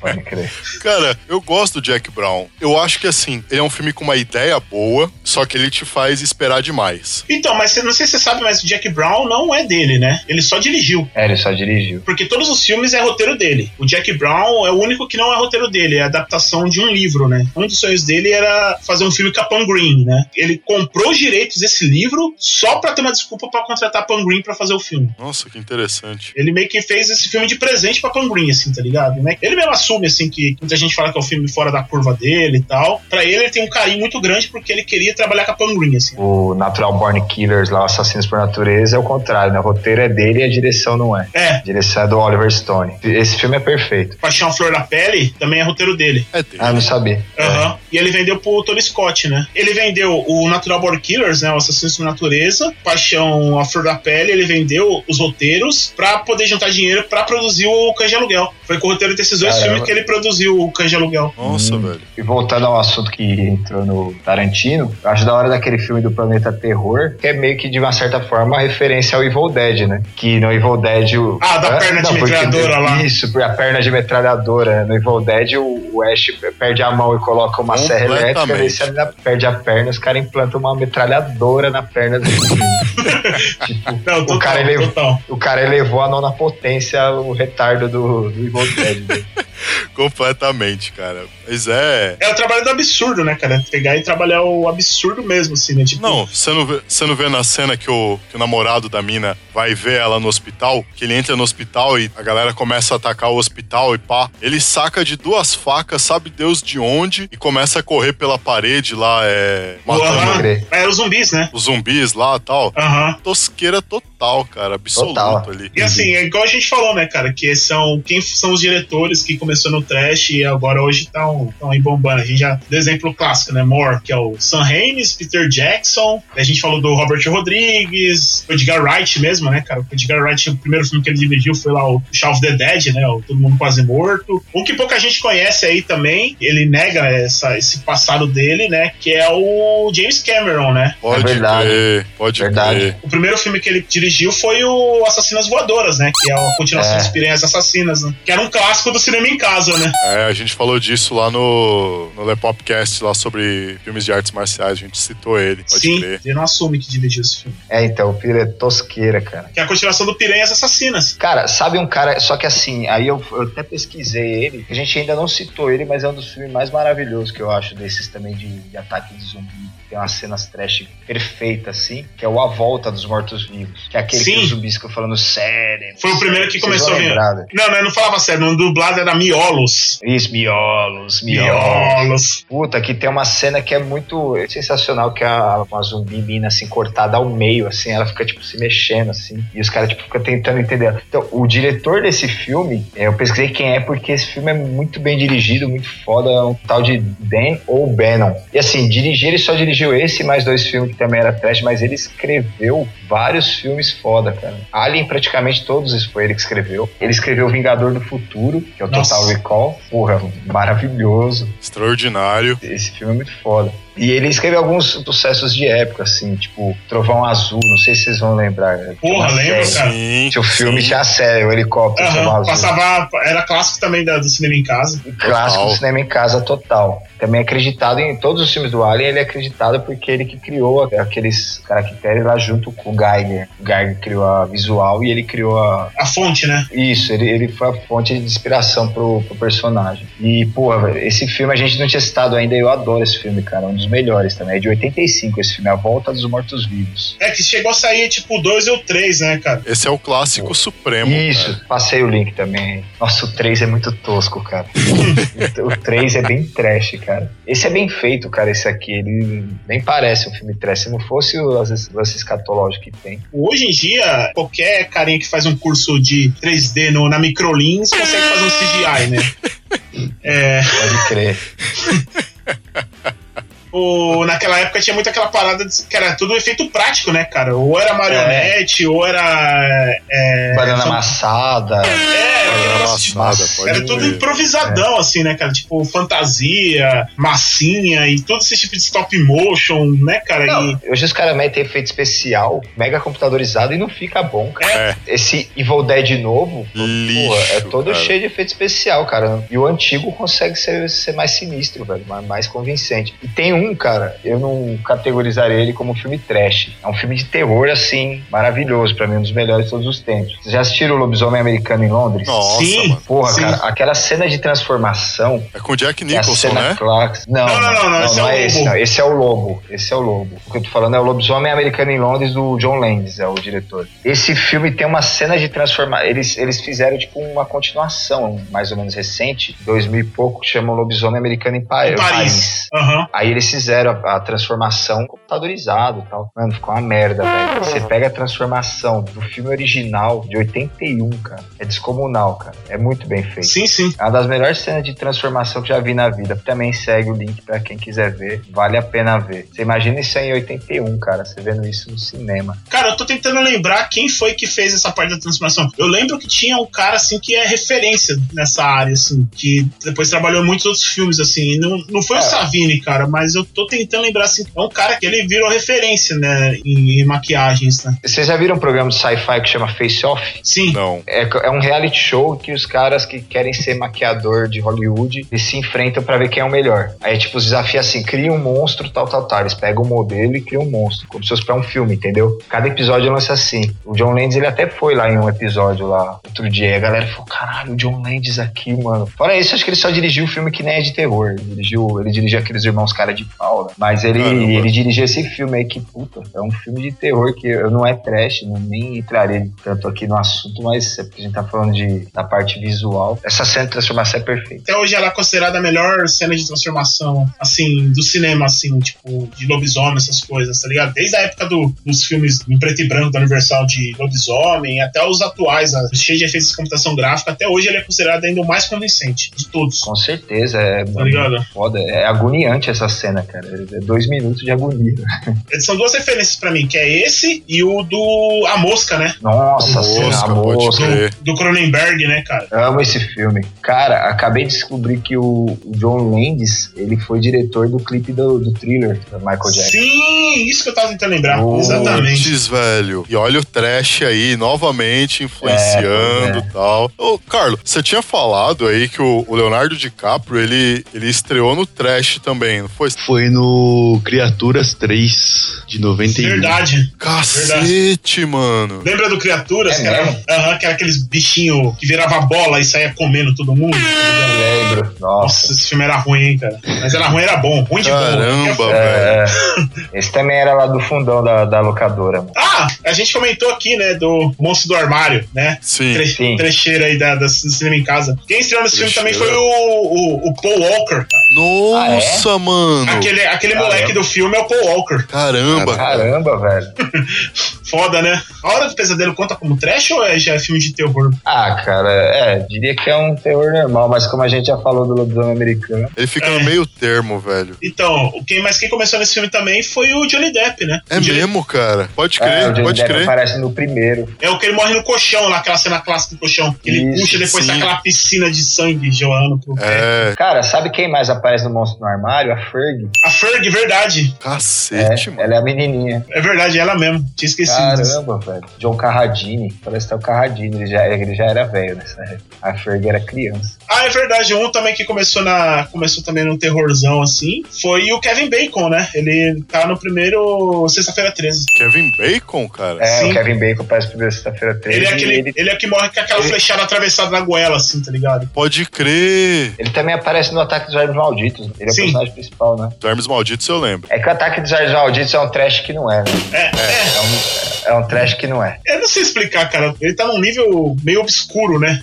Pode crer. Cara, eu gosto do Jack Brown. Eu acho que assim, ele é um filme com uma ideia boa, só que ele te faz esperar demais. Então, mas você- não sei se você sabe, mas o Jack Brown não é dele, né? Ele só dirigiu. É, ele só dirigiu. Porque todos os filmes é roteiro dele. O Jack Brown é o único que não é roteiro dele, é adaptação de um livro, né? Um dos sonhos dele era fazer um filme com a Pan Green, né? Ele comprou os direitos desse livro só pra ter uma desculpa pra contratar a Pan Green pra fazer o filme. Nossa, que interessante. Ele meio que fez esse filme de presente pra Pan Green, assim, tá ligado? Né? Ele mesmo assume, assim, que muita gente fala que é o filme fora da curva dele e tal. Pra ele, ele tem um carinho muito grande porque ele queria trabalhar com a Pan Green, assim. O Natural Born Killers, lá, o Assassinos por Natureza, é o contrário, né? O roteiro é dele e a direção não é. É, A direção é do Oliver Stone. Esse filme é perfeito. Paixão à Flor da Pele também é roteiro dele. É dele. Ah, não sabia. Aham. E ele vendeu pro Tony Scott, né? Ele vendeu o Natural Born Killers, né? O Assassinos por Natureza, Paixão a Flor da Pele, ele vendeu os roteiros pra poder juntar dinheiro pra produzir o Cães de Aluguel. Foi com o roteiro desses dois Caramba. filmes que ele produziu o Cães de Aluguel. Nossa, velho. E voltando ao assunto que entrou no Tarantino, eu acho da hora daquele filme do Planeta Terror, que é meio que de uma certa forma referência ao Evil Dead, né? Que no Evil Dead. O... Ah, da perna de metralhadora lá. Isso, a perna de metralhadora. No Evil Dead, o, Ash perde a mão e coloca uma serra elétrica, Completamente. aí se a perde a perna, os caras implantam uma metralhadora na perna do tipo, Não, o, total, cara elevou, o cara elevou a nona potência o retardo do, do Evil Dead. né? Completamente, cara. Mas é. É o trabalho do absurdo, né, cara? Pegar e trabalhar o absurdo mesmo, assim, né? Tipo, Não, você não, vê, você não vê na cena que o, que o namorado da mina vai ver ela no hospital, que ele entra no hospital e a galera começa a atacar o hospital e pá. Ele saca de duas facas, sabe Deus de onde, e começa a correr pela parede lá, é. Matando. É os zumbis, né? os zumbis lá e tal. Aham. Tosqueira total, cara. Absoluto Total. ali. E assim, é igual a gente falou, né, cara? Que são quem são os diretores que começou no trash e agora hoje estão aí bombando. A gente já deu exemplo clássico, né? More, que é o Sam Raimi, Peter Jackson. A gente falou do Robert Rodrigues, o Edgar Wright mesmo, né, cara? O Edgar Wright, o primeiro filme que ele dirigiu foi lá o Shaun of the Dead, né? O Todo Mundo Quase Morto. Um que pouca gente conhece aí também, ele nega essa, esse passado dele, né? Que é o James Cameron, né? Pode É verdade. crer, pode Verdade. crer. O primeiro filme que ele dirigiu foi o Assassinas Voadoras, né? Que é a continuação É. dos Piranhas Assassinas, né? Que era um clássico do cinema em casa, né? É, a gente falou disso lá no, no Lepopcast, lá sobre filmes de artes marciais. A gente citou ele, pode Sim, crer. ele não assume que dirigiu esse filme. É, então, o filho é tosqueira, cara. Que é a continuação do Piranhas Assassinas. Cara, sabe um cara. Só que assim, aí eu, eu até pesquisei ele. A gente ainda não citou ele, mas é um dos filmes mais maravilhosos que eu acho desses também de, de ataque de zumbi. Tem umas cenas trash perfeitas, assim, que é o A Volta dos Mortos-Vivos. Que é aquele Sim. que os zumbis ficam falando sério. Foi o primeiro que começou a vir. né? Não, não, não falava sério, no dublado era Miolos. Isso, miolos, miolos. Miolos. Puta, que tem uma cena que é muito sensacional, que é uma zumbi mina, assim, cortada ao meio, assim, ela fica, tipo, se mexendo, assim, e os caras, tipo, ficam tentando entender. Então, o diretor desse filme, é, eu pesquisei quem é, porque esse filme é muito bem dirigido, muito foda, é um tal de Dan O'Bannon. E assim, dirigir, ele só dirigiu esse e mais dois filmes que também era trash, mas ele escreveu vários filmes foda, cara. Alien, praticamente todos isso foi ele que escreveu. Ele escreveu Vingador do Futuro, que é o Nossa. Total Recall. Porra, maravilhoso. Extraordinário. Esse filme é muito foda. E ele escreveu alguns sucessos de época, assim, tipo Trovão Azul, não sei se vocês vão lembrar. Porra, lembro, série. cara. Sim. Tinha o filme, sim. tinha a série, o helicóptero, Trovão Aham, Azul. passava. Era clássico também da- do cinema em casa. Clássico Total. do cinema em casa total. Também é acreditado em todos os filmes do Alien, ele é acreditado porque ele que criou aqueles caracteres lá junto com o Geiger. O Geiger criou a visual e ele criou a, A fonte, né? Isso, ele, ele foi a fonte de inspiração pro, pro personagem. E, porra, esse filme a gente não tinha citado ainda e eu adoro esse filme, cara. Um dos melhores também. É de 85 esse filme, A Volta dos Mortos-Vivos. É que chegou a sair tipo o 2 e o 3, né, cara? Esse é o clássico supremo. Isso, cara. passei o link também. Nossa, o 3 é muito tosco, cara. o 3 é bem trash, cara. Esse é bem feito, cara, esse aqui. Ele nem parece um filme trash. Se não fosse o lance lance escatológico que tem. Hoje em dia, qualquer carinha que faz um curso de 3D no, na Microlins consegue fazer um CGI, né? É, Pode crer. o, naquela época tinha muito aquela parada de, que era tudo efeito prático, né, cara? Ou era marionete, ou era. É, Banana fan- amassada. É, Banana de- amassada, pode Era tudo improvisadão, assim, né, cara? Tipo, fantasia, massinha e todo esse tipo de stop motion, né, cara? Não, E, hoje os caras metem efeito especial, mega computadorizado e não fica bom, cara. É. Esse Evil Dead novo, Lixo, porra, é todo cara. cheio de efeito especial, cara. E o antigo consegue ser, ser mais sinistro, velho, mais, mais convincente. E tem um, cara, eu não categorizaria ele como um filme trash. É um filme de terror, assim, maravilhoso, pra mim, um dos melhores de todos os tempos. Vocês já assistiram o Lobisomem Americano em Londres? Nossa, Sim. mano. Porra, Sim. cara, aquela cena de transformação É com o Jack é a Nicholson, cena né? Não, Não, não, não, não, esse é o é esse, Lobo. não. Esse é o Lobo. Esse é o Lobo. O que eu tô falando é o Lobisomem Americano em Londres, do John Landis, é o diretor. Esse filme tem uma cena de transformação. Eles, eles fizeram, tipo, uma continuação, mais ou menos recente, 2000 e pouco, que chama o Lobisomem Americano em, Pa- em Paris. Aham. Aí eles fizeram a, a transformação computadorizado e tal. Mano, ficou uma merda, velho. Você pega a transformação do filme original de 81, cara. É descomunal, cara. É muito bem feito. Sim, sim. É uma das melhores cenas de transformação que já vi na vida. Também segue o link pra quem quiser ver. Vale a pena ver. Você imagina isso em 81, cara. Você vendo isso no cinema. Cara, eu tô tentando lembrar quem foi que fez essa parte da transformação. Eu lembro que tinha um cara, assim, que é referência nessa área, assim, que depois trabalhou em muitos outros filmes, assim. Não, não foi o É. Savini, cara, mas eu tô tentando lembrar, assim, é um cara que ele virou referência, né, em, em maquiagens, né? Vocês já viram um programa de sci-fi que chama Face Off? Sim. Não. É, é um reality show que os caras que querem ser maquiador de Hollywood eles se enfrentam pra ver quem é o melhor. Aí, tipo, os desafios assim: cria um monstro, tal, tal, tal. Eles pegam o modelo e criam um monstro, como se fosse pra um filme, entendeu? Cada episódio lança assim. O John Landis, ele até foi lá em um episódio lá outro dia. E a galera falou: caralho, o John Landis aqui, mano. Fora isso, acho que ele só dirigiu o filme que nem é de terror. Ele dirigiu, ele dirigiu aqueles irmãos cara de pau, né? Mas ele, Caramba. ele dirigiu esse filme aí que, puta, é um filme de terror que eu- não é trash, não, nem entrarei tanto aqui no assunto, mas é porque a gente tá falando de, da parte visual. Essa cena de transformação é perfeita. Até hoje ela é considerada a melhor cena de transformação, assim, do cinema, assim, tipo, de lobisomem, essas coisas, tá ligado? Desde a época do- dos filmes em preto e branco da Universal de lobisomem, até os atuais, a- cheio de efeitos de computação gráfica, até hoje ele é considerado ainda o mais convincente de todos. Com certeza, é Tá ligado? foda. É agoniante essa cena, cara. É dois minutos de agonia. São duas referências pra mim, que é esse e o do A Mosca, né? Nossa, A cena, mosca, a mosca. Do Cronenberg, né, cara? Amo esse filme. Cara, acabei de descobrir que o, John Landis, ele foi diretor do clipe do, do thriller do Michael Jackson. Sim, isso que eu tava tentando lembrar. Oh, Exatamente. Puts, velho. E olha o trash aí, novamente influenciando É, e tal. Ô, Carlos, você tinha falado aí que o, o Leonardo DiCaprio, ele, ele estreou no trash também, não foi? Foi no Criaturas 3 de 91. Verdade. Cacete, mano. Lembra do Criaturas? É que, era, que era aqueles bichinhos que virava bola e saía comendo todo mundo? Lembro. Nossa, Nossa. esse filme era ruim, hein, cara. Mas era ruim, era bom. Ruim de bom. Caramba, velho. É, esse também era lá do fundão da, da locadora. mano. Ah, a gente comentou aqui, né, do Monstro do Armário, né? Sim. Tre Sim. trecheira aí da, da, do cinema em casa. Quem estreou nesse filme também foi o, o, o Paul Walker. cara. Nossa, mano. Aquele, aquele Caramba. moleque do filme é o Paul Walker. Caramba, cara. Caramba, velho. Foda, né? A Hora do Pesadelo conta como trash ou é já filme de terror? Ah, cara, é, diria que é um terror normal, mas como a gente já falou do lobisomem americano, Ele fica É. no meio termo, velho. Então, quem, mas quem começou nesse filme também foi o Johnny Depp, né? É O Johnny- mesmo, cara. Pode é, crer, o Johnny pode Depp crer. aparece no primeiro. É o que ele morre no colchão lá, aquela cena clássica do colchão. Que ele Isso, puxa depois sim. daquela piscina de sangue pro pé. É, Cara, sabe quem mais aparece no Monstro no Armário? A Ferg. A Ferg, verdade. É, cacete, mano. ela é a menininha. É verdade, ela mesmo. Tinha esquecido disso. Caramba, velho. John Carradine. Parece que é o Carradine. Ele já, ele já era velho nessa época. A Ferg era criança. Ah, é verdade. Um também que começou na. Começou também num terrorzão assim. Foi o Kevin Bacon, né? Ele tá no primeiro Sexta-feira 13. Kevin Bacon? Cara? É, Sim. o Kevin Bacon parece primeira sexta-feira 13. Ele é, aquele, ele... ele, é o que morre com aquela ele- flechada atravessada na goela, assim, tá ligado? Pode crer. ele também aparece no Ataque dos Malditos. Ele é o personagem principal, né? Vermes Malditos eu lembro. É que o Ataque dos Vermes Malditos é um trash que não é, né? É, é. É um, é um trash que não é. Eu não sei explicar, cara. Ele tá num nível meio obscuro, né?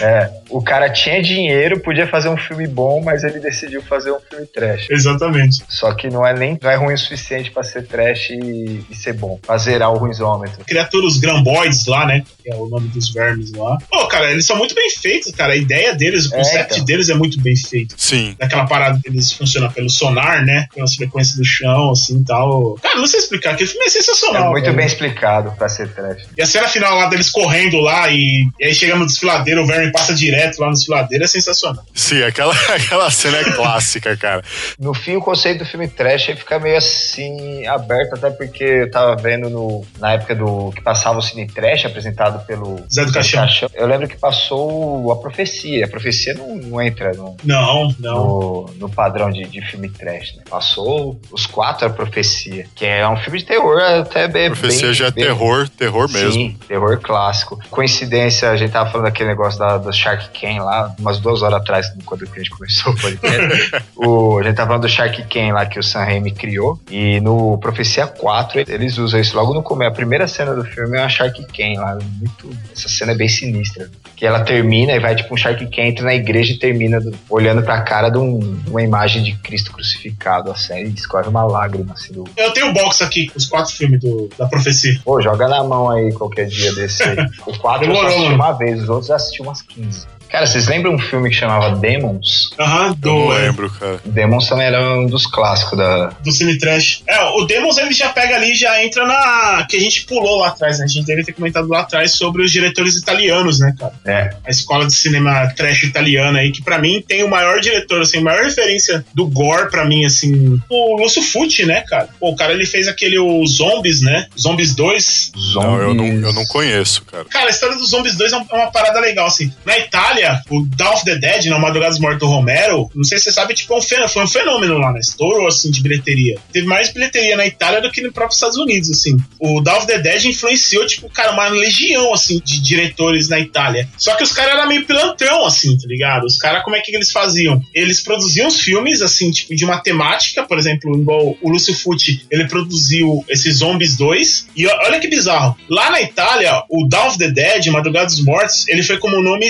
É, o cara tinha dinheiro, podia fazer um filme bom, mas ele decidiu fazer um filme trash. Exatamente. Só que não é nem não é ruim o suficiente pra ser trash e, e ser bom, pra zerar o ruizômetro. Criatura, os Gramboids lá, né? Que é o nome dos vermes lá. Pô, cara, eles são muito bem feitos, cara. A ideia deles, o É, conceito então. deles é muito bem feito. Sim. Daquela parada que eles funcionam pelo sonar, né? Pelas frequências do chão, assim e tal. Cara, não sei explicar. Aquele filme é É sensacional. muito velho. bem explicado pra ser trash. E a cena final lá deles correndo lá e, e aí chega no desfiladeiro, o verme passa direto lá no desfiladeiro, é sensacional. Sim, aquela, aquela cena é clássica, cara. No fim, o conceito do filme trash aí fica meio assim aberto, até porque eu tava vendo no, na época do que passava o Cine Trash, apresentado pelo Zé do Caixão. Eu lembro que passou a profecia. A profecia não, não entra no, Não, não. no, no padrão de, de filme trash, né? Passou os quatro a profecia, que é um filme de terror até bem. Profecia bem- já é bem- terror, terror mesmo. Sim, terror clássico. Coincidência, a gente tava falando daquele negócio da, do Shark Ken lá, umas duas horas atrás, quando a gente começou o podcast. o, a gente tava falando do Shark Ken lá que o Sam Raimi criou. E no Profecia 4, eles usam isso logo no começo. A primeira cena do filme é uma Shark Ken lá. Muito, essa cena é bem sinistra. Que ela termina e vai tipo um Shark Ken, entra na igreja e termina do- olhando pra cara de, um- uma imagem de Cristo crucificado, assim, e escorre uma lágrima assim do. Eu tenho o box aqui com os quatro filmes do, da profecia. Pô, joga na mão aí qualquer dia desse aí. O 4 eu assisti uma vez, os outros eu assisti umas 15. Cara, vocês lembram um filme que chamava Demons? Aham, Eu do, não é, lembro, cara. Demons também era um dos clássicos da. do Cine Trash. É, o Demons ele já pega ali, já entra na. que a gente pulou lá atrás, né? A gente deve ter comentado lá atrás sobre os diretores italianos, né, cara? É. A escola de cinema trash italiana aí, que pra mim tem o maior diretor, assim, a maior referência do gore pra mim, assim, o Lúcio Fucci, né, cara? Pô, o cara ele fez aquele o Zombies, né? Zombies 2. Não, eu não, Zombies. eu não conheço, cara. Cara, a história dos Zombies 2 é é uma parada legal, assim. Na Itália, o Dawn of the Dead, na Madrugada dos Mortos do Romero, não sei se você sabe, tipo, é foi um fenômeno lá, né? Estourou, assim, de bilheteria. Teve mais bilheteria na Itália do que no próprio Estados Unidos, assim. O Dawn of the Dead influenciou, tipo, cara, uma legião, assim, de diretores na Itália. Só que os caras eram meio pilantrão, assim, tá ligado? Os caras, como é que eles faziam? Eles produziam os filmes, assim, tipo, de uma temática, por exemplo, igual o Lúcio Fucci, ele produziu esses Zombies 2. E olha que bizarro. Lá na Itália, o Dawn of the Dead, Madrugada dos Mortos, ele foi como o nome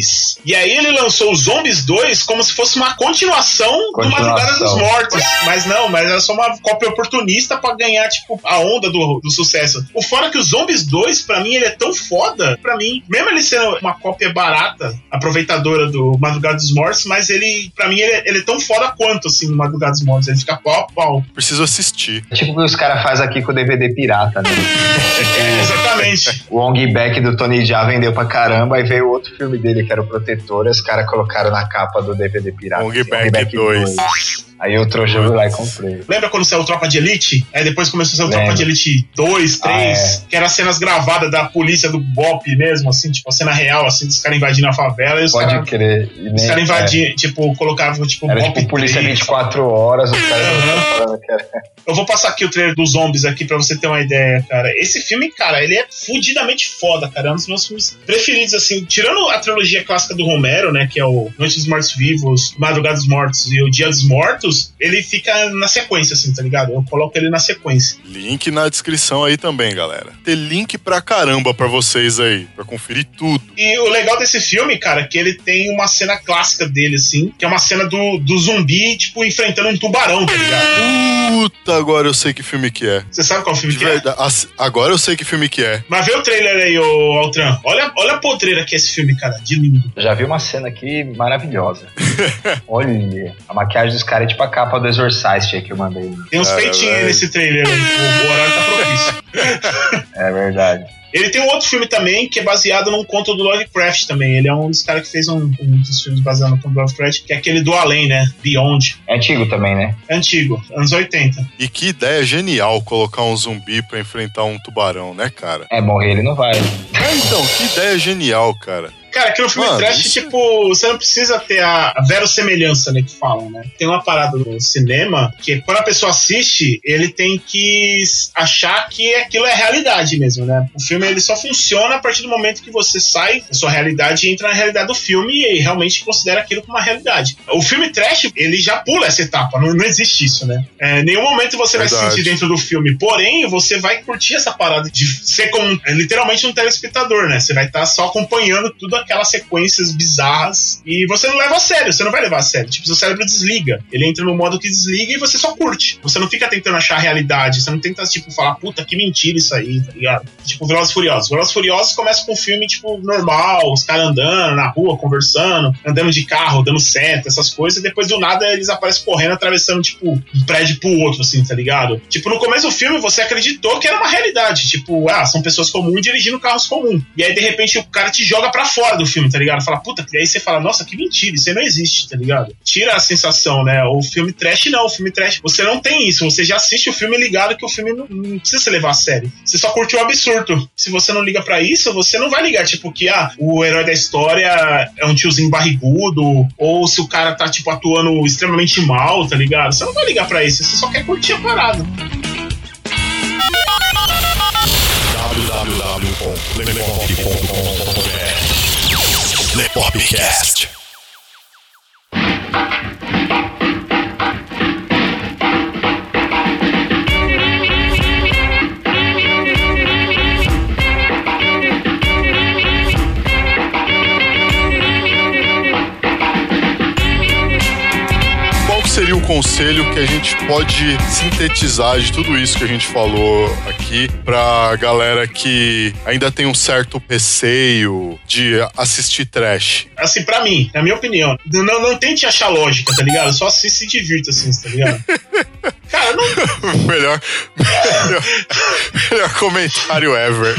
Zombies. E aí ele lançou o Zombies 2 como se fosse uma continuação, do Madrugada dos Continuação. Mortos. Mas não, mas era só uma cópia oportunista pra ganhar, tipo, a onda do, do sucesso. O fora é que o Zombies 2, pra mim, ele é tão foda, pra mim, mesmo ele sendo uma cópia barata, aproveitadora do Madrugada dos Mortos, mas ele, pra mim, ele, é- ele é tão foda quanto, assim, o Madrugada dos Mortos. Ele fica pau a pau. Preciso assistir. Tipo o que os caras fazem aqui com o DVD pirata, né? É, exatamente. O Ong Back do Tony Jaa vendeu pra caramba, aí veio outro filme dele que era o Protetor, e os caras colocaram na capa do DVD pirata. Ong Back 2. Aí eu trouxe eu fui lá e comprei. Lembra quando saiu Tropa de Elite? Aí depois começou a o Lembro. Tropa de Elite 2, 3, Ah, é. que eram cenas gravadas da polícia do BOP mesmo, assim, tipo, a cena real, assim, dos caras invadindo a favela e os Pode caras. crer. E Os caras invadiam, tipo, colocavam, tipo, é. Era BOP tipo polícia 3. 24 horas, os caras era. Eu vou passar aqui o trailer dos zombies aqui pra você ter uma ideia, cara. Esse filme, cara, ele é fudidamente foda, cara. É um dos meus filmes preferidos, assim. Tirando a trilogia clássica do Romero, né? Que é o Noite dos Mortos Vivos, Madrugada dos Mortos e o Dia dos Mortos, ele fica na sequência, assim, tá ligado? Eu coloco ele na sequência. Link na descrição aí também, galera. Tem link pra caramba pra vocês aí, pra conferir tudo. E o legal desse filme, cara, é que ele tem uma cena clássica dele, assim, que é uma cena do, do zumbi, tipo, enfrentando um tubarão, tá ligado? Puta, agora eu sei que filme que é. Você sabe qual filme De que é? verdade. Ass- Agora eu sei que filme que é. Mas vê o trailer aí, ô Altran. Olha, olha a podreira que é esse filme, cara. De lindo. Já vi uma cena aqui maravilhosa. Olha, a maquiagem dos caras é tipo a capa do Exorcist aí que eu mandei. Tem uns Cara, peitinhos nesse trailer. o horário tá propício. É verdade. Ele tem um outro filme também que é baseado num conto do Lovecraft também. Ele é um dos caras que fez um, um dos filmes baseados no conto do Lovecraft, que é aquele do Além, né? Beyond. É antigo também, né? É antigo, anos 80. E que ideia genial colocar um zumbi pra enfrentar um tubarão, né, cara? É, morrer ele não vai. É, então, que ideia genial, cara. Cara, que no filme Mano, trash, isso- tipo, você não precisa ter a, a verossemelhança, né, que falam, né? Tem uma parada no cinema que quando a pessoa assiste, ele tem que achar que aquilo é realidade mesmo, né? O filme, ele só funciona a partir do momento que você sai da sua realidade e entra na realidade do filme e realmente considera aquilo como uma realidade. O filme trash, ele já pula essa etapa, não, não existe isso, né? É, em nenhum momento você vai se Verdade. sentir dentro do filme, porém, você vai curtir essa parada de ser como, é, literalmente um telespectador, né? Você vai estar só acompanhando tudo aquelas sequências bizarras e você não leva a sério, você não vai levar a sério. Tipo, seu cérebro desliga. Ele entra no modo que desliga e você só curte. Você não fica tentando achar a realidade, você não tenta, tipo, falar, puta, que mentira isso aí, tá ligado? Tipo, Velozes Furiosos. Velozes Furiosos começa com um filme, tipo, normal, os caras andando na rua, conversando, andando de carro, dando seta, essas coisas, e depois do nada eles aparecem correndo, atravessando, tipo, um prédio pro outro, assim, tá ligado? Tipo, no começo do filme você acreditou que era uma realidade. Tipo, ah, são pessoas comuns dirigindo carros comuns. E aí, de repente, o cara te joga pra fora do filme, tá ligado? Fala, puta, e aí você fala, nossa, que mentira, isso aí não existe, tá ligado? Tira a sensação, né? O filme trash não, o filme trash, você não tem isso, você já assiste o filme ligado que o filme não, não precisa se levar a sério. Você só curte o absurdo. Se você não liga pra isso, você não vai ligar, tipo, que ah, o herói da história é um tiozinho barrigudo, ou se o cara tá, tipo, atuando extremamente mal, tá ligado? Você não vai ligar pra isso, você só quer curtir a parada. www.lepop.com.br Lepopcast. Qual seria o conselho que a gente pode sintetizar de tudo isso que a gente falou aqui pra galera que ainda tem um certo receio de assistir trash? Assim, pra mim, na minha opinião, não, não tente achar lógica, tá ligado? Só assiste e divirta, assim, tá ligado? Cara, não. melhor, melhor, melhor comentário ever.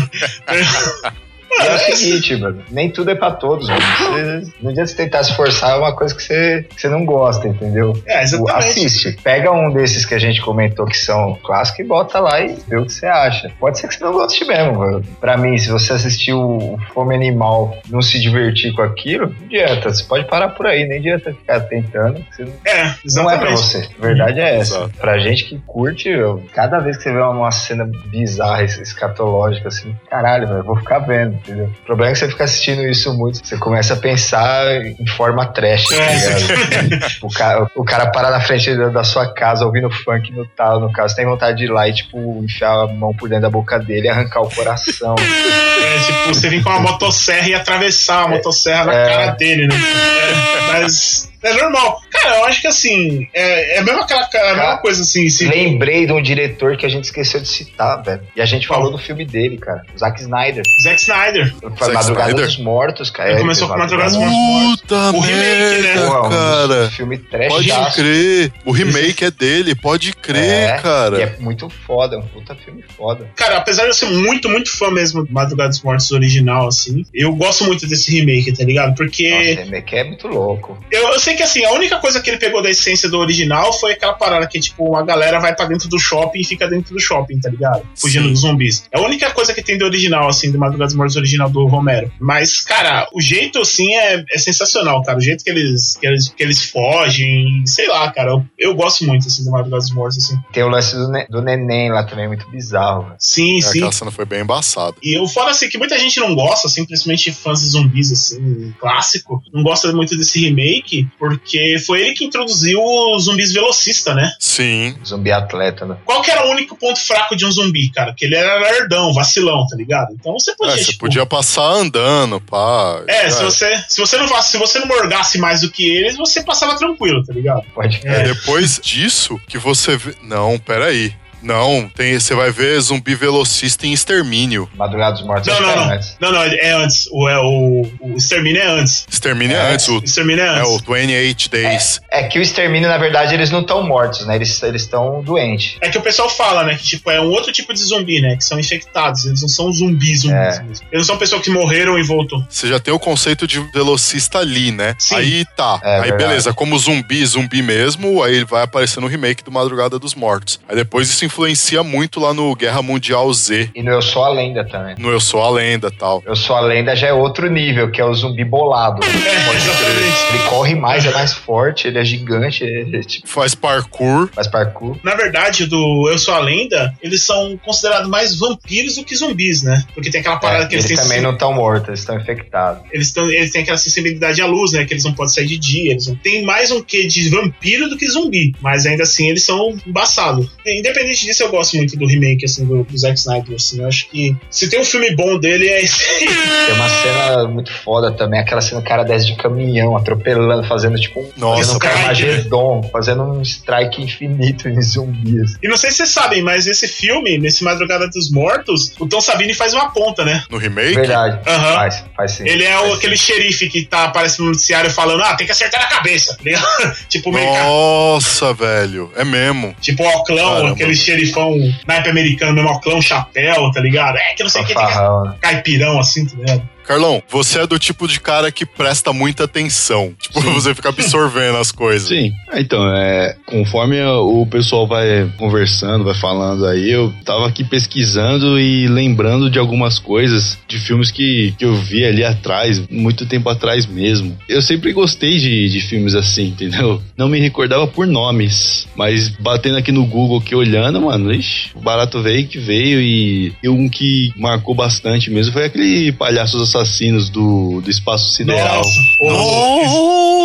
E é o seguinte, mano, nem tudo é pra todos, mano. Você, não adianta você tentar se forçar, é uma coisa que você, que você não gosta, entendeu? É, exatamente. Assiste. Pega um desses que a gente comentou que são clássicos e bota lá e vê o que você acha. Pode ser que você não goste mesmo, mano. Pra mim, se você assistiu o Fome Animal e não se divertir com aquilo, não adianta. Você pode parar por aí, nem adianta ficar tentando. não É, não é exatamente. pra você. A verdade é essa. Exato. Pra gente que curte, eu- cada vez que você vê uma, uma cena bizarra, es- escatológica, assim, caralho, velho, eu vou ficar vendo, entendeu? O problema é que você fica assistindo isso muito, você começa a pensar em forma trash, tá É. ligado? o, cara, o cara parar na frente da, sua casa ouvindo funk no tal, no caso, tem vontade de ir lá e, tipo, enfiar a mão por dentro da boca dele e arrancar o coração. É, tipo, você vir com uma motosserra e atravessar a motosserra na É. cara dele, né? É, mas é normal. Cara, eu acho que assim, é, é a mesma, aquela, a mesma coisa assim. Se, Lembrei de um diretor que a gente esqueceu de citar, velho. E a gente falou do filme dele, cara. O Zack Snyder. Zack Snyder. Foi Madrugada Snyder? dos Mortos, cara. Ele É, começou com Madrugada dos Puta O remake, né? merda, Porra, um cara. filme trash Pode crer. O remake é dele, pode crer, É, cara. E é muito foda, é um puta filme foda. Cara, apesar de eu ser muito, muito fã mesmo do Madrugada dos Mortos original, assim, eu gosto muito desse remake, tá ligado? Porque Nossa, remake é muito louco. eu, eu sei que assim, a única coisa que ele pegou da essência do original foi aquela parada que, tipo, a galera vai pra dentro do shopping e fica dentro do shopping, tá ligado? Fugindo Sim. dos zumbis. É a única coisa que tem do original, assim, do Madrugada dos Mortos original do Romero. Mas, cara, o jeito, assim, é, é sensacional, cara. O jeito que eles, que eles, que eles fogem, sei lá, cara. Eu, eu gosto muito, assim, do Madrugada dos Mortos, assim. Tem o lance do, ne- do neném lá também, muito bizarro. velho. Sim, É, sim. Aquela cena foi bem embaçada. E o foda assim, que muita gente não gosta, assim, principalmente fãs de zumbis, assim, clássico, não gosta muito desse remake, porque foi ele que introduziu os zumbis velocista, né? Sim. Zumbi atleta, né? Qual que era o único ponto fraco de um zumbi, cara? Que ele era lerdão, vacilão, tá ligado? Então você É, podia, você tipo, podia passar andando, pá. É, se você, se você não se você não morgasse mais do que eles, você passava tranquilo, tá ligado? Pode É depois disso que você vê. Não, peraí. Não, tem, você vai ver zumbi velocista em extermínio. Madrugada dos Mortos. Não, não, que é não. Não, não, é antes. O, é, o, o extermínio é antes. Extermínio é, É, antes, o, extermínio é é antes. o 28 Days. É que o extermínio, na verdade, eles não estão mortos, né? Eles estão doentes. É que o pessoal fala, né? Que tipo, é um outro tipo de zumbi, né? Que são infectados. Eles não são zumbis, zumbis É. mesmo. Eles não são pessoas que morreram e voltou. Você já tem o conceito de velocista ali, né? Sim. Aí tá. É aí verdade. beleza, como zumbi, zumbi mesmo, aí ele vai aparecer no remake do Madrugada dos Mortos. Aí depois isso influencia muito lá no Guerra Mundial Z, E no Eu Sou a Lenda também. no Eu Sou a Lenda tal. Eu Sou a Lenda já é outro nível, que é o zumbi bolado. É. Ele corre mais, é mais forte, ele é gigante, ele é, tipo, Faz parkour. faz parkour. Na verdade, do Eu Sou a Lenda, eles são considerados mais vampiros do que zumbis, né? Porque tem aquela parada É, que eles eles têm. também não estão mortos, eles estão infectados. Eles, tão, eles têm aquela sensibilidade à luz, né? Que eles não podem sair de dia. Eles não... Tem mais um quê de vampiro do que zumbi. Mas ainda assim, eles são embaçados. Independente disso, eu gosto muito do remake, assim, do, do Zack Snyder, assim. Eu acho que se tem um filme bom dele, é esse aí. Tem uma cena muito foda também, aquela cena cara desce de caminhão, atropelando, fazendo tipo um, Nossa, fazendo um cara. Carmageddon, fazendo um strike infinito em zumbis. E não sei se vocês sabem, mas esse filme, nesse Madrugada dos Mortos, o Tom Savini faz uma ponta, né? No remake? Verdade, Aham. faz, faz sim. Ele é Faz o, sim. aquele xerife que tá, aparece no noticiário falando, ah, tem que acertar na cabeça, tá ligado? tipo, meio Nossa, velho. É mesmo. Tipo o Oclão, Caramba. aquele xerifão naipe americano, mesmo Oclão, chapéu, tá ligado? É que não sei o que, Fanfarrão, né? caipirão assim, tá ligado? Carlão, você é do tipo de cara que presta muita atenção. Tipo, você fica absorvendo as coisas. Sim. Ah, Então, é, conforme o pessoal vai conversando, vai falando aí, eu tava aqui pesquisando e lembrando de algumas coisas de filmes que, que eu vi ali atrás, muito tempo atrás mesmo. Eu sempre gostei de, de filmes assim, entendeu? Não me recordava por nomes, mas batendo aqui no Google, aqui olhando, mano, ixi, o barato veio que veio e, e um que marcou bastante mesmo foi aquele Palhaços Assassinos do, do Espaço Sideral. Nossa.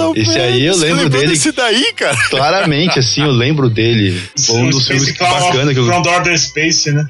Nossa, Esse aí eu você lembro lembrou dele. desse daí, cara? Claramente, assim, eu lembro dele. Foi um dos filmes Space Clown bacanas que eu From Outer Space, né?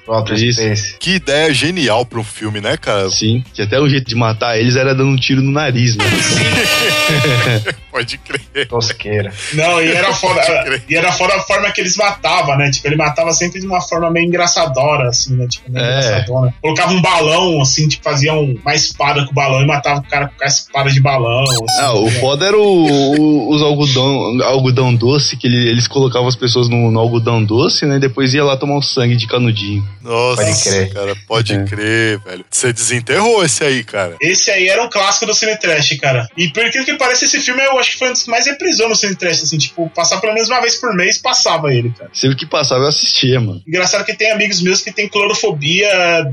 Space. Que ideia genial um filme, né, cara? Sim, que até o jeito de matar eles era dando um tiro no nariz, né? Pode crer. Tosqueira. Não, e era foda. crer. e era foda a forma que eles matavam, né? Tipo, ele matava sempre de uma forma meio engraçadora, assim, né? Tipo, meio É. engraçadona. Colocava um balão, assim, tipo, fazia um- uma espada com o balão e matava o cara com a espada de balão. Assim, Ah, o ligado? foda era o- o- os algodão, algodão doce, que ele- eles colocavam as pessoas no, no algodão doce, né? E depois ia lá tomar um sangue de canudinho. Nossa, Pode crer. cara, pode É. crer, velho. Você desenterrou esse aí, cara. Esse aí era um clássico do Cine Trash, cara. E por incrível que pareça, esse filme eu acho que foi um dos mais reprisou no Cine Trash, assim, tipo, passar pelo menos uma vez por mês, passava ele, cara. Sempre que passava eu assistia, mano. Engraçado que tem amigos meus que têm clorofobia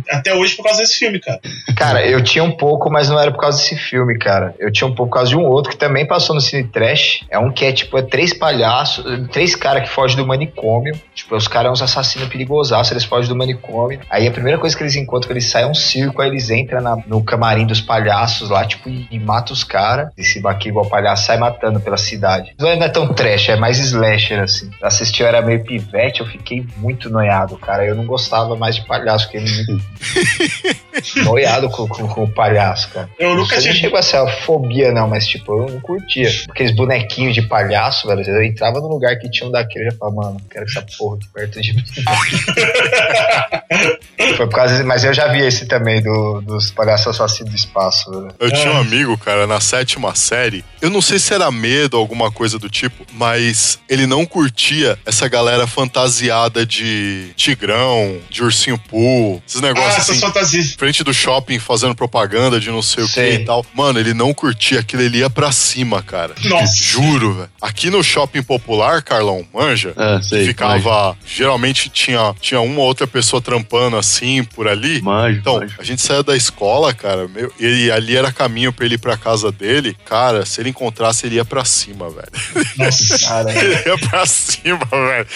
até hoje por causa desse filme, cara. Cara, eu tinha um pouco, mas não era por causa desse filme, cara. Eu tinha um pouco por causa de um outro que também passou no Cine Trash. É um que é tipo, é três palhaços, três caras que fogem do manicômio. Tipo, os caras são uns assassinos perigosaços, eles fogem do manicômio. Aí a primeira coisa que eles encontram, que eles saem é um circo, aí eles entram na- no camarim dos palhaços lá, tipo, e, e matam os caras. Esse aqui, igual palhaço, sai matando pela cidade. Não é, é tão trash, é mais slasher, assim. Eu assisti, eu era meio pivete, eu fiquei muito noiado, cara. Eu não gostava mais de palhaço, porque ele noiado com, com, com o palhaço, cara. Eu nunca Isso não tive. chegou a ser uma fobia, não, mas tipo, eu não curtia. Aqueles bonequinhos de palhaço, velho. Eu entrava no lugar que tinha um daquele e já falava, mano, quero essa porra aqui perto de mim. Foi por causa mas eu já vi esse também, do, dos palhaços assassinos do espaço, velho. Eu tinha É. um amigo, cara, na sétima série. Eu não sei se era medo ou alguma coisa do tipo, mas ele não curtia essa galera fantasiada de tigrão, de ursinho pool, esses Ah, negócios essas assim. fantasias. Frente do shopping fazendo propaganda de não sei o que e tal. Mano, ele não curtia aquilo, ele ia pra cima, cara. Nossa. Juro, velho. Aqui no shopping popular, Carlão, manja, Ah, sei. ficava. Geralmente tinha, tinha uma ou outra pessoa trampando assim por ali. Manjo, Então, manjo. a gente saía da escola, cara, meu, e ali era caminho pra ele ir pra casa dele. Cara, se ele encontrasse, ele ia pra cima, velho. Nossa. Cara, Ele ia pra cima, velho.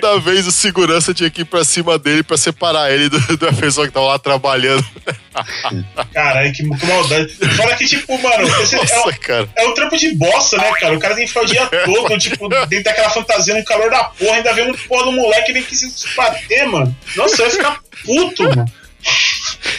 Toda vez o segurança tinha que ir pra cima dele pra separar ele do- da pessoa que tava lá trabalhando. Caralho, que, que maldade. Fora que, tipo, mano, é, Nossa, um, cara. é um trampo de bosta, né, cara? O cara tem que ficar o dia todo, tipo, dentro daquela fantasia no calor da porra, ainda vendo porra do moleque vem que se bater, mano. Nossa, eu ia ficar puto, mano.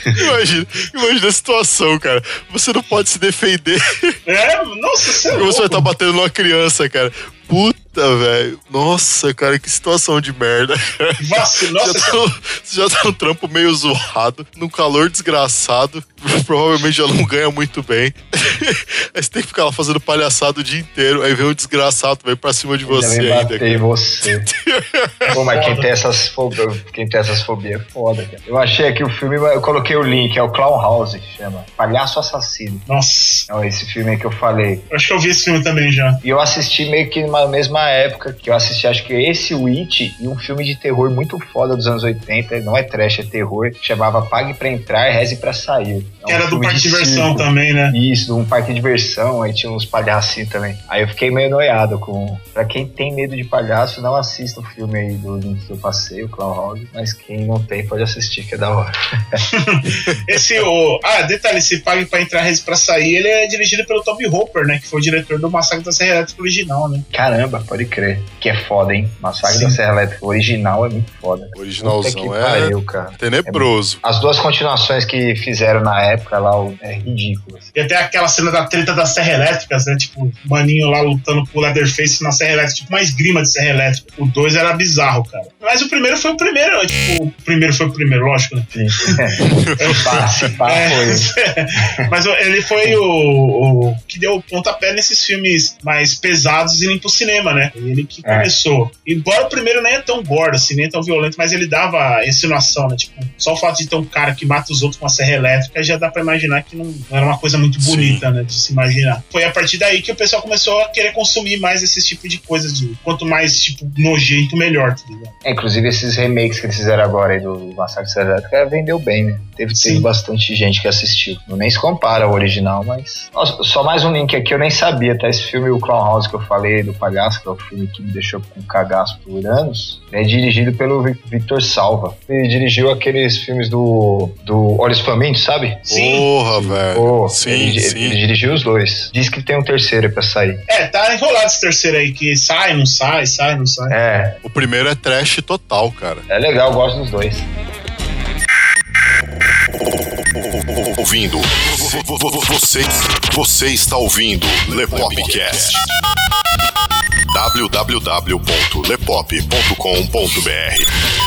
Imagina, imagina a situação, cara. Você não pode se defender. É, nossa, você é você vai estar batendo numa criança, cara. Puta, velho. Nossa, cara, que situação de merda. Você nossa, já, tá, já tá no trampo meio zoado, num calor desgraçado. provavelmente já não ganha muito bem. aí você tem que ficar lá fazendo palhaçada o dia inteiro. Aí vem um desgraçado, vem pra cima de Ainda você ainda. bater em você. Pô, mas quem tem essas fobias, quem tem essas fobias é foda, cara. Eu achei aqui o filme, eu coloquei o link, é o Clown House, que chama. Palhaço Assassino. Nossa, É esse filme aí que eu falei. eu acho que eu vi esse filme também já. E eu assisti meio que na mesma época que eu assisti, acho que esse Witch e um filme de terror muito foda dos anos 80, não é trash, é terror, chamava Pague pra Entrar, Reze pra Sair. É um Que era do parque de diversão circo. também, né? Isso, um parque de diversão, aí tinha uns palhacinhos também. Aí eu fiquei meio noiado com. Pra quem tem medo de palhaço, não assista o filme aí do link que eu passei, o Clown House, mas quem não tem pode assistir, que é da hora. Esse, o. Ah, detalhe, esse Pague pra entrar, Reze pra sair, ele é dirigido pelo Toby Hopper, né? Que foi o diretor do Massacre da Serra Elétrica original, né? Caramba, pode crer. Que é foda, hein? Massacre Sim. da Serra Elétrica. O original é muito foda. Puta Originalzão que é pariu, cara. tenebroso. As duas continuações que fizeram na época lá, o- é ridículo. assim. E até aquela cena da treta das Serra Elétricas, né? Tipo, o maninho lá lutando com o Leatherface na Serra Elétrica, tipo uma esgrima de Serra Elétrica. O 2 era bizarro, cara. Mas o primeiro foi o primeiro, né? tipo, o primeiro foi o primeiro, lógico, né? Sim. se pá, se pá, É, foi. Mas ele foi o, o que deu o pontapé nesses filmes mais pesados e indo pro cinema, né? Ele que É. começou. Embora o primeiro nem é tão gordo, assim, nem tão violento, mas ele dava insinuação, né? Tipo, só o fato de ter um cara que mata os outros com uma serra elétrica já dá pra imaginar que não, não era uma coisa muito Sim. bonita, né? De se imaginar. Foi a partir daí que o pessoal começou a querer consumir mais esse tipo de coisas. De, quanto mais, tipo, nojento, melhor, tá ligado? É, inclusive esses remakes que eles fizeram agora aí do Massacre Serra Elétrica vendeu bem, né? Teve, teve Sim. bastante gente que assistiu. Não nem se compara ao original, mas. Nossa, só mais um link aqui, eu nem sabia, tá? Esse filme, o Clown House que eu falei, do palhaço, que é o filme que me deixou com cagaço por anos, é dirigido pelo Vi- Victor Salva. Ele dirigiu aqueles filmes do, do Olhos Famintos, sabe? Sim. Porra, velho. Pô, sim, ele, sim. ele dirigiu os dois. Diz que tem um terceiro pra sair. É, tá enrolado esse terceiro aí, que sai, não sai, sai, não sai. É, O primeiro é trash total, cara. é legal, eu gosto dos dois. Ouvindo. Vo- vo- vo- Você, você está ouvindo Lepopcast. www.lepop.com.br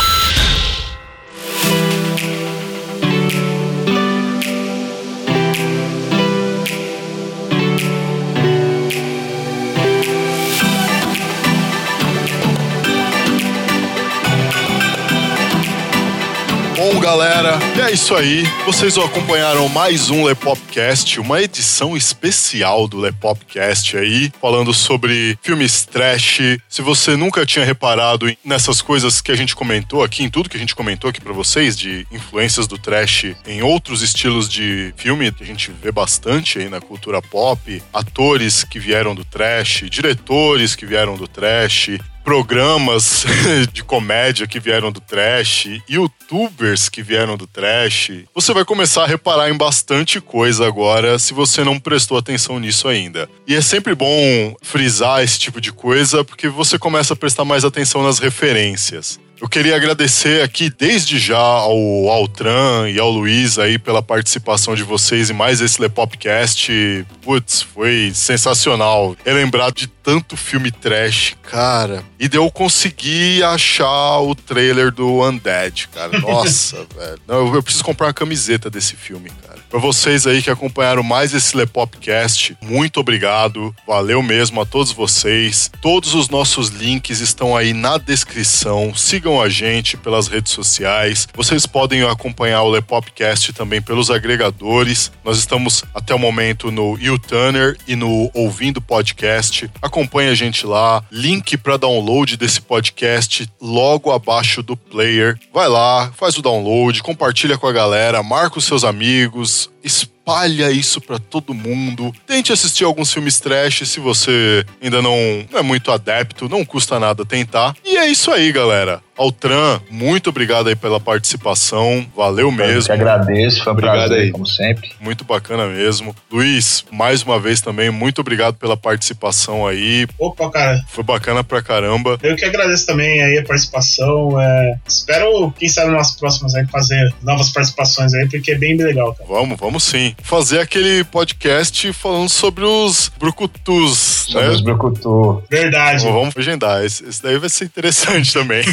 galera, e é isso aí. Vocês acompanharam mais um Lepopcast, uma edição especial do Lepopcast aí, falando sobre filmes trash. Se você nunca tinha reparado nessas coisas que a gente comentou aqui, em tudo que a gente comentou aqui pra vocês, de influências do trash em outros estilos de filme, que a gente vê bastante aí na cultura pop, atores que vieram do trash, diretores que vieram do trash, programas de comédia que vieram do trash, youtubers que vieram do trash. Você vai começar a reparar em bastante coisa agora se você não prestou atenção nisso ainda. E é sempre bom frisar esse tipo de coisa porque você começa a prestar mais atenção nas referências. Eu queria agradecer aqui desde já ao Altran e ao Luiz aí pela participação de vocês em mais esse Lepopcast. Putz, foi sensacional. Relembrar de tanto filme trash, cara. E de eu conseguir achar o trailer do Undead, cara. Nossa, velho. Não, eu preciso comprar uma camiseta desse filme, cara. Pra vocês aí que acompanharam mais esse Lepopcast, muito obrigado. Valeu mesmo a todos vocês. Todos os nossos links estão aí na descrição. Sigam a gente pelas redes sociais. Vocês podem acompanhar o Lepopcast também pelos agregadores. Nós estamos até o momento no YouTuner e no Ouvindo Podcast. Acompanhe a gente lá. Link para download desse podcast logo abaixo do player. Vai lá, faz o download, compartilha com a galera, marca os seus amigos, espalha isso pra todo mundo. Tente assistir alguns filmes trash se você ainda não é muito adepto, não custa nada tentar. E é isso aí, galera. Altran, muito obrigado aí pela participação. Valeu Eu mesmo. que agradeço, foi um Obrigado prazer, aí. como sempre. Muito bacana mesmo. Luiz, mais uma vez também, muito obrigado pela participação aí. Opa, cara, Foi bacana pra caramba. Eu que agradeço também aí a participação. é, espero, quem sabe, nas próximas aí fazer novas participações aí, porque é bem legal, cara. Vamos, vamos sim. Fazer aquele podcast falando sobre os brucutus Sobre né? os Brucutu. Verdade. Bom, vamos agendar. Esse, esse daí vai ser interessante também.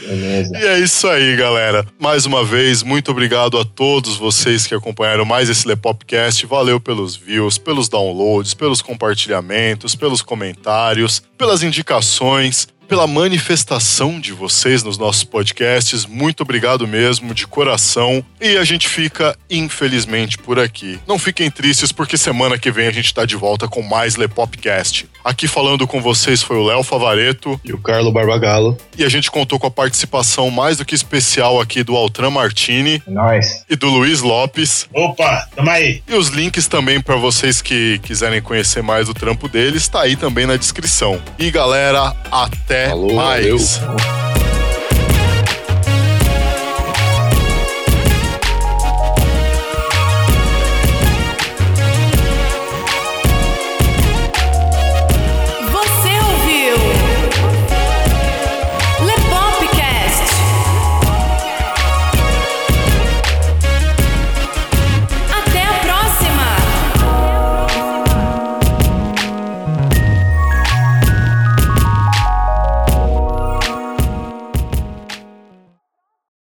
Beleza. E é isso aí, galera. Mais uma vez, muito obrigado a todos vocês que acompanharam mais esse Lepopcast. Valeu pelos views, pelos downloads, pelos compartilhamentos, pelos comentários, pelas indicações, pela manifestação de vocês nos nossos podcasts. Muito obrigado mesmo, de coração. E a gente fica, infelizmente, por aqui. Não fiquem tristes, porque semana que vem a gente tá de volta com mais Lepopcast. Aqui falando com vocês foi o Léo Favareto. E o Carlo Barbagalo. E a gente contou com a participação mais do que especial aqui do Altran Martini Nós. e do Luiz Lopes. Opa, tamo aí. E os links também para vocês que quiserem conhecer mais do trampo deles, tá aí também na descrição. E galera, até Falou, mais. valeu.